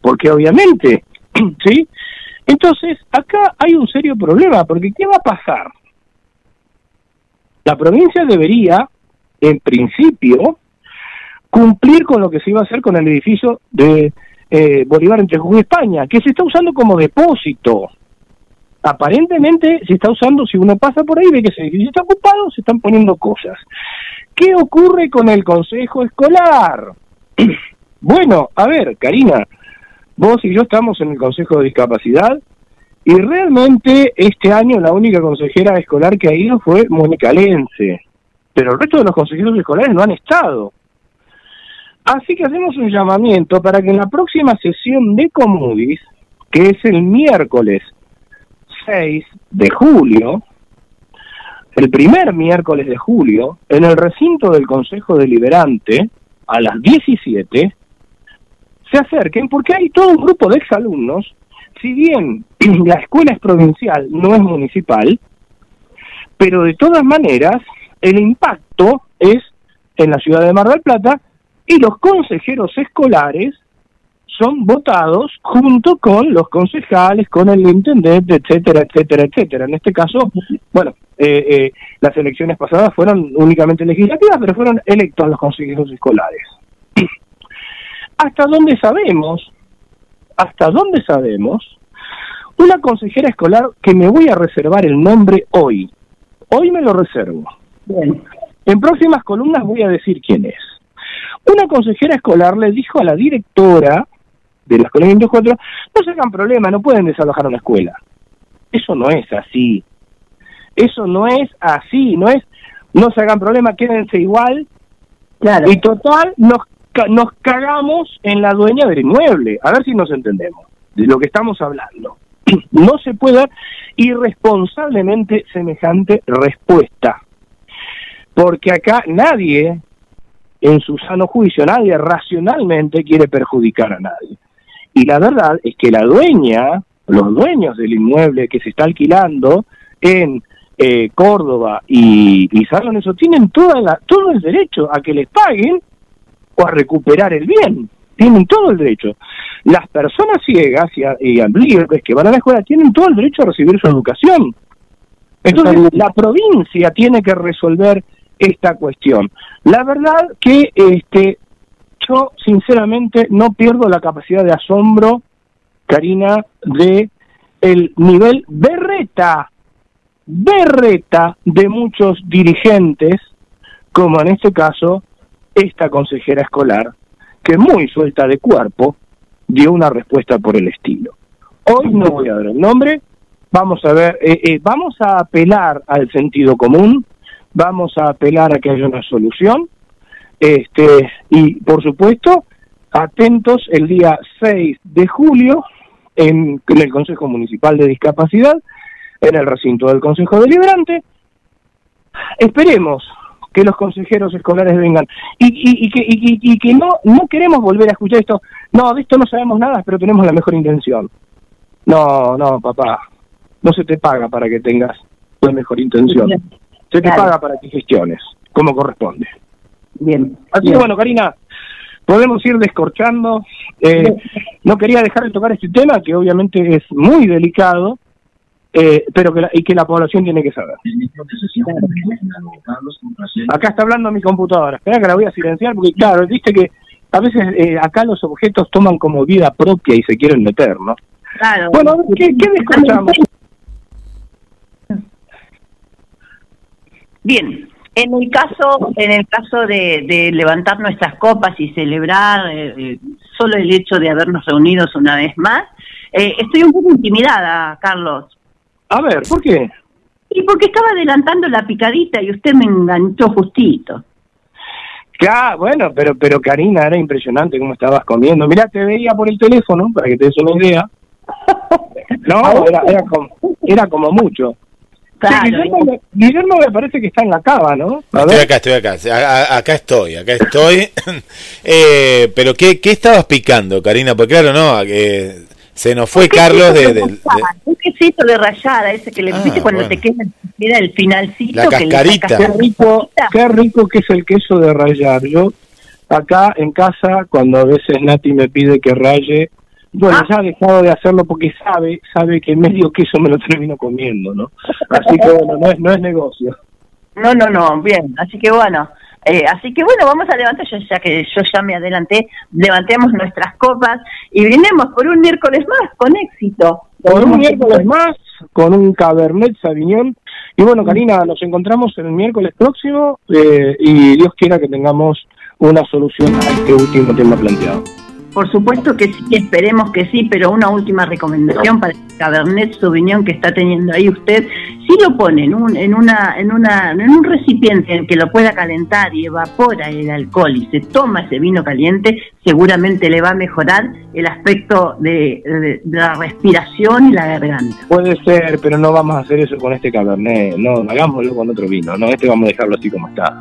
porque obviamente, ¿sí? Entonces, acá hay un serio problema, porque ¿qué va a pasar? La provincia debería, en principio, cumplir con lo que se iba a hacer con el edificio de eh, Bolívar entre Jujuy y España, que se está usando como depósito. Aparentemente se está usando, si uno pasa por ahí ve que ese edificio está ocupado, se están poniendo cosas. ¿Qué ocurre con el consejo escolar? bueno, a ver, Karina, vos y yo estamos en el consejo de discapacidad y realmente este año la única consejera escolar que ha ido fue Mónica Lense, pero el resto de los consejeros escolares no han estado. Así que hacemos un llamamiento para que en la próxima sesión de Comudis, que es el miércoles 6 de julio, el primer miércoles de julio, en el recinto del Consejo Deliberante, a las 17, se acerquen, porque hay todo un grupo de exalumnos, si bien la escuela es provincial, no es municipal, pero de todas maneras, el impacto es en la ciudad de Mar del Plata y los consejeros escolares son votados junto con los concejales, con el intendente, etcétera, etcétera, etcétera. En este caso, bueno, eh, eh, las elecciones pasadas fueron únicamente legislativas, pero fueron electos los consejeros escolares. ¿Hasta dónde sabemos? ¿Hasta dónde sabemos? Una consejera escolar que me voy a reservar el nombre hoy. Hoy me lo reservo. En próximas columnas voy a decir quién es. Una consejera escolar le dijo a la directora de la escuela 24, no se hagan problema, no pueden desalojar una escuela. Eso no es así. Eso no es así, no es, no se hagan problema, quédense igual. Claro. Y total, nos, nos cagamos en la dueña del inmueble. A ver si nos entendemos de lo que estamos hablando. No se puede dar irresponsablemente semejante respuesta. Porque acá nadie en su sano juicio, nadie racionalmente quiere perjudicar a nadie. Y la verdad es que la dueña, los dueños del inmueble que se está alquilando en eh, Córdoba y, y San eso tienen toda la, todo el derecho a que les paguen o a recuperar el bien. Tienen todo el derecho. Las personas ciegas y, y libres que van a la escuela tienen todo el derecho a recibir su educación. Entonces, la provincia tiene que resolver esta cuestión. La verdad que este yo sinceramente no pierdo la capacidad de asombro, Karina, de el nivel berreta, berreta de muchos dirigentes, como en este caso esta consejera escolar, que muy suelta de cuerpo dio una respuesta por el estilo. Hoy no voy a dar el nombre, vamos a ver, eh, eh, vamos a apelar al sentido común, vamos a apelar a que haya una solución. Este, y por supuesto, atentos el día 6 de julio en, el Consejo Municipal de Discapacidad, en el recinto del Consejo Deliberante. Esperemos que los consejeros escolares vengan y, y, y que, y, que no, no queremos volver a escuchar esto. No, de esto no sabemos nada, pero tenemos la mejor intención. No, no, papá, no se te paga para que tengas la mejor intención se te paga para que gestiones, como corresponde. Bien. Así que bueno, Karina, podemos ir descorchando. Eh, no quería dejar de tocar este tema, que obviamente es muy delicado, eh, pero que la, y que la población tiene que saber. Acá está hablando mi computadora. Espera que la voy a silenciar, porque claro, viste que a veces eh, acá los objetos toman como vida propia y se quieren meter, ¿no? Claro. Bueno, ¿qué, qué descorchamos? Bien, en el caso, en el caso de, levantar nuestras copas y celebrar eh, eh, solo el hecho de habernos reunidos una vez más, eh, estoy un poco intimidada, Carlos. A ver, ¿por qué? Y porque estaba adelantando la picadita y usted me enganchó justito. Ya, bueno, pero pero Karina, era impresionante cómo estabas comiendo. Mira, te veía por el teléfono, para que te des una idea. No, era, era, como, era como mucho. Claro. Guillermo, me- Guillermo me parece que está en la cava, ¿no? A Estoy ver. acá, estoy acá. A- a- acá estoy, acá estoy. Eh, pero ¿qué, ¿qué estabas picando, Karina? Porque claro, no, eh, se nos fue Carlos de, de- de- Un quesito de rayada, ese que le Ah, viste cuando bueno. te queda, el finalcito. La que le cascarita. Qué rico, qué rico que es el queso de rayar. Yo acá en casa, cuando a veces Nati me pide que raye, bueno, Ah. ya ha dejado de hacerlo porque sabe, sabe que medio queso me lo termino comiendo, ¿no? Así que bueno, no es, no es negocio. No, no, no, bien. Así que bueno, eh, así que bueno, vamos a levantar, yo ya que yo ya me adelanté, levantemos nuestras copas y brindemos por un miércoles más, con éxito. Por un miércoles más, con un Cabernet Sauvignon. Y bueno, Karina, nos encontramos el miércoles próximo eh, y Dios quiera que tengamos una solución a este último tema planteado. Por supuesto que sí, esperemos que sí, pero una última recomendación para el Cabernet Sauvignon que está teniendo ahí usted, si lo pone en un, en una, en una, en un recipiente en que lo pueda calentar y evapora el alcohol y se toma ese vino caliente, seguramente le va a mejorar el aspecto de, de- de la respiración y la garganta. Puede ser, pero no vamos a hacer eso con este Cabernet. No, hagámoslo con otro vino. No, este vamos a dejarlo así como está.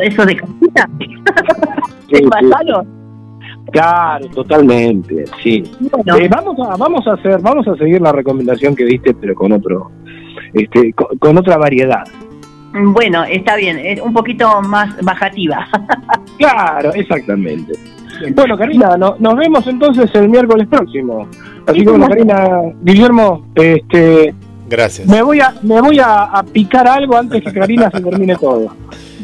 Eso de casita, Sí, ¿te sí. pasaron? Claro, totalmente, sí. Bueno. Eh, vamos a vamos a hacer vamos a seguir la recomendación que diste, pero con otro este con, con otra variedad. Bueno, está bien, es un poquito más bajativa. Claro, exactamente. Bueno, Karina, no- nos vemos entonces el miércoles próximo. Así que bueno, Karina, Guillermo, este Gracias. me voy a me voy a, a picar algo antes que Karina se termine todo.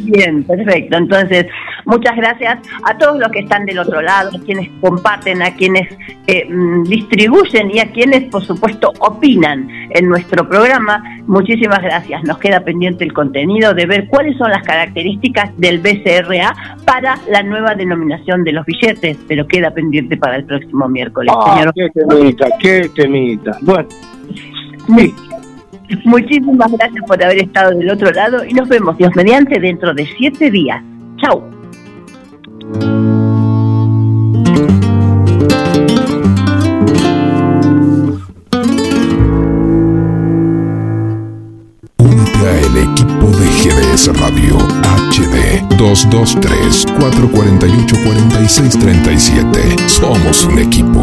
Bien, perfecto. Entonces, muchas gracias a todos los que están del otro lado, a quienes comparten, a quienes eh, mm, distribuyen y a quienes, por supuesto, opinan en nuestro programa. Muchísimas gracias. Nos queda pendiente el contenido de ver cuáles son las características del BCRA para la nueva denominación de los billetes, pero queda pendiente para el próximo miércoles, Ah, señor. qué temita, qué temita. Bueno, sí. Muchísimas gracias por haber estado del otro lado y nos vemos, Dios mediante, dentro de siete días. Chau. Únete a el equipo de GDS Radio HD 223-448-4637. Somos un equipo.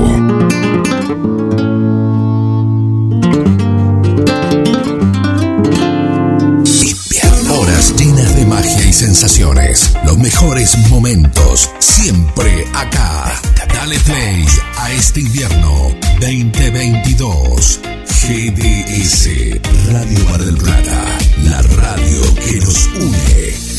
momentos, siempre acá. Dale play a este invierno 2022. GDS, Radio Mar del Plata, la radio que nos une.